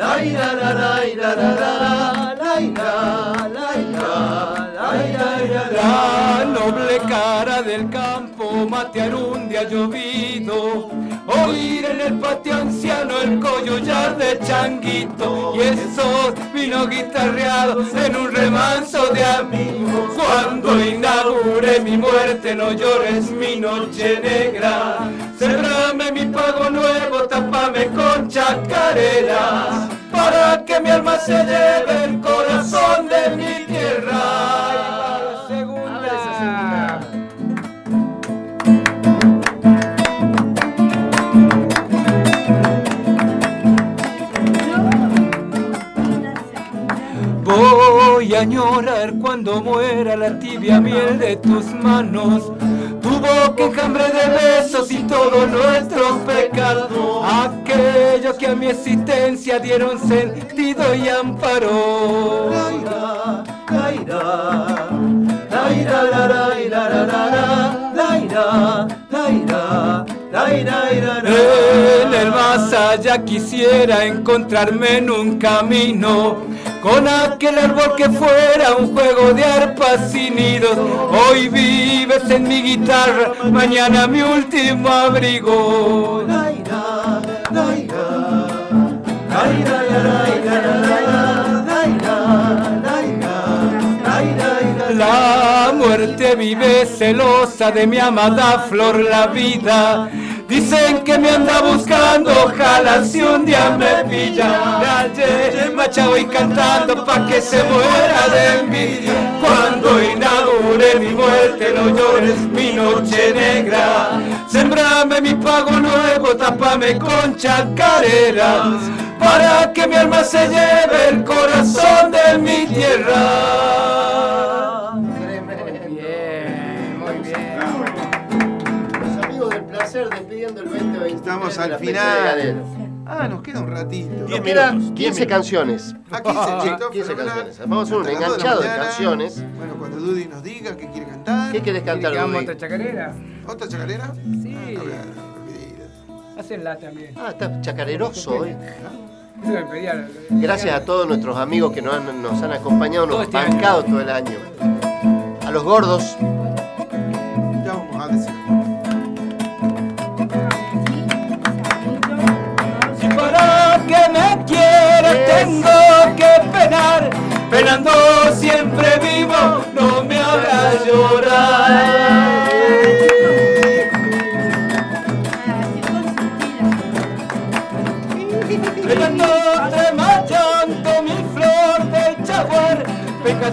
La noble cara del campo matear un día llovido. Oír en el patio anciano el coyollar de changuito. Y esos vino guitarreados en un remanso de amigos. Cuando inaugure mi muerte no llores mi noche negra. Cerrame mi pago nuevo, tapame con chacareras Para que mi alma se lleve el corazón de mi tierra Segunda. Voy a añorar cuando muera la tibia miel de tus manos, boca enjambre de besos y todos nuestros pecados, aquellos que a mi existencia dieron sentido y amparo. En el más allá quisiera encontrarme en un camino con aquel árbol que fuera un juego de arpas y nidos. Hoy vives en mi guitarra, mañana mi último abrigo. La muerte vive celosa de mi amada flor la vida. Dicen que me anda buscando, ojalá si un día me pilla. Hallé machado y cantando pa' que se muera de envidia. Cuando inaugure mi muerte, no llores mi noche negra. Sembrame mi pago nuevo, tapame con chacareras. Para que mi alma se lleve el corazón de mi tierra. 2023 Estamos de al final. Ah, nos queda un ratito. Nos quedan 15 canciones. A 15, chicos, 15 fenomenal. canciones. Vamos a hacer un enganchado de canciones. Bueno, cuando Dudy nos diga qué quiere cantar. ¿Qué querés cantar, ¿Quiere que hagamos Dudy? otra chacarera? ¿Otra chacarera? Sí. A ver, olvidate. Hacenla también. Ah, está chacareroso pedía. Gracias a todos nuestros amigos que nos han, nos han acompañado, nos este han bancado todo el año. A los gordos, Ya vamos a decir. Tengo que penar, penando siempre vivo, no me hagas llorar. Pegándote machando mi flor del jaguar, venga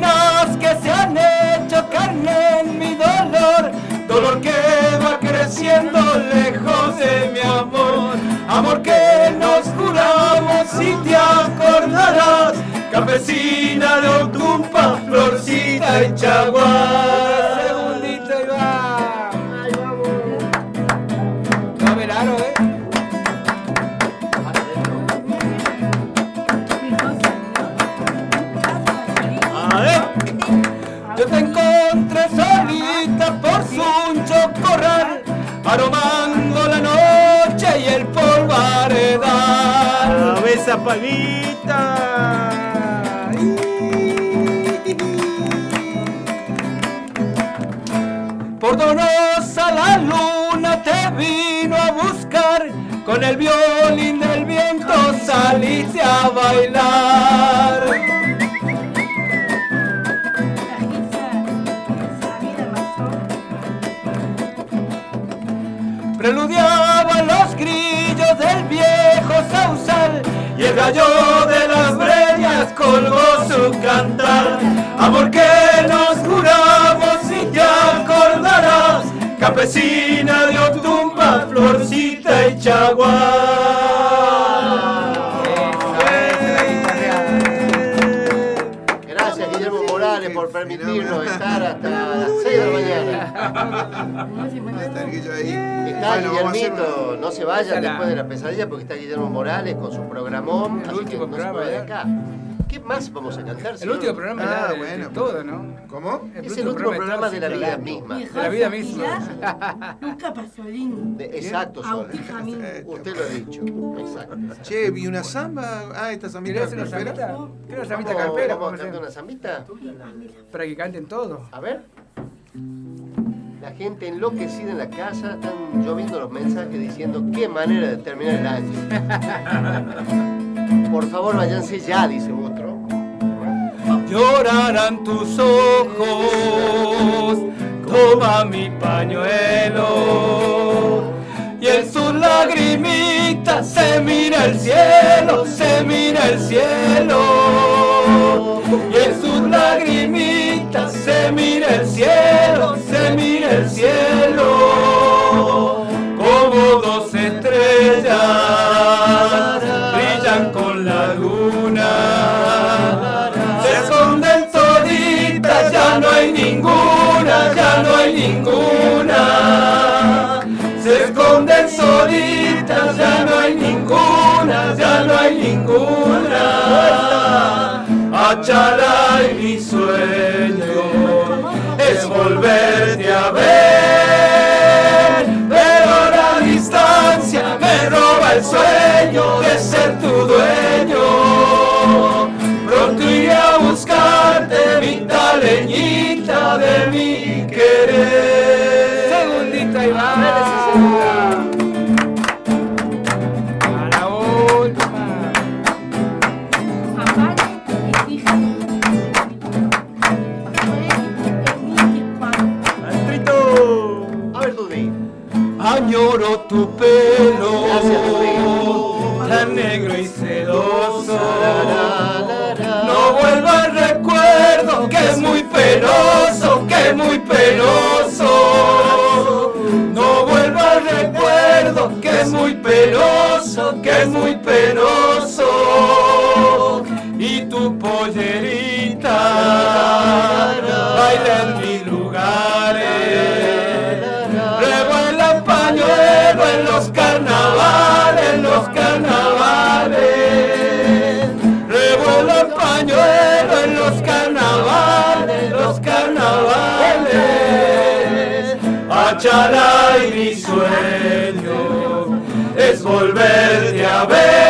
Espinas que se han hecho carne en mi dolor, dolor que va creciendo lejos de mi amor, amor que nos juramos si te acordarás, campesina de Otumpa, florcita y chaguar. Aromando la noche y el polvaredal. A esa palita. Por donosa la luna te vino a buscar, con el violín del viento saliste a bailar. Sausal y el gallo de las breñas colgó su cantar. Amor que nos juramos y te acordarás, campesina de Otumba, florcita y chaguar. Está el Guillo ahí. Está Bueno, Guillermito, no se vayan Ojalá. después de la pesadilla porque está Guillermo Morales con su programón. El último que no se programa, de ya. acá. ¿Qué más vamos a cantar? El señor? último programa Ah, de, bueno, de todo, ¿no? ¿Cómo? Es el último programa de la vida misma. De la vida misma. Nunca pasó lindo. Exacto. Usted lo ha dicho. Exacto. Che, vi una samba. Ah, esta zambita ¿Querés una carpera. zambita? ¿Querés una zambita ¿Vamos, carpera? vamos a cantar una zambita? Para que canten todos. A ver. La gente enloquecida en la casa, están lloviendo los mensajes diciendo qué manera de terminar el año. Por favor, váyanse ya, dice otro. Llorarán tus ojos, toma mi pañuelo. Y en sus lagrimitas se mira el cielo, se mira el cielo. Lagrimitas se mira el cielo, se mira el cielo. Como dos estrellas Y mi sueño es volverte a ver, pero la distancia me roba el sueño de ser tu dueño. Pronto iré a buscarte, mi taleñita de mi Añoro tu pelo, Gracias, tan negro y sedoso. No vuelva el recuerdo que es muy penoso, que es muy penoso. No vuelva el recuerdo que es muy penoso, que es muy penoso. Y mi sueño es volverte a ver.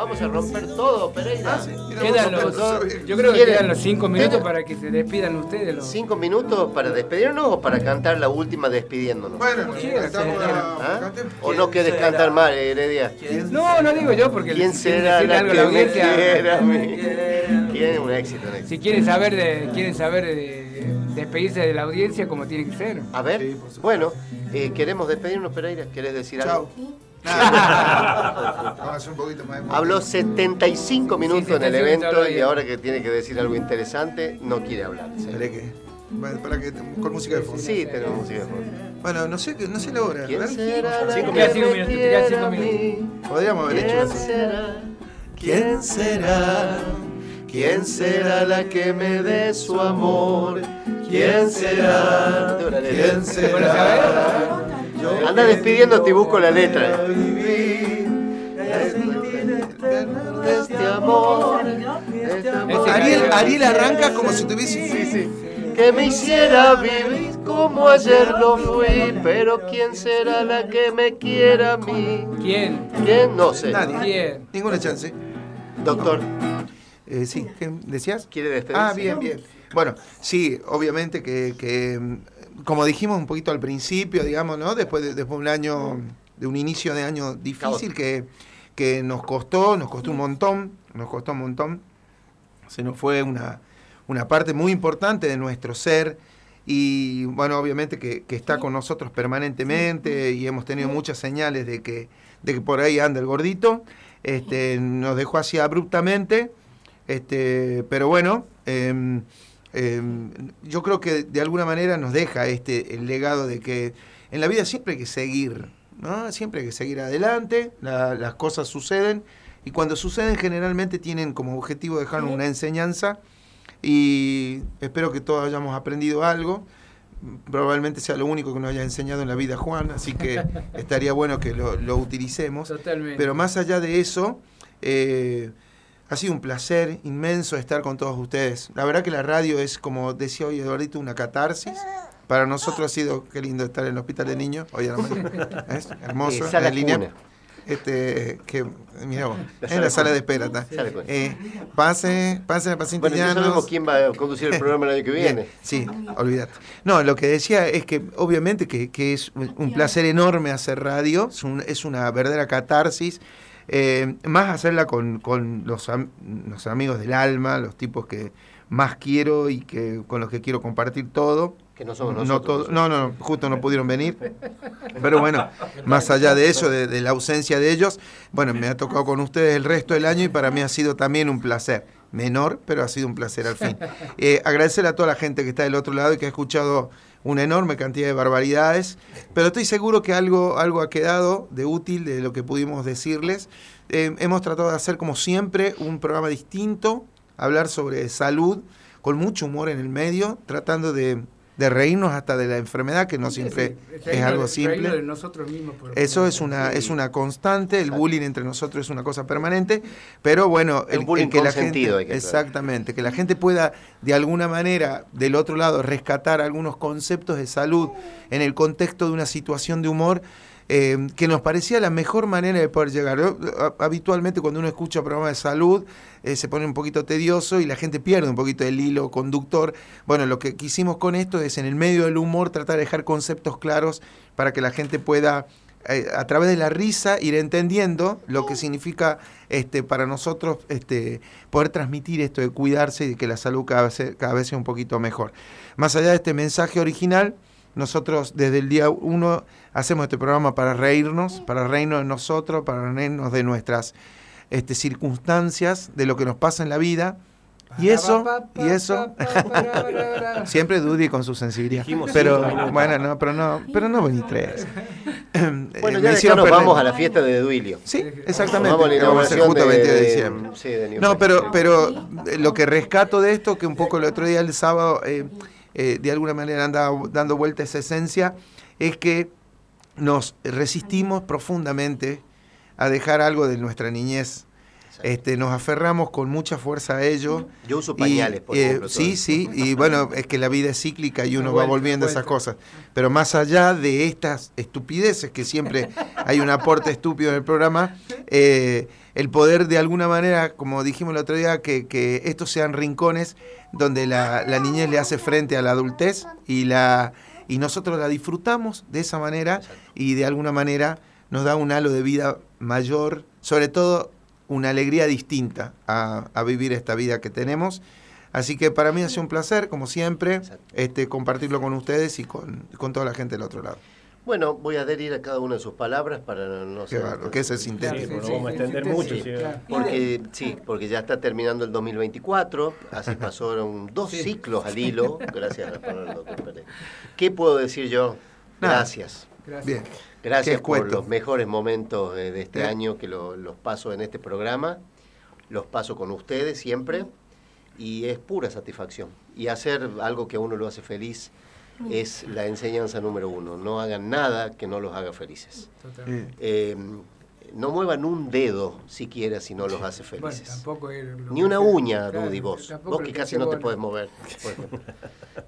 Vamos a romper todo, Pereira. Quedan los, yo creo que ¿Quieren- quedan los cinco minutos ¿Tienen para que se despidan ustedes. Los... ¿Cinco minutos para despedirnos o para cantar la última despidiéndonos? Bueno, cantamos ¿Ah? ¿O no quieres cantar más, Heredia? No, no digo yo porque ¿Quién será la algo que me quiera a mí? ¿Quién? Un éxito, un éxito. Si quieren saber de, quieren saber de despedirse de la audiencia como tiene que ser. A ver, bueno, eh, queremos despedirnos, Pereira. ¿Querés decir Chao. algo? Vamos a hacer un poquito más de Habló 75 minutos Sí, en el 75 evento y ahora que tiene que decir algo interesante, no quiere hablar. Que. Bueno, para que con música de fondo. Sí, tenemos música de fondo. Bueno, no sé, no sé la hora. ¿Quién será la Cinco que minutos, me cinco minutos. Podríamos haber hecho ¿Quién eso. será? ¿Quién será? ¿Quién será la que me dé su amor? ¿Quién será? ¿Quién será? Anda despidiéndote y busco la letra. Este amor. Ariel, Ariel arranca como si tuviese. Sí, sí. Que me hiciera vivir como ayer lo fui, pero ¿quién será la que me quiera a mí? ¿Quién? ¿Quién? No sé. Nadie. ¿Quién? Ninguna chance. Doctor, Eh, sí, ¿qué decías? ¿quiere despedirse? Ah, bien, bien. Bueno, sí, obviamente que, que, mm, como dijimos un poquito al principio, digamos, ¿no? Después de, después de un año, de un inicio de año difícil que, que nos costó, nos costó un montón, nos costó un montón. Se nos fue una, una parte muy importante de nuestro ser y, bueno, obviamente que, que está con nosotros permanentemente y hemos tenido muchas señales de que, de que por ahí anda el gordito. Este, nos dejó así abruptamente. Este, pero bueno, em, em, yo creo que de alguna manera nos deja este el legado de que en la vida siempre hay que seguir, ¿no? Siempre hay que seguir adelante, la- las cosas suceden y cuando suceden generalmente tienen como objetivo dejar una enseñanza y espero que todos hayamos aprendido algo. Probablemente sea lo único que nos haya enseñado en la vida Juan, así que estaría bueno que lo, lo utilicemos. Totalmente. Pero más allá de eso, eh, ha sido un placer inmenso estar con todos ustedes. La verdad que la radio es, como decía hoy Eduardito, una catarsis. Para nosotros ha sido, qué lindo estar en el hospital de niños, hoy a la mañana. Es hermoso, Eh, en línea. Este, que, mira vos, La en la sala de espera está. Eh, pase, pase, paciente Bueno, ya sabemos quién va a conducir el programa el año que viene. Sí, olvídate. No, lo que decía es que obviamente que, que es un un placer enorme hacer radio, es, un- es una verdadera catarsis, eh, más hacerla con, con los, am- los amigos del alma, los tipos que más quiero y que con los que quiero compartir todo. Que no somos No, nosotros. todo- no, no, justo no pudieron venir. Pero bueno, más allá de eso, de, de la ausencia de ellos, bueno, me ha tocado con ustedes el resto del año y para mí ha sido también un placer. Menor, pero ha sido un placer al fin. Eh, agradecer a toda la gente que está del otro lado y que ha escuchado una enorme cantidad de barbaridades, pero estoy seguro que algo, algo ha quedado de útil de lo que pudimos decirles. Eh, hemos tratado de hacer, como siempre, un programa distinto, hablar sobre salud, con mucho humor en el medio, tratando de, de reírnos hasta de la enfermedad, que no siempre Sí, es algo simple. de nosotros mismos. por- Eso es una, es una constante, el bullying entre nosotros es una cosa permanente, pero bueno, El bullying que la gente, que exactamente, que la gente pueda de alguna manera del otro lado rescatar algunos conceptos de salud en el contexto de una situación de humor eh, que nos parecía la mejor manera de poder llegar. Habitualmente cuando uno escucha programas de salud eh, se pone un poquito tedioso y la gente pierde un poquito el hilo conductor. Bueno, lo que quisimos con esto es en el medio del humor tratar de dejar conceptos claros para que la gente pueda eh, a través de la risa ir entendiendo lo que significa este para nosotros este poder transmitir esto de cuidarse y de que la salud cada vez, cada vez sea un poquito mejor. Más allá de este mensaje original, nosotros desde el día uno hacemos este programa para reírnos, para reírnos de nosotros, para reírnos de nuestras este, circunstancias, de lo que nos pasa en la vida. Y eso, y eso, siempre Dudy con su sensibilidad. Dijimos Pero bueno, no, pero no, pero no vení tres. Bueno, Eh, ya de hicieron acá nos perder. vamos a la fiesta de Duilio. Sí, exactamente. Vamos a la vamos a justo el 20 de, de- diciembre. sí, de no, pero, pero lo que rescato de esto, que un poco el otro día, el sábado, eh, eh, de alguna manera andaba dando vuelta esa esencia, es que nos resistimos profundamente a dejar algo de nuestra niñez. Este, nos aferramos con mucha fuerza a ello. Yo uso Y, pañales, por eh, ejemplo. Sí, sí, y bueno, es que la vida es cíclica y uno va volviendo a esas cosas. Pero más allá de estas estupideces, que siempre hay un aporte estúpido en el programa, eh, el poder de alguna manera, como dijimos el otro día, que, que estos sean rincones donde la, la niñez le hace frente a la adultez y, la, y nosotros la disfrutamos de esa manera y de alguna manera nos da un halo de vida mayor, sobre todo una alegría distinta a, a vivir esta vida que tenemos. Así que para mí ha sido un placer, como siempre, Exacto. este, compartirlo con ustedes y con, con toda la gente del otro lado. Bueno, voy a adherir a cada una de sus palabras para no, no Qué ser- bárbaro, que es Sí, sintético. pero sí, no vamos a sí, extender sí, mucho. sí, sí. claro. Porque, sí, porque ya está terminando el 2024, así pasaron dos Sí. ciclos al hilo, gracias a la palabra del doctor Pérez. ¿Qué puedo decir yo? Nada. Gracias. Gracias. Bien. Gracias por los mejores momentos eh, de este Eh. año que lo- los paso en este programa, los paso con ustedes siempre y es pura satisfacción. Y hacer algo que a uno lo hace feliz es la enseñanza número uno. No hagan nada que no los haga felices. Totalmente. Eh, no muevan un dedo siquiera si no los hace Bueno, felices. tampoco es lo Ni que una uña, claro, Dudy, vos. Vos que casi no te podés mover.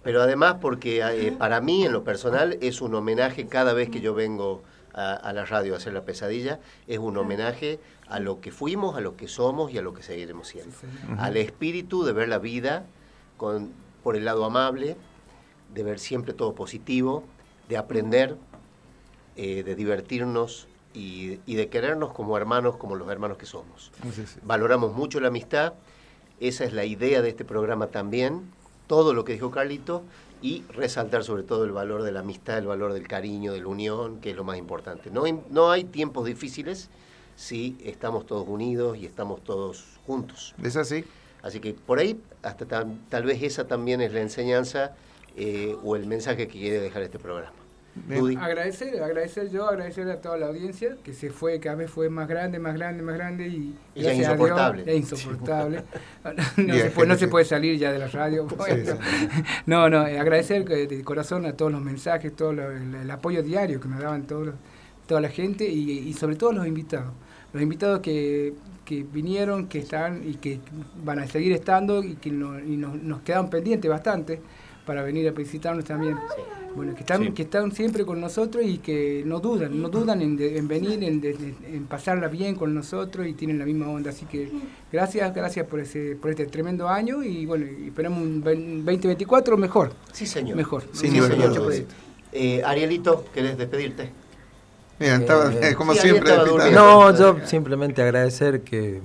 Pero además porque eh, para mí, en lo personal, es un homenaje cada vez que yo vengo a, a la radio a hacer la pesadilla, es un homenaje a lo que fuimos, a lo que somos y a lo que seguiremos siendo. Sí. Al espíritu de ver la vida con, por el lado amable, de ver siempre todo positivo, de aprender, eh, de divertirnos y, y de querernos como hermanos, como los hermanos que somos. Sí, sí. Valoramos mucho la amistad, esa es la idea de este programa también, todo lo que dijo Carlito, y resaltar sobre todo el valor de la amistad, el valor del cariño, de la unión, que es lo más importante. No, hay- no hay tiempos difíciles si estamos todos unidos y estamos todos juntos. ¿Es así? Así que por ahí, hasta tal, tal vez esa también es la enseñanza eh, o el mensaje que quiere dejar este programa. Bien. Agradecer, agradecer yo, agradecer a toda la audiencia que se fue, cada vez fue más grande, más grande, más grande y, Y ya gracias a insoportable. Dios, ya insoportable. no, se puede, no se puede salir ya de la radio. bueno. No, no, eh, agradecer que de corazón a todos los mensajes, todo lo- el, el apoyo diario que nos daban todos toda la gente y, y sobre todo los invitados. Los invitados que, que vinieron, que están y que van a seguir estando y que no- y nos, nos quedan pendientes bastante para venir a visitarnos también. Bueno, que están, Sí. que están siempre con nosotros y que no dudan, no dudan en, de- en venir, en, de- en pasarla bien con nosotros y tienen la misma onda. Así que gracias, gracias por ese, por este tremendo año y bueno, y esperamos un vein- 2024 mejor, Sí, señor. mejor. Sí, Sí, señor. proyecto. Eh, Arielito, ¿querés despedirte? Mira, estaba, Eh, como sí, siempre. No, yo simplemente agradecer que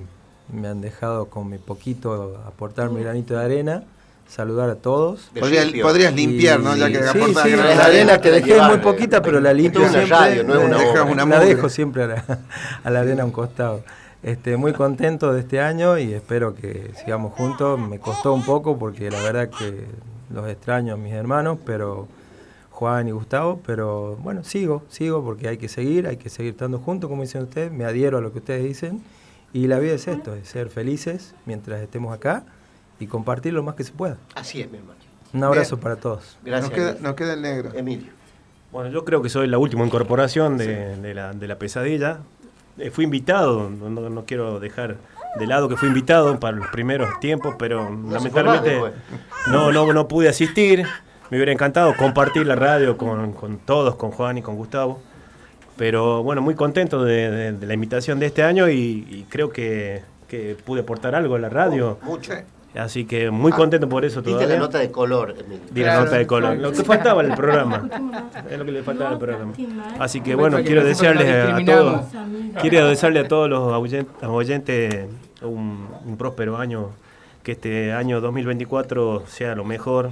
me han dejado con mi poquito aportar mi granito de arena, saludar a todos. Podría- podrías limpiar, ¿no? Y- Ya que sí, aportas sí, granito de la arena arena que dejé es muy poquita, pero la limpio una siempre. radio, no es una Dejas una la dejo siempre a la, a la arena a un costado. Este, muy contento de este año y espero que sigamos juntos. Me costó un poco porque la verdad que los extraño a mis hermanos, pero Juan y Gustavo, pero bueno, sigo, sigo porque hay que seguir, hay que seguir estando juntos, como dicen ustedes, me adhiero a lo que ustedes dicen y la vida es esto, es ser felices mientras estemos acá y compartir lo más que se pueda. Así es, mi hermano. Un abrazo Bien. para todos. Gracias. Nos queda, Emilio. nos queda el negro. Emilio. Bueno, yo creo que soy la última incorporación de, de la, de la pesadilla. Eh, fui invitado, no, no- quiero dejar de lado que fui invitado para los primeros tiempos, pero lamentablemente después. no, no, no pude asistir. Me hubiera encantado compartir la radio con, con todos, con Juan y con Gustavo. Pero bueno, muy contento de, de- de la invitación de este año y, y creo que, que pude aportar algo a la radio. Mucho. Así que muy contento por eso Diste todavía. la nota de color, Emilio. Di la nota de color. Lo que faltaba en el programa. Es lo que le faltaba al programa. Así que bueno, quiero desearles a todos, quiero desearle a todos los oyen- oyentes un, un próspero año, que este año 2024 sea lo mejor,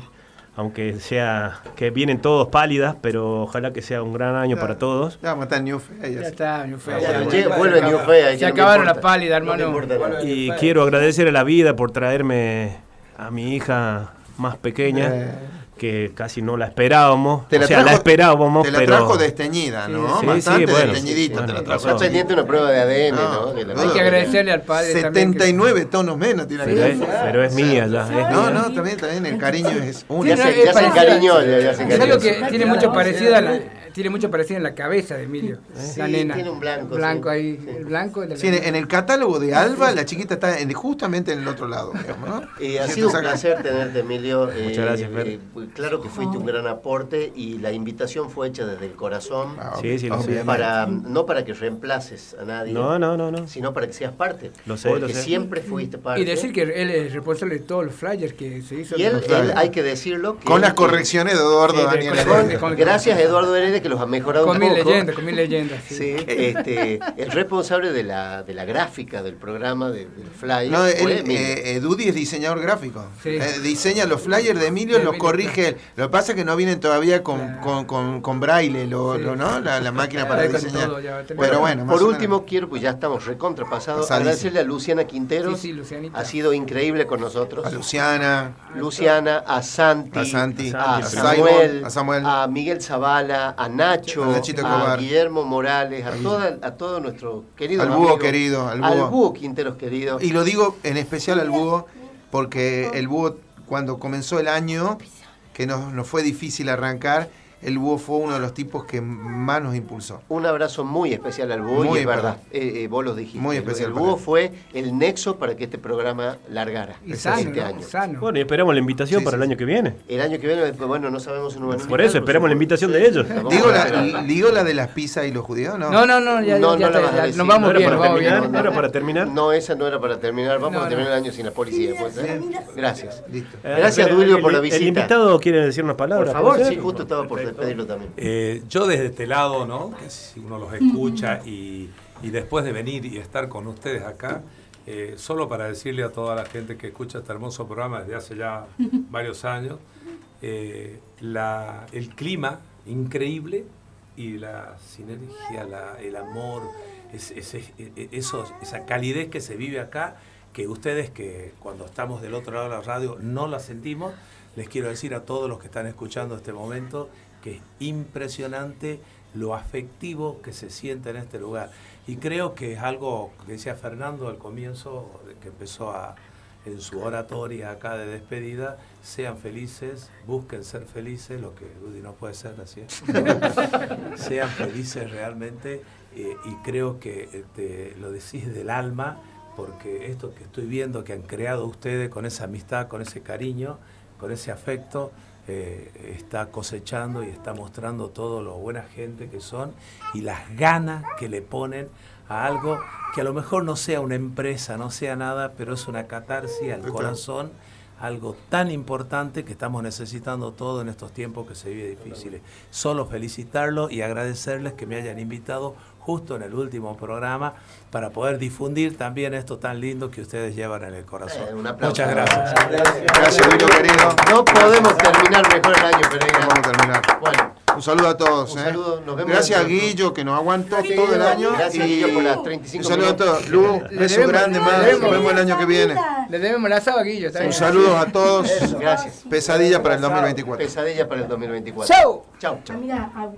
aunque sea que vienen todos pálidas, pero ojalá que sea un gran año para todos. Ya estar en New Fe, ya está, New Fe, Ya, ya, vuelve New acabó. Fe, ahí Se no acabaron las pálidas, No hermano. importa. Y quiero agradecer a la vida por traerme a mi hija más pequeña. Eh. Que casi no la esperábamos. Te la o sea, la trajo- esperábamos, te la pero... trajo desteñida, ¿no? Sí, Bastante sí, bueno. desteñidita te la trajo. Está pendiente una prueba de ADN, ¿no? Que la- Hay que agradecerle al padre también que- 79 tonos menos tiene Pero que es, pero es mía ya. es No, mía. no, también, también el cariño es Sí, no, es ya se encariñó, ya- se Es algo encariñó. que tiene mucho parecido a la, tiene mucho parecido en la cabeza de Emilio, Sí, la nena. tiene un blanco, Blanco sí. ahí, el blanco. de la Sí, en, el catálogo de Alba, la chiquita está en- justamente en el otro lado, digamos, ¿no? Eh, ha Si sido un placer tenerte, Emilio. Eh, Muchas gracias, Fer. eh, claro que fuiste un gran aporte y la invitación fue hecha desde el corazón. Ah, Sí, sí, lo sé. obviamente. para, no para que reemplaces a nadie, No, no, no, no. sino para que seas parte. Lo sé, porque lo sé. siempre fuiste parte. Y decir que él es responsable de todos los flyers que se hizo. Y él, él, hay que decirlo. que Con él- las correcciones de Eduardo Sí, Daniel. con- Gracias a Eduardo Heredia que los ha mejorado con un mil poco. leyendas, con mil leyendas. Sí. Sí, este, el responsable de la, de la gráfica del programa de- del Fly No, él, eh, Edudi es diseñador gráfico. Sí. Eh, diseña los flyers de Emilio, De los Emilio, corrige Lo que pasa es que no vienen todavía con, Claro. con, con, con braille, lo, Sí. lo- ¿no? La, la máquina para diseñar. todo, ya tenemos- Pero bueno, Por último, quiero, pues ya estamos recontrapasados, agradecerle a Luciana Quinteros. Sí, sí, Lucianita. Ha sido increíble con nosotros. a Luciana, Luciana, a Santi, a Santi, a a Samuel, a Samuel. a Miguel Zavala, a Nacho, A Nachito a Escobar. Guillermo Morales, a, toda, a todo nuestro querido Al búho amigo, querido, al búho. Quinteros querido. Y lo digo en especial al búho, porque el búho, cuando comenzó el año, que nos, fue difícil arrancar, el búho fue uno de los tipos que más nos impulsó. Un abrazo muy especial al búho, Muy y es verdad, eh, eh, vos lo dijiste. Muy El- especial El búho él. fue el nexo para que este programa largara Y sano, este ¿no? año. Sano. Bueno, y esperamos la invitación Sí, para sí, el año que viene. El año que viene, bueno, no sabemos si nos van a Por eso, esperamos la invitación de ellos. Digo la, esperar. digo la de las pizzas y los judíos, ¿no? No, no, no, ya, No, ya no la está, vas a ya, decir. nos ¿No vamos era bien, vamos bien. terminar? ¿No era para terminar? No, esa no era para terminar. Vamos a terminar el año sin la policía. Gracias. Listo. Gracias, el- Duilio, el- por la El visita. invitado quiere decir unas palabras. Por favor, ¿puede sí, justo estaba por despedirlo también. Eh, yo desde este lado, ¿no? Que si uno los escucha y, y después de venir y estar con ustedes acá, eh, solo para decirle a toda la gente que escucha este hermoso programa desde hace ya varios años, eh, la- el clima increíble y la sinergia, la- el amor, es- ese- e- eso- esa calidez que se vive acá, que ustedes que cuando estamos del otro lado de la radio no la sentimos, les quiero decir a todos los que están escuchando este momento que es impresionante lo afectivo que se siente en este lugar. Y creo que es algo que decía Fernando al comienzo, que empezó a, en su oratoria acá de despedida, sean felices, busquen ser felices, lo que Rudy no puede ser así. es. sean felices realmente eh, y creo que este, lo decís del alma, porque esto que estoy viendo que han creado ustedes con esa amistad, con ese cariño, con ese afecto, eh, está cosechando y está mostrando todo lo buena gente que son y las ganas que le ponen a algo que a lo mejor no sea una empresa, no sea nada, pero es una catarsis al corazón, algo tan importante que estamos necesitando todo en estos tiempos que se vive difíciles. Solo felicitarlos y agradecerles que me hayan invitado justo en el último programa para poder difundir también esto tan lindo que ustedes llevan en el corazón. Eh, un aplauso. Muchas gracias. Gracias, Duilio, querido. No podemos terminar mejor el año, Pereira. Vamos a terminar. Bueno, Un saludo a todos. Un ¿eh? saludo, nos vemos Gracias a. Guillo, que nos aguantó todo el año. Gracias, y Guillo, por las 35 Un saludo a minutos. todos. Lu, Le beso debemos- grande más. Nos vemos el año que viene. Le debemos la asado a Guillo, Un saludo a todos. Gracias. Pesadilla para el 2024. Pesadilla para el 2024. ¡Chau! Chau. Mira, ah,